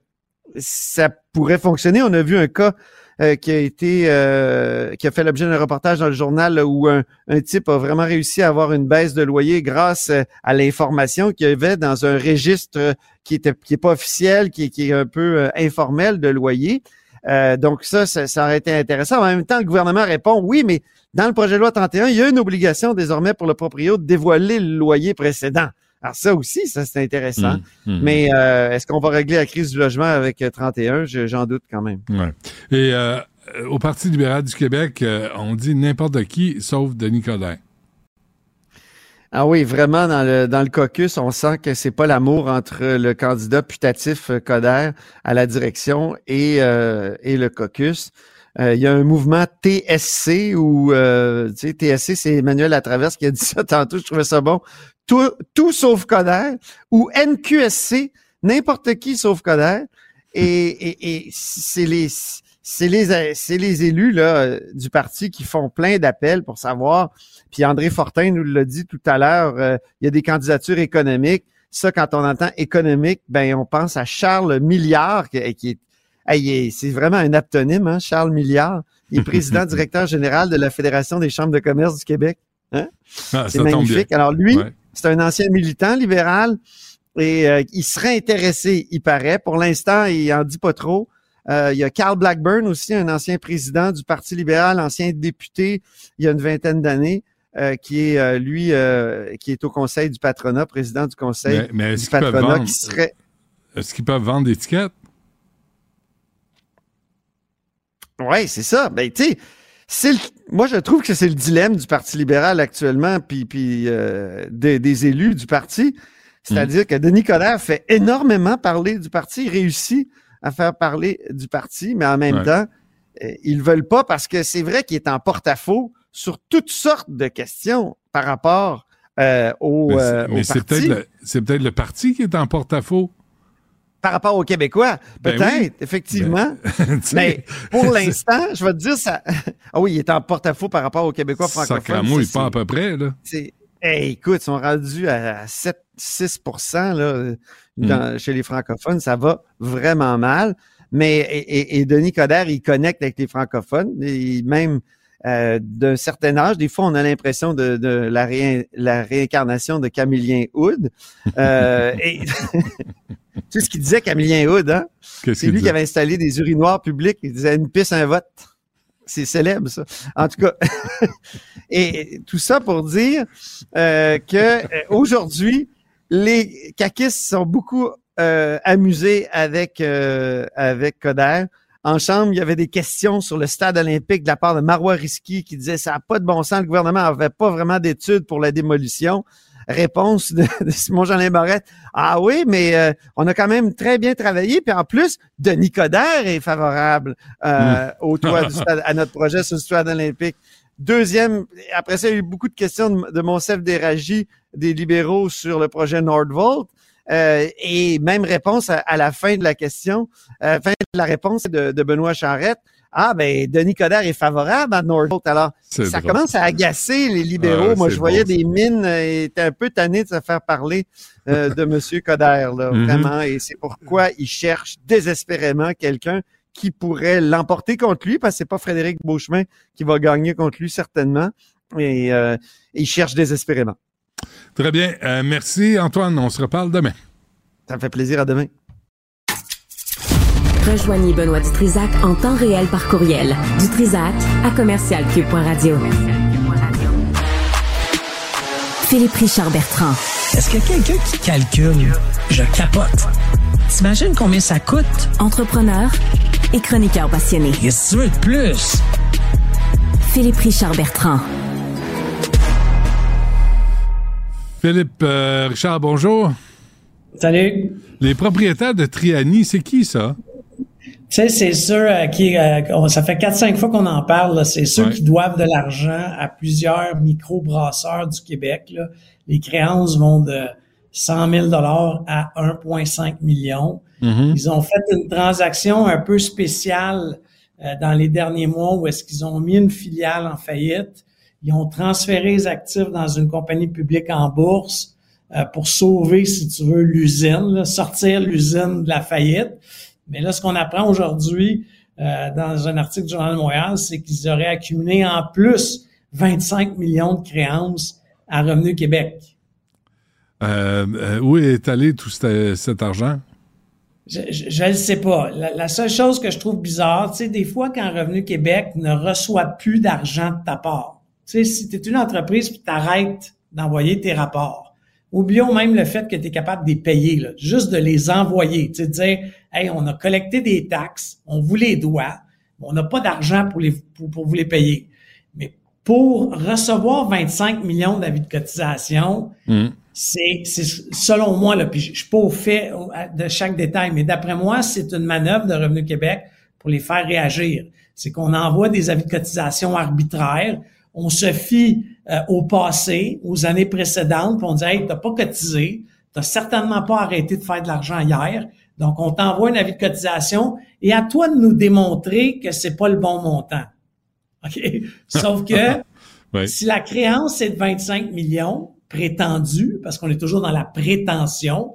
ça pourrait fonctionner. On a vu un cas euh, qui a été euh, qui a fait l'objet d'un reportage dans le journal où un, un type a vraiment réussi à avoir une baisse de loyer grâce euh, à l'information qu'il y avait dans un registre qui était qui est pas officiel, qui, qui est un peu euh, informel de loyer. Euh, donc ça, ça, ça aurait été intéressant. En même temps, le gouvernement répond oui, mais dans le projet de loi 31, il y a une obligation désormais pour le proprio de dévoiler le loyer précédent. Alors ça aussi, ça c'est intéressant. Mmh, mmh. Mais euh, est-ce qu'on va régler la crise du logement avec euh, 31? Je- J'en doute quand même. Ouais. Et euh, au Parti libéral du Québec, euh, on dit n'importe qui sauf Denis Coderre. Ah oui, vraiment, dans le, dans le caucus, on sent que c'est pas l'amour entre le candidat putatif euh, Coder à la direction et, euh, et le caucus. Euh, il y a un mouvement TSC où, euh, tu sais, TSC, c'est Emmanuel Latraverse qui a dit ça tantôt, je trouvais ça bon. Tout, tout sauf Coder ou NQSC, n'importe qui sauf Coder. Et, et, et c'est les, c'est les, c'est les élus là, du parti qui font plein d'appels pour savoir. Puis André Fortin nous l'a dit tout à l'heure, euh, il y a des candidatures économiques. Ça, quand on entend économique, ben on pense à Charles Milliard, qui, qui est, c'est vraiment un aptonyme, hein, Charles Milliard. Il est président directeur général de la Fédération des chambres de commerce du Québec. Hein? Ah, c'est magnifique. Alors lui, Ouais. c'est un ancien militant libéral et euh, il serait intéressé, il paraît. Pour l'instant, il en dit pas trop. Euh, il y a Carl Blackburn aussi, un ancien président du Parti libéral, ancien député il y a une vingtaine d'années, euh, qui est euh, lui euh, qui est au conseil du patronat, président du conseil Mais, mais est-ce du patronat, vendre, qui serait est-ce qu'ils peuvent vendre des tickets? Ouais, c'est ça. Ben, tu sais, moi, je trouve que c'est le dilemme du Parti libéral actuellement, puis, puis des, des élus du parti. C'est-à-dire que Denis Coderre fait énormément parler du parti, il réussit à faire parler du parti, mais en même Ouais. temps, euh, ils veulent pas parce que c'est vrai qu'il est en porte-à-faux sur toutes sortes de questions par rapport euh, au, Mais c'est- euh, au mais c'est peut-être le, parti qui est en porte-à-faux. Par rapport aux Québécois, Ben peut-être, oui. effectivement. Ben, mais pour l'instant, je vais te dire ça. Ah oui, il est en porte-à-faux par rapport aux Québécois francophones. Sacramouille, Ça, pas à peu près, là. c'est- Hey, écoute, ils sont rendus à 7, 6% là, euh, Mm. dans- chez les francophones. Ça va vraiment mal. Mais et, et- Denis Coderre, il connecte avec les francophones. Et même euh, d'un certain âge, des fois, on a l'impression de, de la, réin- la réincarnation de Camillien Hood. Euh, et tu sais ce qu'il disait, Camillien Hood, hein? C'est lui qui avait installé des urinoirs publics. Il disait une pisse, un vote. C'est célèbre, ça. En tout cas, et tout ça pour dire euh, que euh, aujourd'hui, les caquistes sont beaucoup euh, amusés avec euh, avec Coder. En chambre, il y avait des questions sur le stade olympique de la part de Marois Risky qui disait ça n'a pas de bon sens, le gouvernement n'avait pas vraiment d'études pour la démolition. Réponse de, de Simon Jean Barrette. Ah oui, mais euh, on a quand même très bien travaillé. Puis en plus, Denis Coderre est favorable euh, à notre projet sur le stade olympique. Deuxième, après ça, il y a eu beaucoup de questions de, de Monsef Déragi, des libéraux sur le projet Nordvolt. Euh, et même réponse à, la fin de la question, fin de la réponse de, de Benoît Charrette. Ah, ben, Denis Coderre est favorable à Nordvolt. Alors, ça drôle. commence à agacer les libéraux. Ah, Moi, je voyais des mines euh, étaient un peu tannés de se faire parler euh, de Monsieur Coderre, là, Mhm. vraiment. Et c'est pourquoi il cherche désespérément quelqu'un qui pourrait l'emporter contre lui, parce que c'est pas Frédéric Beauchemin qui va gagner contre lui, certainement. Et euh, il cherche désespérément. Très bien. Euh, merci, Antoine. On se reparle demain. Ça me fait plaisir. À demain. Rejoignez Benoît Dutrisac en temps réel par courriel. Dutrisac à commercialcube.radio. Philippe Richard Bertrand. Est-ce qu'il y a quelqu'un qui calcule? Je capote. T'imagines combien ça coûte? Entrepreneur et chroniqueur passionné. Qu'est-ce que tu veux de plus? Philippe Richard Bertrand. Philippe euh, Richard, bonjour. Salut. Les propriétaires de Triani, c'est qui ça? Tu sais, c'est ceux euh, qui, euh, ça fait 4-5 fois qu'on en parle, c'est ceux Ouais. qui doivent de l'argent à plusieurs micro-brasseurs du Québec. là. Les créances vont de 100 000 à 1,5 million. Mhm. Ils ont fait une transaction un peu spéciale euh, dans les derniers mois où est-ce qu'ils ont mis une filiale en faillite. Ils ont transféré les actifs dans une compagnie publique en bourse euh, pour sauver, si tu veux, l'usine, sortir l'usine de la faillite. Mais là, ce qu'on apprend aujourd'hui, euh, dans un article du Journal de Montréal, c'est qu'ils auraient accumulé en plus 25 millions de créances à Revenu Québec. Euh, euh, où est allé tout cet, cet argent? Je ne le sais pas. La, la, seule chose que je trouve bizarre, tu sais, des fois, quand Revenu Québec ne reçoit plus d'argent de ta part, tu sais, si tu es une entreprise et tu arrêtes d'envoyer tes rapports, oublions même le fait que tu es capable de les payer, là, juste de les envoyer. Tu sais, dire, hey, on a collecté des taxes, on vous les doit, mais on n'a pas d'argent pour, les, pour, pour vous les payer. Mais pour recevoir 25 millions d'avis de cotisation, Mmh. c'est c'est selon moi là puis je je suis pas au fait de chaque détail mais d'après moi c'est une manœuvre de Revenu Québec pour les faire réagir c'est qu'on envoie des avis de cotisation arbitraires on se fie euh, au passé aux années précédentes puis on dit hey t'as pas cotisé t'as certainement pas arrêté de faire de l'argent hier donc on t'envoie un avis de cotisation et à toi de nous démontrer que c'est pas le bon montant ok? Sauf que si la créance est de 25 millions prétendue, parce qu'on est toujours dans la prétention,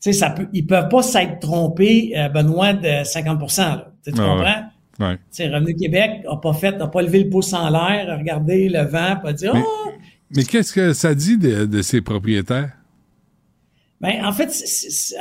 tu sais, ça peut, ils peuvent pas s'être trompés, euh, Benoît, de 50 là. Tu Ah ouais. Ouais. Revenu Québec a pas fait, a pas levé le pouce en l'air, a regardé le vent, pas dit, Mais- oh! Mais qu'est-ce que ça dit de, de ces propriétaires? Ben, en fait,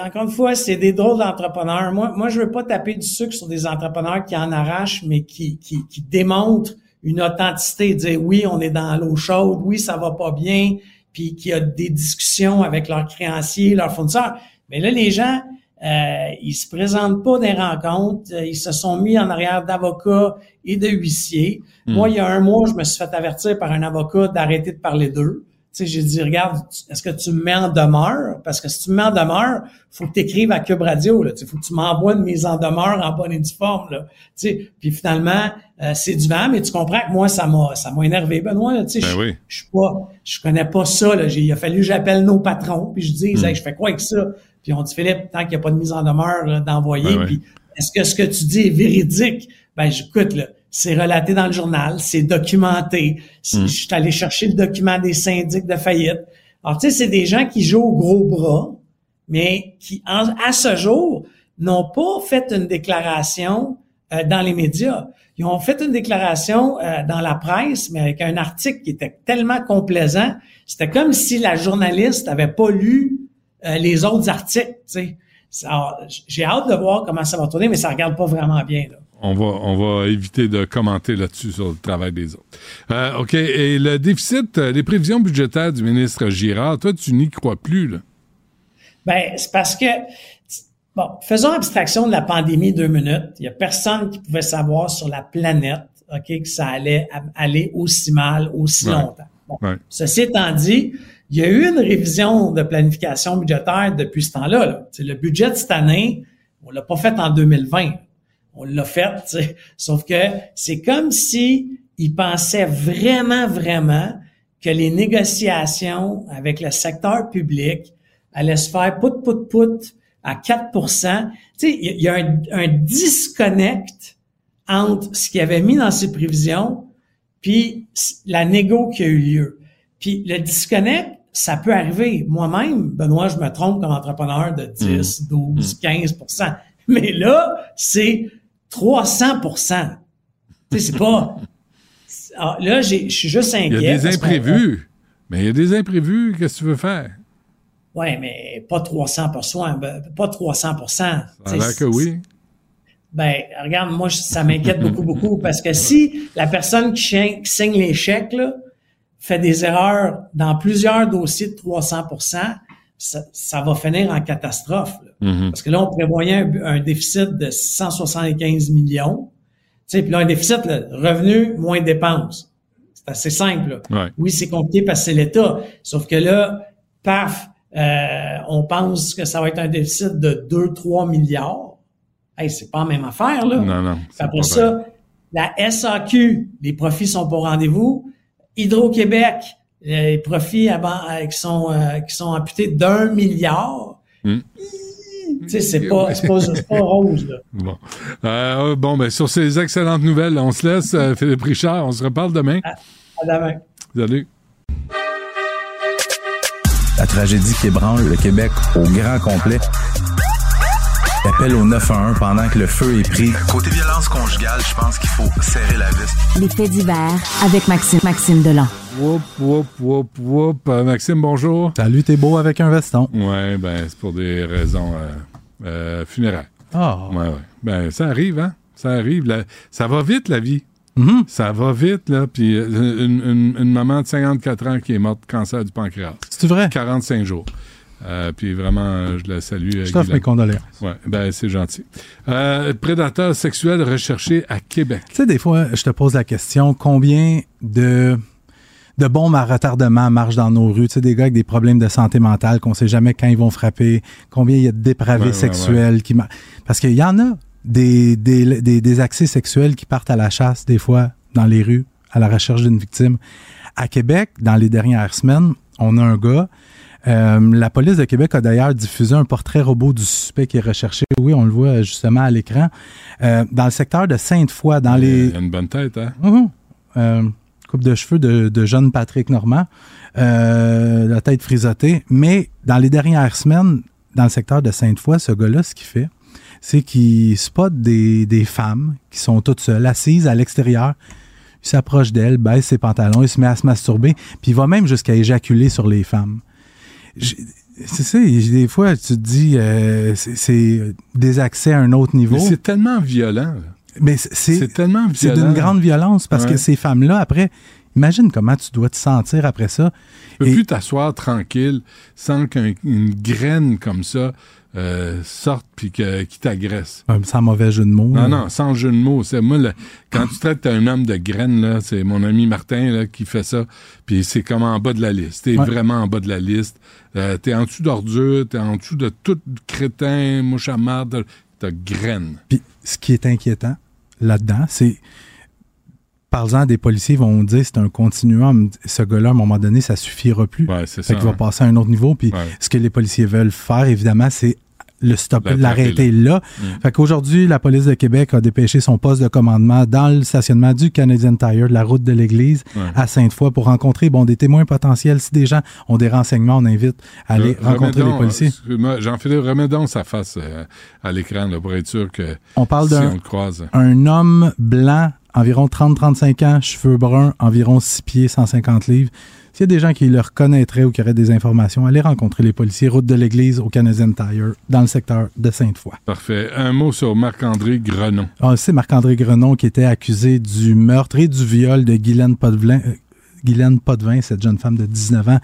encore une fois, c'est des drôles d'entrepreneurs. Moi, moi, je veux pas taper du sucre sur des entrepreneurs qui en arrachent, mais qui, qui, qui démontrent une authenticité, dire oui, on est dans l'eau chaude, oui, ça va pas bien, puis qu'il y a des discussions avec leurs créanciers, leurs fournisseurs. Mais là, les gens, euh, ils se présentent pas des rencontres, euh, ils se sont mis en arrière d'avocats et de huissiers. Hmm. Moi, il y a un mois, je me suis fait avertir par un avocat d'arrêter de parler d'eux. Tu sais, j'ai dit, regarde, est-ce que tu me mets en demeure? Parce que si tu me mets en demeure, faut que tu écrives à Cube Radio. Là. Tu sais, faut que tu m'envoies une mise en demeure en bonne et due forme. Là. Tu sais, puis finalement, euh, c'est du vent, mais tu comprends que moi, ça m'a ça m'a énervé. Benoît, là, tu sais, Ben je, oui. je suis pas, je connais pas ça. Là. J'ai, il a fallu que j'appelle nos patrons, puis je dis, Hmm. Hey, je fais quoi avec ça? Puis on dit, Philippe, tant qu'il n'y a pas de mise en demeure là, d'envoyer, Ben puis est-ce que ce que tu dis est véridique? Ben, j'écoute, là, c'est relaté dans le journal, c'est documenté. C'est- Mm. Je suis allé chercher le document des syndics de faillite. Alors, tu sais, c'est des gens qui jouent au gros bras, mais qui, en- à ce jour, n'ont pas fait une déclaration euh, dans les médias. Ils ont fait une déclaration euh, dans la presse, mais avec un article qui était tellement complaisant. C'était comme si la journaliste avait pas lu euh, les autres articles, tu sais. Alors, J'ai hâte de voir comment ça va tourner, mais ça regarde pas vraiment bien. Là. On va, on va éviter de commenter là-dessus sur le travail des autres. Euh, OK. Et le déficit, euh, les prévisions budgétaires du ministre Girard, toi, tu n'y crois plus, là. Ben, c'est parce que, bon, faisons abstraction de la pandémie deux minutes. Il y a personne qui pouvait savoir sur la planète, OK, que ça allait aller aussi mal, aussi Ouais. longtemps. Bon. Ouais. Ceci étant dit, il y a eu une révision de planification budgétaire depuis ce temps-là. là. Le budget de cette année, on l'a pas fait en 2020. On l'a fait, sauf que c'est comme si pensaient vraiment, vraiment que les négociations avec le secteur public allaient se faire pout, pout, pout à 4% Tu sais, il y a- un, disconnect entre ce qu'il avait mis dans ses prévisions puis la négo qui a eu lieu. Puis le disconnect, ça peut arriver. Moi-même, Benoît, je me trompe comme entrepreneur de 10, 12, 15% Mais là, c'est 300 Tu sais, c'est pas... Ah, là, j'ai- je suis juste Il inquiet. y a des imprévus. Mais il y a des imprévus. Qu'est-ce que tu veux faire? Ouais, mais pas 300% ben, pas 300 Ça que oui. Ben, regarde, moi, ça m'inquiète beaucoup, beaucoup, parce que si la personne qui signe les chèques, là, fait des erreurs dans plusieurs dossiers de 300 ça, ça va finir en catastrophe. là. Mhm. Parce que là, on prévoyait un, un déficit de 675 millions. Tu sais, puis là, un déficit, là, revenu moins dépenses. C'est assez simple. là. Ouais. Oui, c'est compliqué parce que c'est l'État. Sauf que là, paf, euh, on pense que ça va être un déficit de 2-3 milliards. Hey, c'est pas la même affaire, là. Non, non. Après ça, vrai. la SAQ, les profits sont pas au rendez-vous. Hydro-Québec, les profits avant- euh, qui sont euh, qui sont amputés d'un milliard. Hmm. Tu sais, c'est pas, c'est pas, pas rose, là. Bon. Euh, bon, ben, sur ces excellentes nouvelles, on se laisse, euh, Philippe Richard. On se reparle demain. À demain. Salut. La tragédie qui ébranle le Québec au grand complet. L'appel au 911 pendant que le feu est pris. Côté violence conjugale, je pense qu'il faut serrer la vis. Les faits divers avec Maxime, Maxime Delan. Whoop, whoop, whoop, whoop. Euh, Maxime, bonjour. Salut, t'es beau avec un veston. Ouais, ben, c'est pour des raisons euh, euh, funéraires. Ah. Ouais, ouais. Ben, ça arrive, hein? Ça arrive. la- Ça va vite, la vie. Mm-hmm. Ça va vite, là. Puis une, une- une maman de 54 ans qui est morte de cancer du pancréas. C'est vrai? 45 jours. Euh, puis vraiment, euh, je la salue. euh, Je t'offre mes condoléances. Ouais, ben, c'est gentil. Euh, prédateur sexuel recherché à Québec. Tu sais, des fois, je te pose la question, combien de, de bombes à retardement marchent dans nos rues? Tu sais, des gars avec des problèmes de santé mentale qu'on sait jamais quand ils vont frapper. Combien il y a de dépravés Ouais, ouais, sexuels qui Parce qu'il y en a des, des, des, des accès sexuels qui partent à la chasse, des fois, dans les rues, à la recherche d'une victime. À Québec, dans les dernières semaines, on a un gars euh, la police de Québec a d'ailleurs diffusé un portrait robot du suspect qui est recherché. Oui, on le voit justement à l'écran. Euh, dans le secteur de Sainte-Foy, dans les... Il a une bonne tête, hein? Mhm. Euh, coupe de cheveux de, de jeune Patrick Normand, euh, la tête frisottée. Mais dans les dernières semaines, dans le secteur de Sainte-Foy, ce gars-là, ce qu'il fait, c'est qu'il spot des, des femmes qui sont toutes seules, assises à l'extérieur. Il s'approche d'elles, baisse ses pantalons, il se met à se masturber, puis il va même jusqu'à éjaculer sur les femmes. C'est ça, des fois, tu te dis, euh, c'est- c'est des accès à un autre niveau. Mais c'est tellement violent. là. Mais c'est- C'est tellement c'est violent. d'une grande violence parce que ces femmes-là, après, imagine comment tu dois te sentir après ça. Tu peux Et- plus t'asseoir tranquille sans qu'une graine comme ça euh, sorte puis que- qui t'agresse. Euh, Sans mauvais jeu de mots. Non, là. non, sans jeu de mots. C'est moi, le- quand tu traites un homme de graine, là, c'est mon ami Martin là, qui fait ça. Puis c'est comme en bas de la liste. T'es Ouais. vraiment en bas de la liste. Euh, t'es en dessous d'ordure, t'es en dessous de tout crétin, mouche à marde, t'as graine. Puis ce qui est inquiétant là-dedans, c'est. Parlant des policiers, vont dire c'est un continuum. Ce gars-là, à un moment donné, ça suffira plus. Ouais, c'est Fait ça, qu'il va hein. passer à un autre niveau. Puis Ouais. ce que les policiers veulent faire, évidemment, c'est le stopper, L'attraper, l'arrêter là. là. Mm. Fait qu'aujourd'hui, la police de Québec a dépêché son poste de commandement dans le stationnement du Canadian Tire de la route de l'église Ouais. à Sainte-Foy pour rencontrer bon, des témoins potentiels. Si des gens ont des renseignements, on invite à aller Re- rencontrer les policiers. Jean-Philippe, remets donc sa face euh, à l'écran là, pour être sûr que On parle si d'un- on le croise. Un homme blanc, environ 30-35 ans, cheveux bruns, environ 6 pieds, 150 livres. S'il y a des gens qui le reconnaîtraient ou qui auraient des informations, allez rencontrer les policiers route de l'église au Canadian Tire dans le secteur de Sainte-Foy. Parfait. Un mot sur Marc-André Grenon. Ah, c'est Marc-André Grenon qui était accusé du meurtre et du viol de Guylaine Potvin, euh, Guylaine cette jeune femme de 19 ans,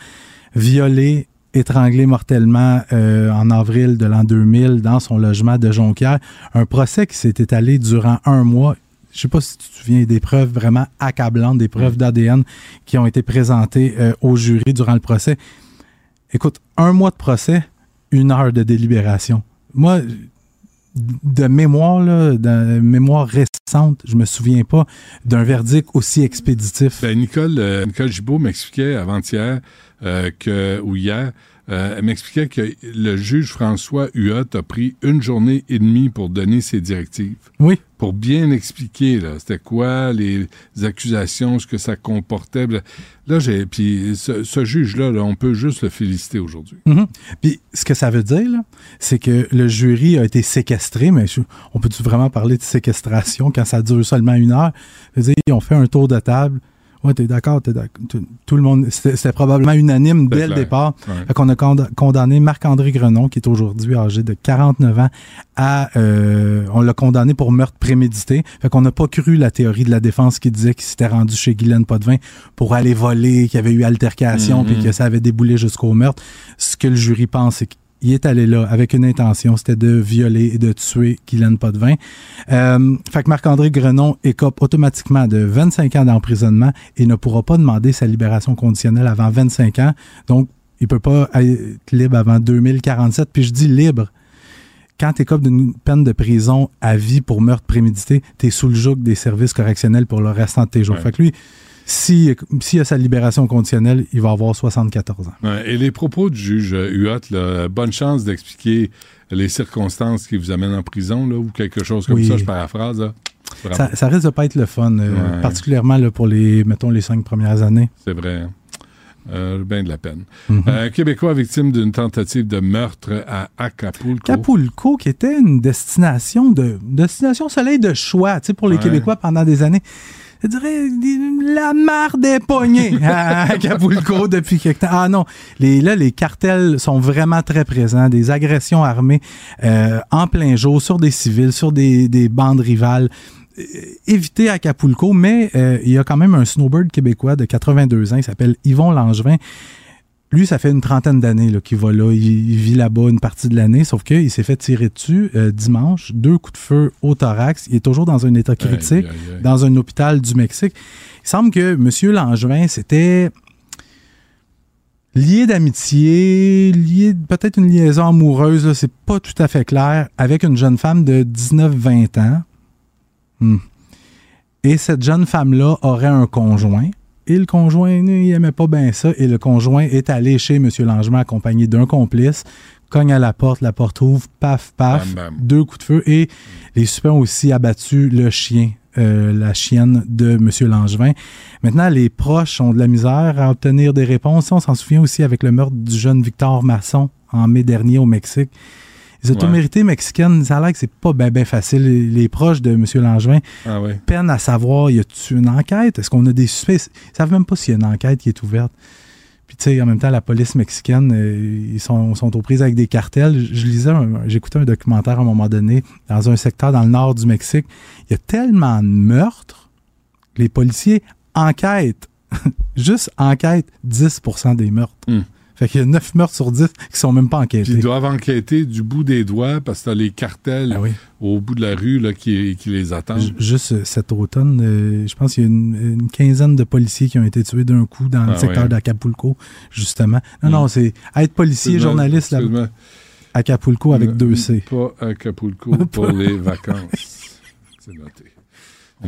violée, étranglée mortellement euh, en avril de l'an 2000 dans son logement de Jonquière. Un procès qui s'est étalé durant un mois. Je sais pas si tu te souviens des preuves vraiment accablantes, des preuves d'ADN qui ont été présentées euh, au jury durant le procès. Écoute, un mois de procès, une heure de délibération. Moi, de mémoire, là, de mémoire récente, je me souviens pas d'un verdict aussi expéditif. Ben, Nicole, euh, Nicole Gibault m'expliquait avant-hier euh, que, ou hier, euh, elle m'expliquait que le juge François Huot a pris une journée et demie pour donner ses directives. Oui. Pour bien expliquer, là, c'était quoi les accusations, ce que ça comportait. Là, j'ai, puis ce, ce juge-là, là, on peut juste le féliciter aujourd'hui. Mhm. Puis ce que ça veut dire, là, c'est que le jury a été séquestré, mais je- on peut-tu vraiment parler de séquestration quand ça dure seulement une heure? Je veux dire, ils ont fait un tour de table. Ouais, t'es d'accord, t'es d'accord. Tout- le monde, c'était probablement unanime dès le départ. Ouais. Fait qu'on a cond- condamné Marc-André Grenon, qui est aujourd'hui âgé de 49 ans, à, euh, on l'a condamné pour meurtre prémédité. Fait qu'on n'a pas cru la théorie de la défense qui disait qu'il s'était rendu chez Guylaine Potvin pour aller voler, qu'il y avait eu altercation, Mhm. puis que ça avait déboulé jusqu'au meurtre. Ce que le jury pense, c'est qu'il est allé là avec une intention, c'était de violer et de tuer Guylaine Potvin. Euh, fait que Marc-André Grenon écope automatiquement de 25 ans d'emprisonnement et ne pourra pas demander sa libération conditionnelle avant 25 ans. Donc, il peut pas être libre avant 2047. Puis je dis libre. Quand tu écopes d'une peine de prison à vie pour meurtre prémédité, tu es sous le joug des services correctionnels pour le restant de tes jours. Ouais. Fait que lui, si- s'il a sa libération conditionnelle, il va avoir 74 ans. Et les propos du juge euh, Huot, là, bonne chance d'expliquer les circonstances qui vous amènent en prison, là, ou quelque chose comme Oui. ça, je paraphrase. Là. Bravo. Ça, ça risque de pas être le fun, euh, Ouais. particulièrement là, pour les, mettons, les cinq premières années. C'est vrai. hein. Euh, bien de la peine. Mhm. Un Québécois victime d'une tentative de meurtre à Acapulco. Acapulco, qui était une destination de destination soleil de choix, pour les Ouais. Québécois pendant des années. Je dirais la mar des poignets à Acapulco depuis quelque temps. Ah non, les, là, les cartels sont vraiment très présents, des agressions armées euh, en plein jour sur des civils, sur des, des bandes rivales. Euh, évitez Acapulco, mais euh, il y a quand même un snowbird québécois de 82 ans, il s'appelle Yvon Langevin. Lui, ça fait une trentaine d'années qu'il va là. Il, il vit là-bas une partie de l'année, sauf qu'il s'est fait tirer dessus euh, dimanche, deux coups de feu au thorax. Il est toujours dans un état critique, Aïe, aïe, aïe. dans un hôpital du Mexique. Il semble que M. Langevin, c'était lié d'amitié, lié peut-être une liaison amoureuse, c'est pas tout à fait clair, avec une jeune femme de 19-20 ans. Hmm. Et cette jeune femme-là aurait un conjoint. Et le conjoint, il aimait pas bien ça. Et le conjoint est allé chez M. Langevin accompagné d'un complice, cogne à la porte, la porte ouvre, paf, paf, Bam, bam. deux coups de feu. Et les suspects ont aussi abattu le chien, euh, la chienne de M. Langevin. Maintenant, les proches ont de la misère à obtenir des réponses. On s'en souvient aussi avec le meurtre du jeune Victor Masson en mai dernier au Mexique. Les autorités mexicaines, ça a l'air que c'est pas bien ben facile. Les, les proches de M. Langevin Ah ouais. peinent à savoir, y a-tu une enquête? Est-ce qu'on a des suspects? Ils savent même pas s'il y a une enquête qui est ouverte. Puis, tu sais, en même temps, la police mexicaine, euh, ils sont, sont aux prises avec des cartels. Je, je lisais, j'écoutais un documentaire à un moment donné, dans un secteur dans le nord du Mexique. Il y a tellement de meurtres les policiers enquêtent, juste enquêtent 10% des meurtres. Fait qu'il y a 9 meurtres sur 10 qui sont même pas enquêtés. Puis ils doivent enquêter du bout des doigts parce que t'as les cartels Ah au bout de la rue là, qui, qui les attendent. J- Juste euh, cet automne, euh, je pense qu'il y a une, une quinzaine de policiers qui ont été tués d'un coup dans le Ah secteur d'Acapulco, justement. Non, Mm. non, c'est être policier, Excuse-moi, journaliste là. Acapulco avec deux C. Pas Acapulco pour les vacances. C'est noté.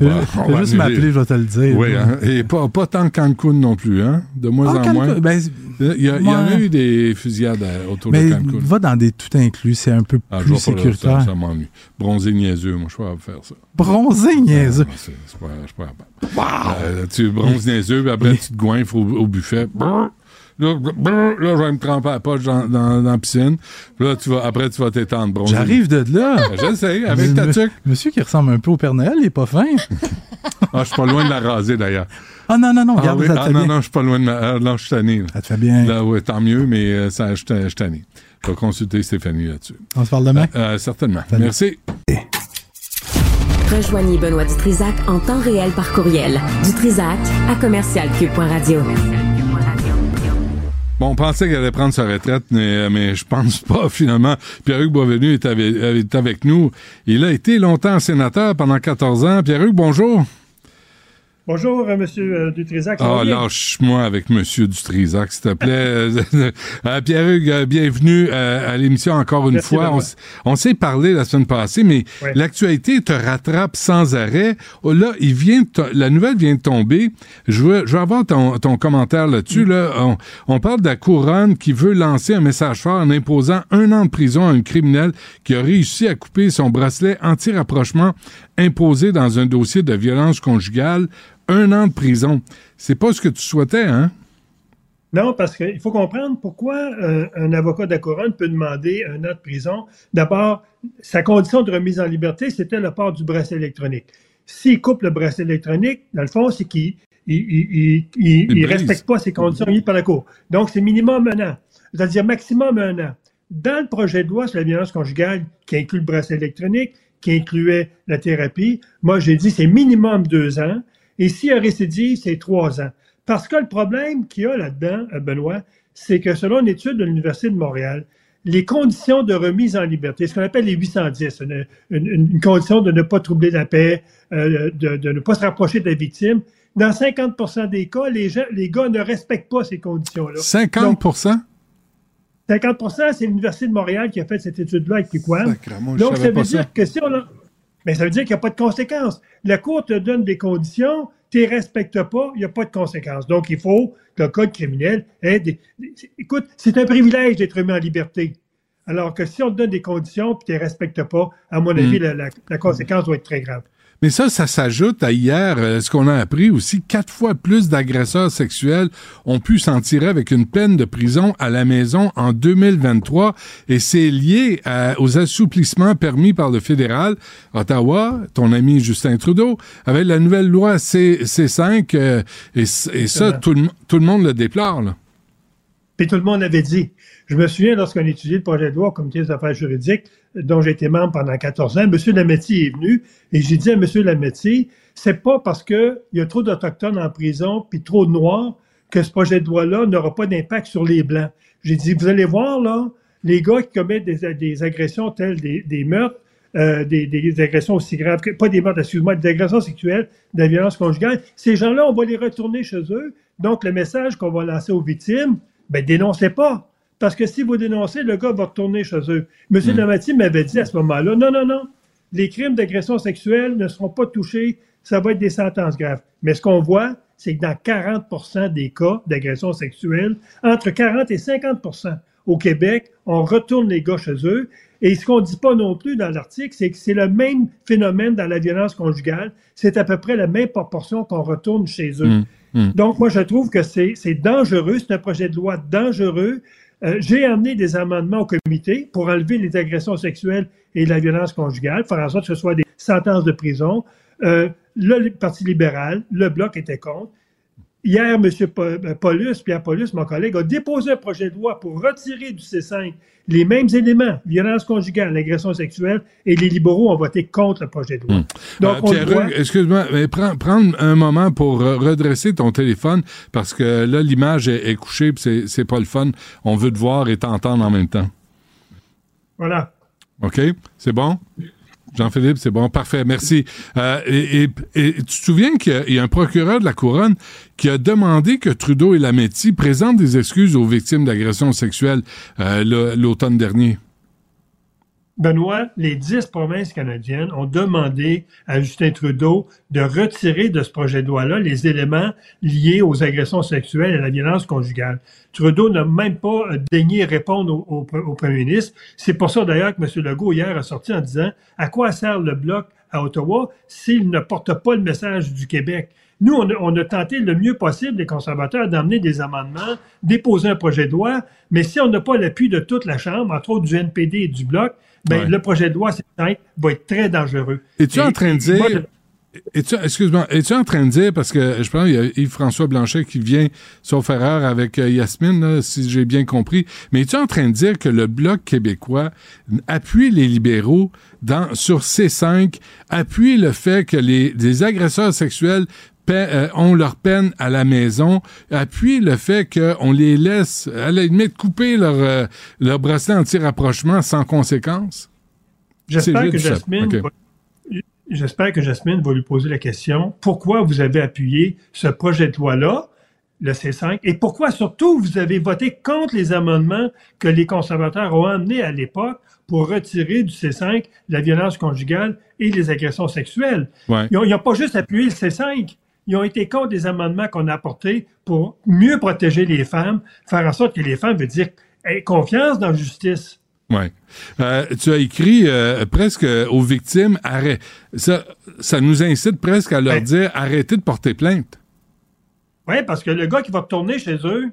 On va- fais on va juste m'appeler, je vais te le dire. Oui, hein. et pas, pas tant Cancun non plus, hein? De moins Ah, en Cancun, moins. ben, il y, a, il y en a eu des fusillades à- autour Mais de Cancun. va dans des tout inclus, c'est un peu Ah, plus sécuritaire. Ça, ça m'ennuie. Bronzé niaiseux, moi, je suis pas de faire ça. Bronzé, niaiseux. Ah, c'est pas, je suis pas capable. Euh, tu bronzes niaiseux, puis après, tu te goinfres au, au buffet. Brrr. Là, brrr, là, je vais me tremper à la poche dans, dans, dans la piscine. Puis là, tu vas, après, tu vas t'étendre bronzé. J'arrive de là. Ben, Je sais, avec ta tuque. Monsieur qui ressemble un peu au Père Noël, il est pas fin. Ah, je suis pas loin de la raser, d'ailleurs. Ah non, non, non, Ah, oui? ça te Ah, fait non, bien. non, je suis pas loin de ma. ah, non, je suis tanné. là. Ça te fait bien. Là, ouais, tant mieux, mais euh, ça, je suis tanné. Je vais consulter Stéphanie là-dessus. On se parle demain? Euh, certainement. Salut. Merci. Rejoignez Benoît Dutrisac en temps réel par courriel. Dutrisac à commercialcube.radio. On pensait qu'elle allait prendre sa retraite, mais, mais je pense pas, finalement. Pierre-Hugues Boisvenu est avec, est avec nous. Il a été longtemps sénateur pendant 14 ans. Pierre-Hugues, bonjour. Bonjour, euh, Monsieur euh, Dutrisac. Ah, lâche-moi avec Monsieur Dutrisac, s'il te plaît. Euh, Pierre-Hugues, bienvenue euh, à l'émission encore une Merci, fois. On, s'est parlé la semaine passée, mais l'actualité te rattrape sans arrêt. Oh, là, il vient la nouvelle vient de tomber. Je veux, je veux avoir ton, ton commentaire Mm. là-dessus. Là, on, on parle de la couronne qui veut lancer un message fort en imposant un an de prison à un criminel qui a réussi à couper son bracelet anti-rapprochement imposé dans un dossier de violence conjugale. Un an de prison. C'est pas ce que tu souhaitais, hein? Non, parce qu'il faut comprendre pourquoi euh, un avocat de la couronne peut demander un an de prison. D'abord, sa condition de remise en liberté, c'était le port du bracelet électronique. S'il coupe le bracelet électronique, dans le fond, c'est qu'il il, il, il- il- Il il brise. respecte pas ses conditions mises par la Cour. Donc, c'est minimum un an. C'est-à-dire maximum un an. Dans le projet de loi sur la violence conjugale, qui inclut le bracelet électronique, qui incluait la thérapie, moi, j'ai dit c'est minimum deux ans. Et s'il y a récidive, c'est trois ans. Parce que le problème qu'il y a là-dedans, euh, Benoît, c'est que selon une étude de l'Université de Montréal, les conditions de remise en liberté, ce qu'on appelle les 810, une, une- une condition de ne pas troubler la paix, euh, de, de ne pas se rapprocher de la victime, dans 50% des cas, les, gens, les gars ne respectent pas ces conditions-là. 50% 50% c'est l'Université de Montréal qui a fait cette étude-là avec Piquam. Donc, ça veut ça. dire que si on. Mais ça veut dire qu'il n'y a pas de conséquences. La Cour te donne des conditions, tu ne les respectes pas, il n'y a pas de conséquences. Donc, il faut que le Code criminel ait des... Écoute, c'est un privilège d'être mis en liberté. Alors que si on te donne des conditions et tu ne les respectes pas, à mon avis, Mm. la, la- la conséquence doit être très grave. Mais ça, ça s'ajoute à hier, euh, ce qu'on a appris aussi, quatre fois plus d'agresseurs sexuels ont pu s'en tirer avec une peine de prison à la maison en 2023. Et c'est lié à- aux assouplissements permis par le fédéral. Ottawa, ton ami Justin Trudeau, avec la nouvelle loi C, C5, euh, et, ça, tout le, tout le monde le déplore. Là. Puis tout le monde l'avait dit. Je me souviens, lorsqu'on étudiait le projet de loi au comité des affaires juridiques, dont j'ai été membre pendant 14 ans, M. Lametti est venu et j'ai dit à M. Lametti, c'est pas parce qu'il y a trop d'Autochtones en prison puis trop de Noirs que ce projet de loi-là n'aura pas d'impact sur les Blancs. J'ai dit, vous allez voir, là, les gars qui commettent des, agressions telles des, meurtres, euh, des, des agressions aussi graves, que, pas des meurtres, excuse-moi, des agressions sexuelles, de la violence conjugale, ces gens-là, on va les retourner chez eux. Donc, le message qu'on va lancer aux victimes, ben, dénoncez pas. Parce que si vous dénoncez, le gars va retourner chez eux. M. Hmm. Lamati m'avait dit à ce moment-là, non, non, non, les crimes d'agression sexuelle ne seront pas touchés, ça va être des sentences graves. Mais ce qu'on voit, c'est que dans 40% des cas d'agression sexuelle, entre 40 et 50% au Québec, on retourne les gars chez eux. Et ce qu'on ne dit pas non plus dans l'article, c'est que c'est le même phénomène dans la violence conjugale. C'est à peu près la même proportion qu'on retourne chez eux. Mm, mm. Donc, moi, je trouve que c'est dangereux. C'est un projet de loi dangereux. Euh, J'ai amené des amendements au comité pour enlever les agressions sexuelles et la violence conjugale, faire en sorte que ce soit des sentences de prison. Euh, le Parti libéral, le Bloc était contre. Hier, M. Paulus, Pierre Paulus, mon collègue, a déposé un projet de loi pour retirer du C5 les mêmes éléments, violence conjugale, agression sexuelle, et les libéraux ont voté contre le projet de loi. Donc, Euh, Pierre, excuse-moi, mais prends, prendre un moment pour euh, redresser ton téléphone parce que là, l'image est, est couchée puis c'est, c'est pas le fun. On veut te voir et t'entendre en même temps. Voilà. OK? C'est bon? Jean-Philippe, c'est bon, parfait, merci. Euh, et, et- et tu te souviens qu'il y a un procureur de la Couronne qui a demandé que Trudeau et Lametti présentent des excuses aux victimes d'agressions sexuelles euh, l'automne dernier. Benoît, les dix provinces canadiennes ont demandé à Justin Trudeau de retirer de ce projet de loi-là les éléments liés aux agressions sexuelles et à la violence conjugale. Trudeau n'a même pas daigné répondre au, au- au premier ministre. C'est pour ça d'ailleurs que M. Legault hier a sorti en disant à quoi sert le bloc à Ottawa s'il ne porte pas le message du Québec. Nous, on a, on a tenté le mieux possible, les conservateurs, d'amener des amendements, déposer un projet de loi, mais si on n'a pas l'appui de toute la Chambre, entre autres du NPD et du Bloc, ben, Ouais. le projet de loi, simple, va être très dangereux. Es-tu en train de moi, dire. Es-tu, excuse-moi, es-tu en train de dire, parce que je pense qu'il y a Yves-François Blanchet qui vient, sauf erreur, avec euh, Yasmine, là, si j'ai bien compris, mais es-tu en train de dire que le Bloc québécois appuie les libéraux dans, sur C5, appuie le fait que les, des agresseurs sexuels euh, ont leur peine à la maison, appuie le fait qu'on les laisse, à la limite, couper leur, euh, leur bracelet anti-rapprochement sans conséquence? J'espère que. Jasmine va- J'espère que Jasmine va lui poser la question pourquoi vous avez appuyé ce projet de loi-là, le C5, et pourquoi surtout vous avez voté contre les amendements que les conservateurs ont amenés à l'époque pour retirer du C5 la violence conjugale et les agressions sexuelles? Ouais. Ils n'ont pas juste appuyé le C5, ils ont été contre des amendements qu'on a apportés pour mieux protéger les femmes, faire en sorte que les femmes veulent dire aient confiance dans la justice. Ouais. Euh, tu as écrit euh, presque aux victimes, arrête. Ça, ça nous incite presque à leur dire arrêtez de porter plainte. Oui, parce que le gars qui va retourner chez eux,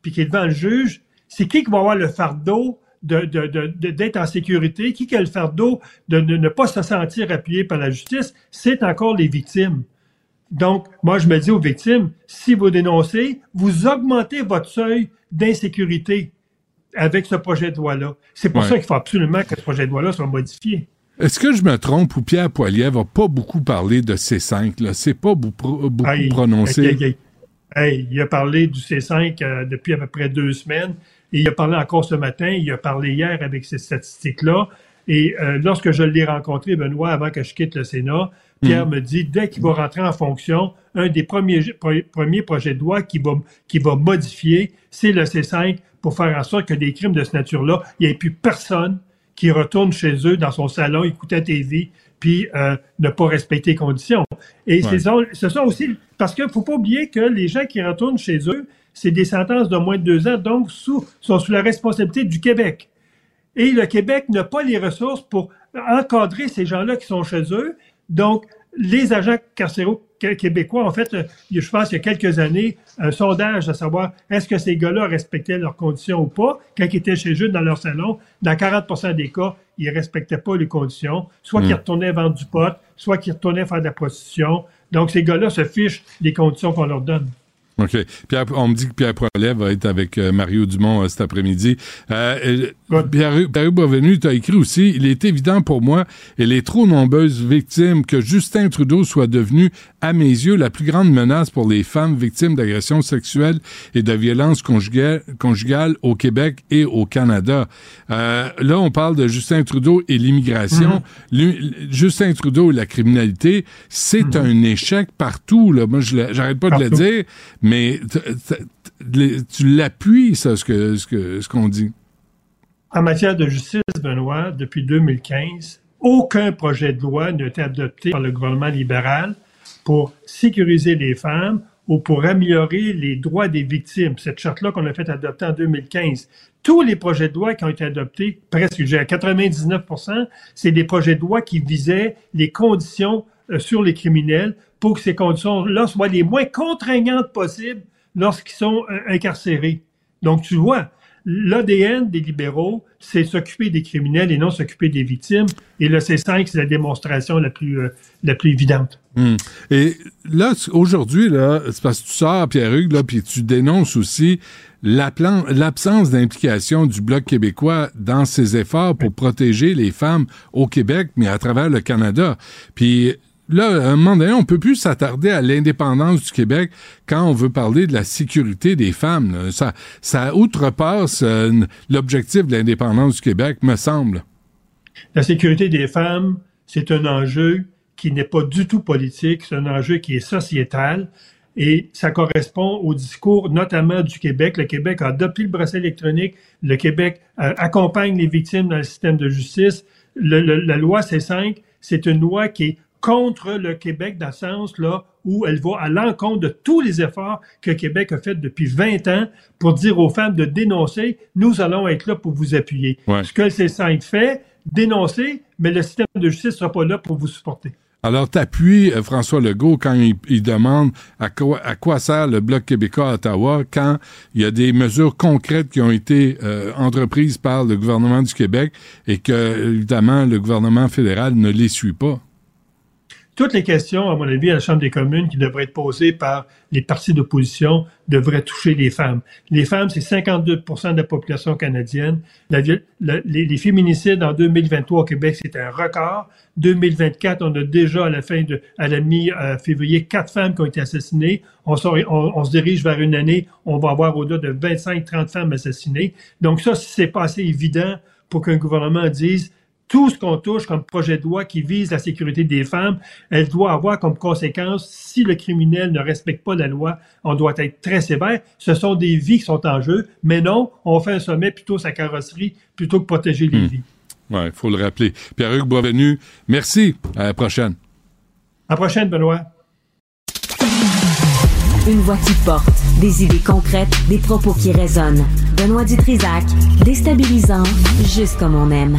puis qui est devant le juge, c'est qui qui va avoir le fardeau de, de- de- de- d'être en sécurité? Qui qui a le fardeau de, de ne pas se sentir appuyé par la justice? C'est encore les victimes. Donc, moi, je me dis aux victimes, si vous dénoncez, vous augmentez votre seuil d'insécurité avec ce projet de loi-là. C'est pour Ouais. ça qu'il faut absolument que ce projet de loi-là soit modifié. Est-ce que je me trompe ou Pierre Poilievre n'a pas beaucoup parlé de C5? Là? C'est pas beaucoup, beaucoup Hey, prononcé. hey, il a parlé du C5 euh, depuis à peu près deux semaines. Et il a parlé encore ce matin. Il a parlé hier avec ces statistiques-là. Et euh, lorsque je l'ai rencontré, Benoît, avant que je quitte le Sénat, Pierre Mhm. me dit, dès qu'il va rentrer en fonction, un des premiers, pre- premiers projets de loi qui va, qui va modifier, c'est le C5 pour faire en sorte que des crimes de ce nature-là, il n'y ait plus personne qui retourne chez eux dans son salon, écouter la TV, puis euh, ne pas respecter les conditions. Et Ouais. ce sont aussi, parce qu'il ne faut pas oublier que les gens qui retournent chez eux, c'est des sentences de moins de deux ans, donc sous, sont sous la responsabilité du Québec. Et le Québec n'a pas les ressources pour encadrer ces gens-là qui sont chez eux. Donc, les agents carcéraux qué- québécois ont fait, euh, je pense, il y a quelques années, un sondage à savoir est-ce que ces gars-là respectaient leurs conditions ou pas? Quand ils étaient chez eux dans leur salon, dans 40 des cas, ils respectaient pas les conditions. Soit qu'ils retournaient vendre du pot, soit qu'ils retournaient faire de la prostitution. Donc, ces gars-là se fichent des conditions qu'on leur donne. OK. Pierre, on me dit que Pierre Prolet va être avec euh, Mario Dumont euh, cet après-midi. Euh, Pierre, Pierre Boisvenu, tu as écrit aussi Il est évident pour moi et les trop nombreuses victimes que Justin Trudeau soit devenu, à mes yeux, la plus grande menace pour les femmes victimes d'agressions sexuelles et de violences conjugales, conjugales au Québec et au Canada. Là, on parle de Justin Trudeau et l'immigration. Lui- Justin Trudeau et la criminalité, c'est un échec partout. Là. Moi, j'arrête pas de le dire, mais t- tu l'appuies, ça, ce ce que ce qu'on dit. En matière de justice, Benoît, depuis 2015, aucun projet de loi n'a été adopté par le gouvernement libéral pour sécuriser les femmes ou pour améliorer les droits des victimes. Cette charte-là qu'on a fait adopter en 2015. Tous les projets de loi qui ont été adoptés, presque, à 99 c'est des projets de loi qui visaient les conditions euh, sur les criminels pour que ces conditions-là soient les moins contraignantes possibles lorsqu'ils sont euh, incarcérés. Donc, tu vois, l'ADN des libéraux, c'est s'occuper des criminels et non s'occuper des victimes. Et le C5, c'est la démonstration la plus, euh, la plus évidente. Hmm. Et là, aujourd'hui, là, c'est parce que tu sors, Pierre-Hugues, là, puis tu dénonces aussi l'absence d'implication du Bloc québécois dans ses efforts pour protéger les femmes au Québec, mais à travers le Canada. Puis là, à un moment donné, on peut plus s'attarder à l'indépendance du Québec quand on veut parler de la sécurité des femmes. Ça, ça outrepasse euh, l'objectif de l'indépendance du Québec, me semble. La sécurité des femmes, c'est un enjeu qui n'est pas du tout politique, c'est un enjeu qui est sociétal. Et ça correspond au discours notamment du Québec. Le Québec a adopté le bracelet électronique. Le Québec euh, accompagne les victimes dans le système de justice. La loi C5, c'est une loi qui est contre le Québec dans le sens là où elle va à l'encontre de tous les efforts que Québec a fait depuis 20 ans pour dire aux femmes de dénoncer. Nous allons être là pour vous appuyer. Ouais. Ce que le C5 fait, dénoncer, mais le système de justice sera pas là pour vous supporter. Alors, t'appuies euh, François Legault quand il, il demande à quoi, à quoi sert le Bloc québécois à Ottawa quand il y a des mesures concrètes qui ont été euh, entreprises par le gouvernement du Québec et que, évidemment, le gouvernement fédéral ne les suit pas. Toutes les questions, à mon avis, à la Chambre des communes qui devraient être posées par les partis d'opposition devraient toucher les femmes. Les femmes, c'est 52% de la population canadienne. Les, féminicides en 2023 au Québec, c'est un record. 2024, on a déjà à la fin de, à la mi-février, quatre femmes qui ont été assassinées. On se dirige vers une année, on va avoir au-delà de 25-30 femmes assassinées. Donc ça, c'est pas assez évident pour qu'un gouvernement dise tout ce qu'on touche comme projet de loi qui vise la sécurité des femmes, elle doit avoir comme conséquence, si le criminel ne respecte pas la loi, on doit être très sévère. Ce sont des vies qui sont en jeu, mais non, on fait un sommet plutôt sa carrosserie plutôt que protéger les Hmm. vies. Ouais, il faut le rappeler. Pierre-Hugues Boisvenu, merci. À la prochaine. À la prochaine, Benoît. Une voix qui porte, des idées concrètes, des propos qui résonnent. Benoît Dutrisac, déstabilisant, juste comme on aime.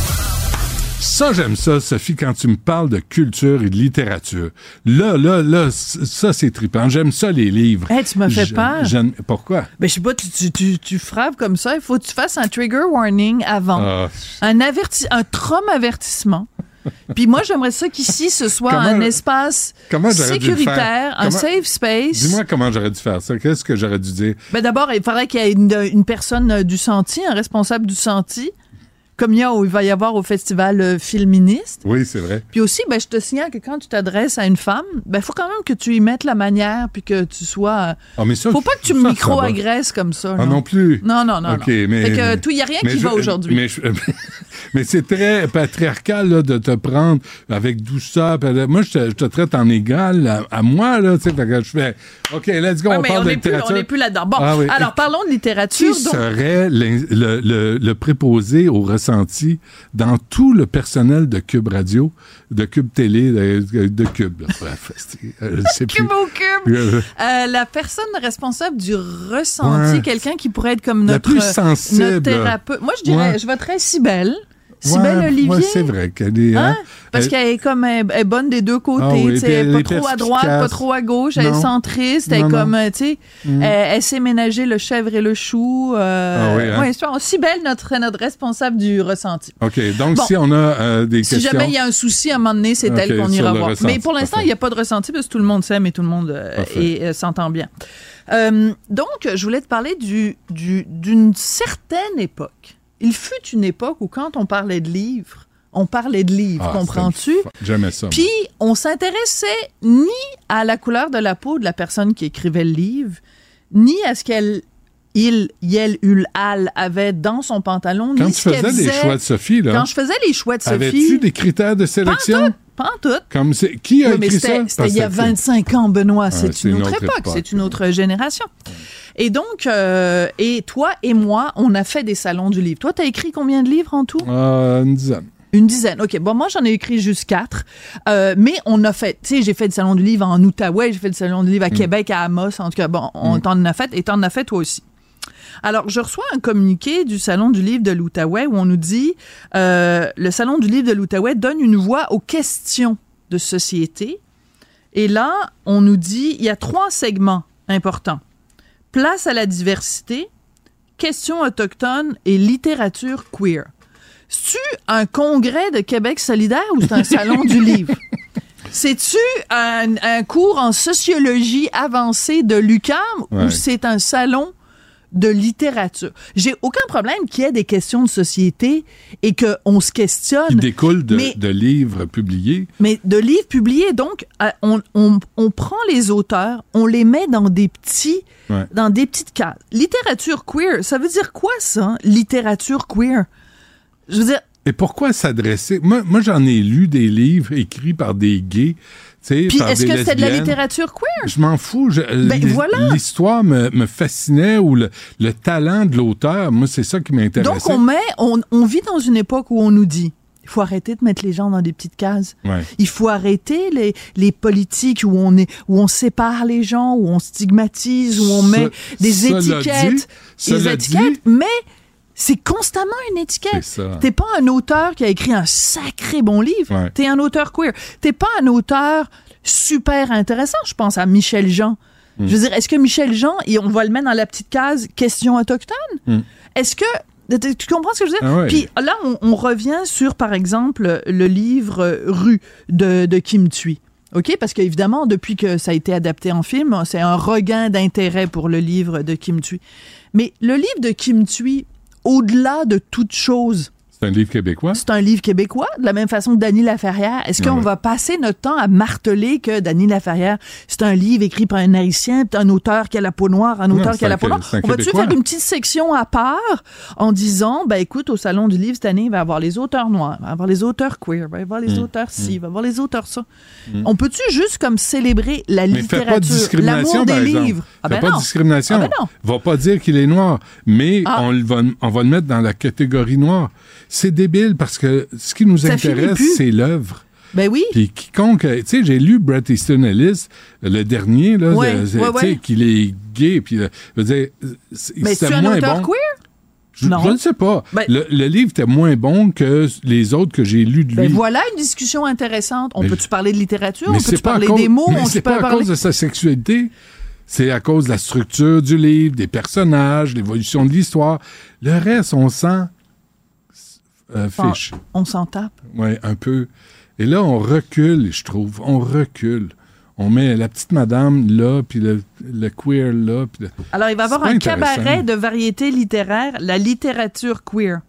Ça, j'aime ça, Sophie, quand tu me parles de culture et de littérature. Là, là, là, ça, c'est trippant. J'aime ça, les livres. Hey, tu m'as fait peur. Pourquoi? Ben, je sais pas, tu, tu, tu, tu frappes comme ça. Il faut que tu fasses un trigger warning avant. Ah, Un, averti un trauma avertissement. Puis moi, j'aimerais ça qu'ici, ce soit Comment- un espace sécuritaire, un Comment- safe space. Dis-moi comment j'aurais dû faire ça. Qu'est-ce que j'aurais dû dire? Ben D'abord, il faudrait qu'il y ait une, une personne du senti, un responsable du senti. Comme il, y a, il va y avoir au festival euh, Filministe. Oui, c'est vrai. Puis aussi, ben, je te signale que quand tu t'adresses à une femme, ben, faut quand même que tu y mettes la manière, puis que tu sois. Ah, mais ça, faut pas que tu ça micro-agresses comme ça. Ah non plus. Non, non, non. OK, non. mais. Fait que mais- tout, il n'y a rien qui je- va aujourd'hui. Mais, c'est très patriarcal là, de te prendre avec douceur. Euh, Moi, je te, je te traite en égal à, à moi. Là, fait que je fais OK, let's go, Ouais, on mais parle on de plus, on n'est plus là-dedans. Bon, Ah oui. alors parlons de Qui littérature. donc- serait le, le, le préposé au ressenti dans tout le personnel de Cube Radio, de Cube Télé, de, de Cube? Bref, euh, je sais plus. Cube au cube. Euh, Euh, la personne responsable du ressenti, Ouais. quelqu'un qui pourrait être comme La notre, plus sensible. notre thérapeute. Moi, je dirais, Ouais. je voterais Cybelle. Cybelle ouais, Olivier. ouais, c'est vrai qu'elle est. Hein? hein, Parce elle- qu'elle est comme elle est bonne des deux côtés, Ah oui, elle est pas trop à droite, pas trop à gauche, elle est centriste, elle Non, comme, euh, tu sais, Mm. elle, elle sait ménager le chèvre et le chou. Euh, Ah oui, hein? ouais, aussi belle notre notre responsable du ressenti. OK, donc Bon. si on a euh, des Si questions. jamais il y a un souci à un moment donné, c'est elle qu'on ira voir. ressenti, Mais pour l'instant, il n'y a pas de ressenti parce que tout le monde s'aime et tout le monde euh, s'entend bien. Donc, je voulais te parler du, du- d'une certaine époque. Il fut une époque où quand on parlait de livres, on parlait de livres, Ah, comprends-tu? J'aimais ça. Puis, on s'intéressait ni à la couleur de la peau de la personne qui écrivait le livre, ni à ce qu'elle, il, yel, ul, al avait dans son pantalon, Quand tu faisais les choix de Sophie, là. Quand je faisais les choix de Sophie... Avais-tu des critères de sélection? Pas en tout. Comme c'est- qui a Oui, mais écrit ça? C'était il y a 25 ans, Benoît. Ah, c'est une une autre époque, c'est une autre génération. Et donc, euh, et toi et moi, on a fait des salons du livre. Toi, tu as écrit combien de livres en tout? Euh, une dizaine. Une dizaine. OK. Bon, moi, j'en ai écrit juste quatre. Euh, mais on a fait, tu sais, j'ai fait le salon du livre en Outaouais, j'ai fait le salon du livre à Mm. Québec, à Amos. En tout cas, bon, on t'en a fait et t'en as fait toi aussi. Alors, je reçois un communiqué du Salon du livre de l'Outaouais où on nous dit euh, le Salon du livre de l'Outaouais donne une voix aux questions de société. Et là, on nous dit il y a trois segments importants place à la diversité, questions autochtones et littérature queer. C'est-tu un congrès de Québec solidaire ou c'est un salon du livre? C'est-tu un, un cours en sociologie avancée de l'UQAM ou c'est un salon de littérature? J'ai aucun problème qu'il y ait des questions de société et qu'on se questionne. Qui découle de, Mais- de livres publiés. mais de livres publiés. Donc, euh, on, on- on prend les auteurs, on les met dans des petits, Ouais. dans des petites cases. Littérature queer, ça veut dire quoi ça, littérature queer? Je veux dire, Et pourquoi s'adresser? Moi, moi j'en ai lu des livres écrits par des gays. Puis est-ce que c'est de la littérature queer? Je m'en fous. Ben, l'hi- voilà. L'histoire me, me fascinait ou le, le talent de l'auteur. Moi, c'est ça qui m'intéressait. Donc, on met, on, on vit dans une époque où on nous dit, il faut arrêter de mettre les gens dans des petites cases. Ouais. Il faut arrêter les, les politiques où on est, où on sépare les gens, où on stigmatise, où on Ce- met des étiquettes, dit- des étiquettes, mais c'est constamment une étiquette. T'es pas un auteur qui a écrit un sacré bon livre. Ouais. T'es un auteur queer. T'es pas un auteur super intéressant. Je pense à Michel Jean. Mm. Je veux dire, est-ce que Michel Jean, et on va le mettre dans la petite case question autochtone? Mm. Est-ce que tu comprends ce que je veux dire? Ah ouais. Puis là, on, on revient sur, par exemple, le livre Rue de, de Kim Thuy. OK? Parce qu'évidemment, depuis que ça a été adapté en film, c'est un regain d'intérêt pour le livre de Kim Thuy. Mais le livre de Kim Thuy, au-delà de toute chose, C'est un livre québécois? c'est un livre québécois, de la même façon que Dany Laferrière. Est-ce qu'on Ouais. va passer notre temps à marteler que Dany Laferrière, c'est un livre écrit par un haïtien, un auteur qui a la peau noire, un auteur qui a la peau noire? On va-tu faire une petite section à part en disant, ben écoute, au Salon du livre cette année, il va y avoir les auteurs noirs, il va y avoir les auteurs queer, il va y avoir les Mm. auteurs ci, il va y avoir les auteurs ça. Mm. On peut-tu juste comme célébrer la Mais littérature, l'amour des exemple. livres? Ah ben pas de discrimination. Ah ben non. Va pas dire qu'il est noir, mais Ah. on, le va, on va le mettre dans la catégorie noire. C'est débile parce que ce qui nous Ça intéresse, c'est l'œuvre. Ben oui. Puis quiconque, tu sais, j'ai lu Bret Easton Ellis, le dernier, là, Ouais, de- ouais, tu sais, ouais. qu'il est gay, puis, euh, je veux dire, c'était un moins auteur bon. queer? Je, Non. je ne sais pas. Ben- le, le livre était moins bon que les autres que j'ai lus de lui. Ben voilà une discussion intéressante. On peut-tu parler de littérature? On Mais peut-tu c'est pas à parler cause- des mots? mais On c'est pas à parler... cause de sa sexualité. C'est à cause de la structure du livre, des personnages, l'évolution de l'histoire. Le reste, on sent euh, fiche. On s'en tape. Ouais, un peu. Et là, on recule, je trouve. On recule. On met la petite madame là, puis le, le queer là. Puis le- Alors, il va y avoir un cabaret de variété littéraire, la littérature queer.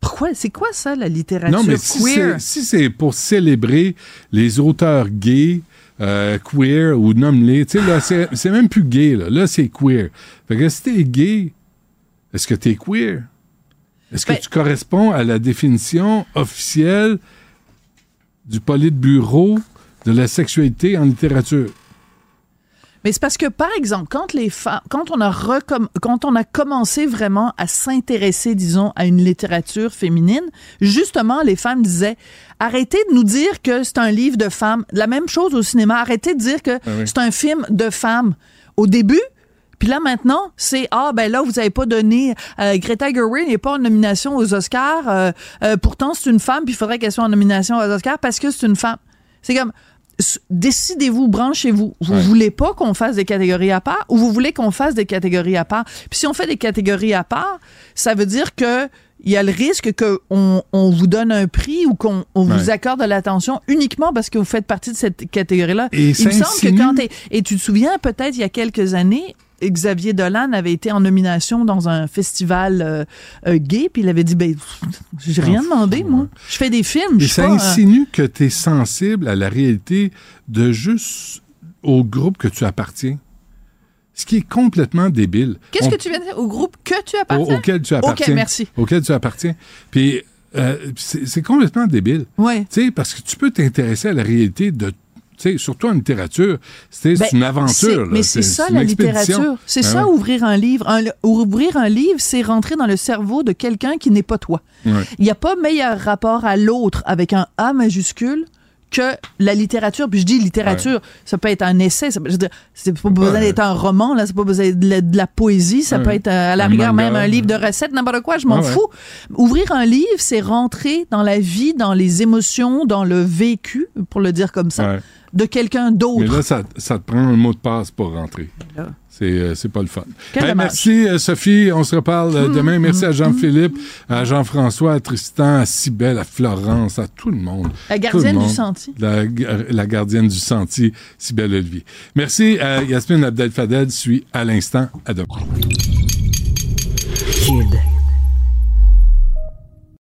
Pourquoi? C'est quoi ça, la littérature Non, mais si queer? c'est si c'est pour célébrer les auteurs gays, euh, queer ou nomme-les, tu sais, là, c'est c'est même plus gay, là. Là, c'est queer. Fait que si t'es gay, est-ce que t'es queer? Est-ce que Ben- tu corresponds à la définition officielle du politburo de la sexualité en littérature? Mais c'est parce que, par exemple, quand les femmes, quand on a recomm- quand on a commencé vraiment à s'intéresser, disons, à une littérature féminine, justement, les femmes disaient, arrêtez de nous dire que c'est un livre de femmes. La même chose au cinéma. Arrêtez de dire que Ah oui. c'est un film de femmes. Au début, puis là maintenant, c'est ah ben là vous avez pas donné euh, Greta Gerwig n'est pas en nomination aux Oscars. euh, euh, pourtant c'est une femme, puis il faudrait qu'elle soit en nomination aux Oscars parce que c'est une femme. C'est comme décidez-vous, branchez-vous. Vous Ouais. voulez pas qu'on fasse des catégories à part ou vous voulez qu'on fasse des catégories à part? Puis si on fait des catégories à part, ça veut dire que il y a le risque qu'on on vous donne un prix ou qu'on on vous accorde de l'attention uniquement parce que vous faites partie de cette catégorie-là. Il me semble que quand t'es- et tu te souviens peut-être il y a quelques années, Xavier Dolan avait été en nomination dans un festival euh, euh, gay, puis il avait dit ben j'ai rien demandé moi, je fais des films, Et ça pas, euh, insinue que tu es sensible à la réalité de juste au groupe que tu appartiens. Ce qui est complètement débile. Qu'est-ce On- que tu viens de dire? Au groupe que tu au- appartiens? auquel tu appartiens. Ok, merci. Auquel tu appartiens. Puis euh, c'est complètement débile. Ouais. Tu sais, parce que tu peux t'intéresser à la réalité de. Sais, surtout en littérature, c'est Ben, une c'est- aventure. là. Mais c'est ça la expédition. littérature. C'est Ben ça ouais. ouvrir un livre. Un- ouvrir un livre, c'est rentrer dans le cerveau de quelqu'un qui n'est pas toi. Ouais. Il n'y a pas meilleur rapport à l'autre avec un A majuscule que la littérature. Puis je dis littérature, ça peut être un essai, ça peut, c'est pas besoin d'être un roman, là, c'est pas besoin de la, de la poésie, ça Ouais. peut être euh, à la Un rigueur même un livre de recettes, n'importe quoi, je m'en Ouais, fous. Ouvrir un livre, c'est rentrer dans la vie, dans les émotions, dans le vécu, pour le dire comme ça, de quelqu'un Mais d'autre. là, ça, ça te prend un mot de passe pour rentrer. Là. C'est euh, c'est pas le fun. Hey, dommage. merci, euh, Sophie. On se reparle euh, demain. Merci à Jean-Philippe, à Jean-François, à Tristan, à Cybelle, à Florence, à tout le monde. La gardienne du sentier. La, la gardienne du sentier, Cybelle Olivier. Merci à Yasmine Abdel-Fadel. Suis à l'instant. À demain. Cube.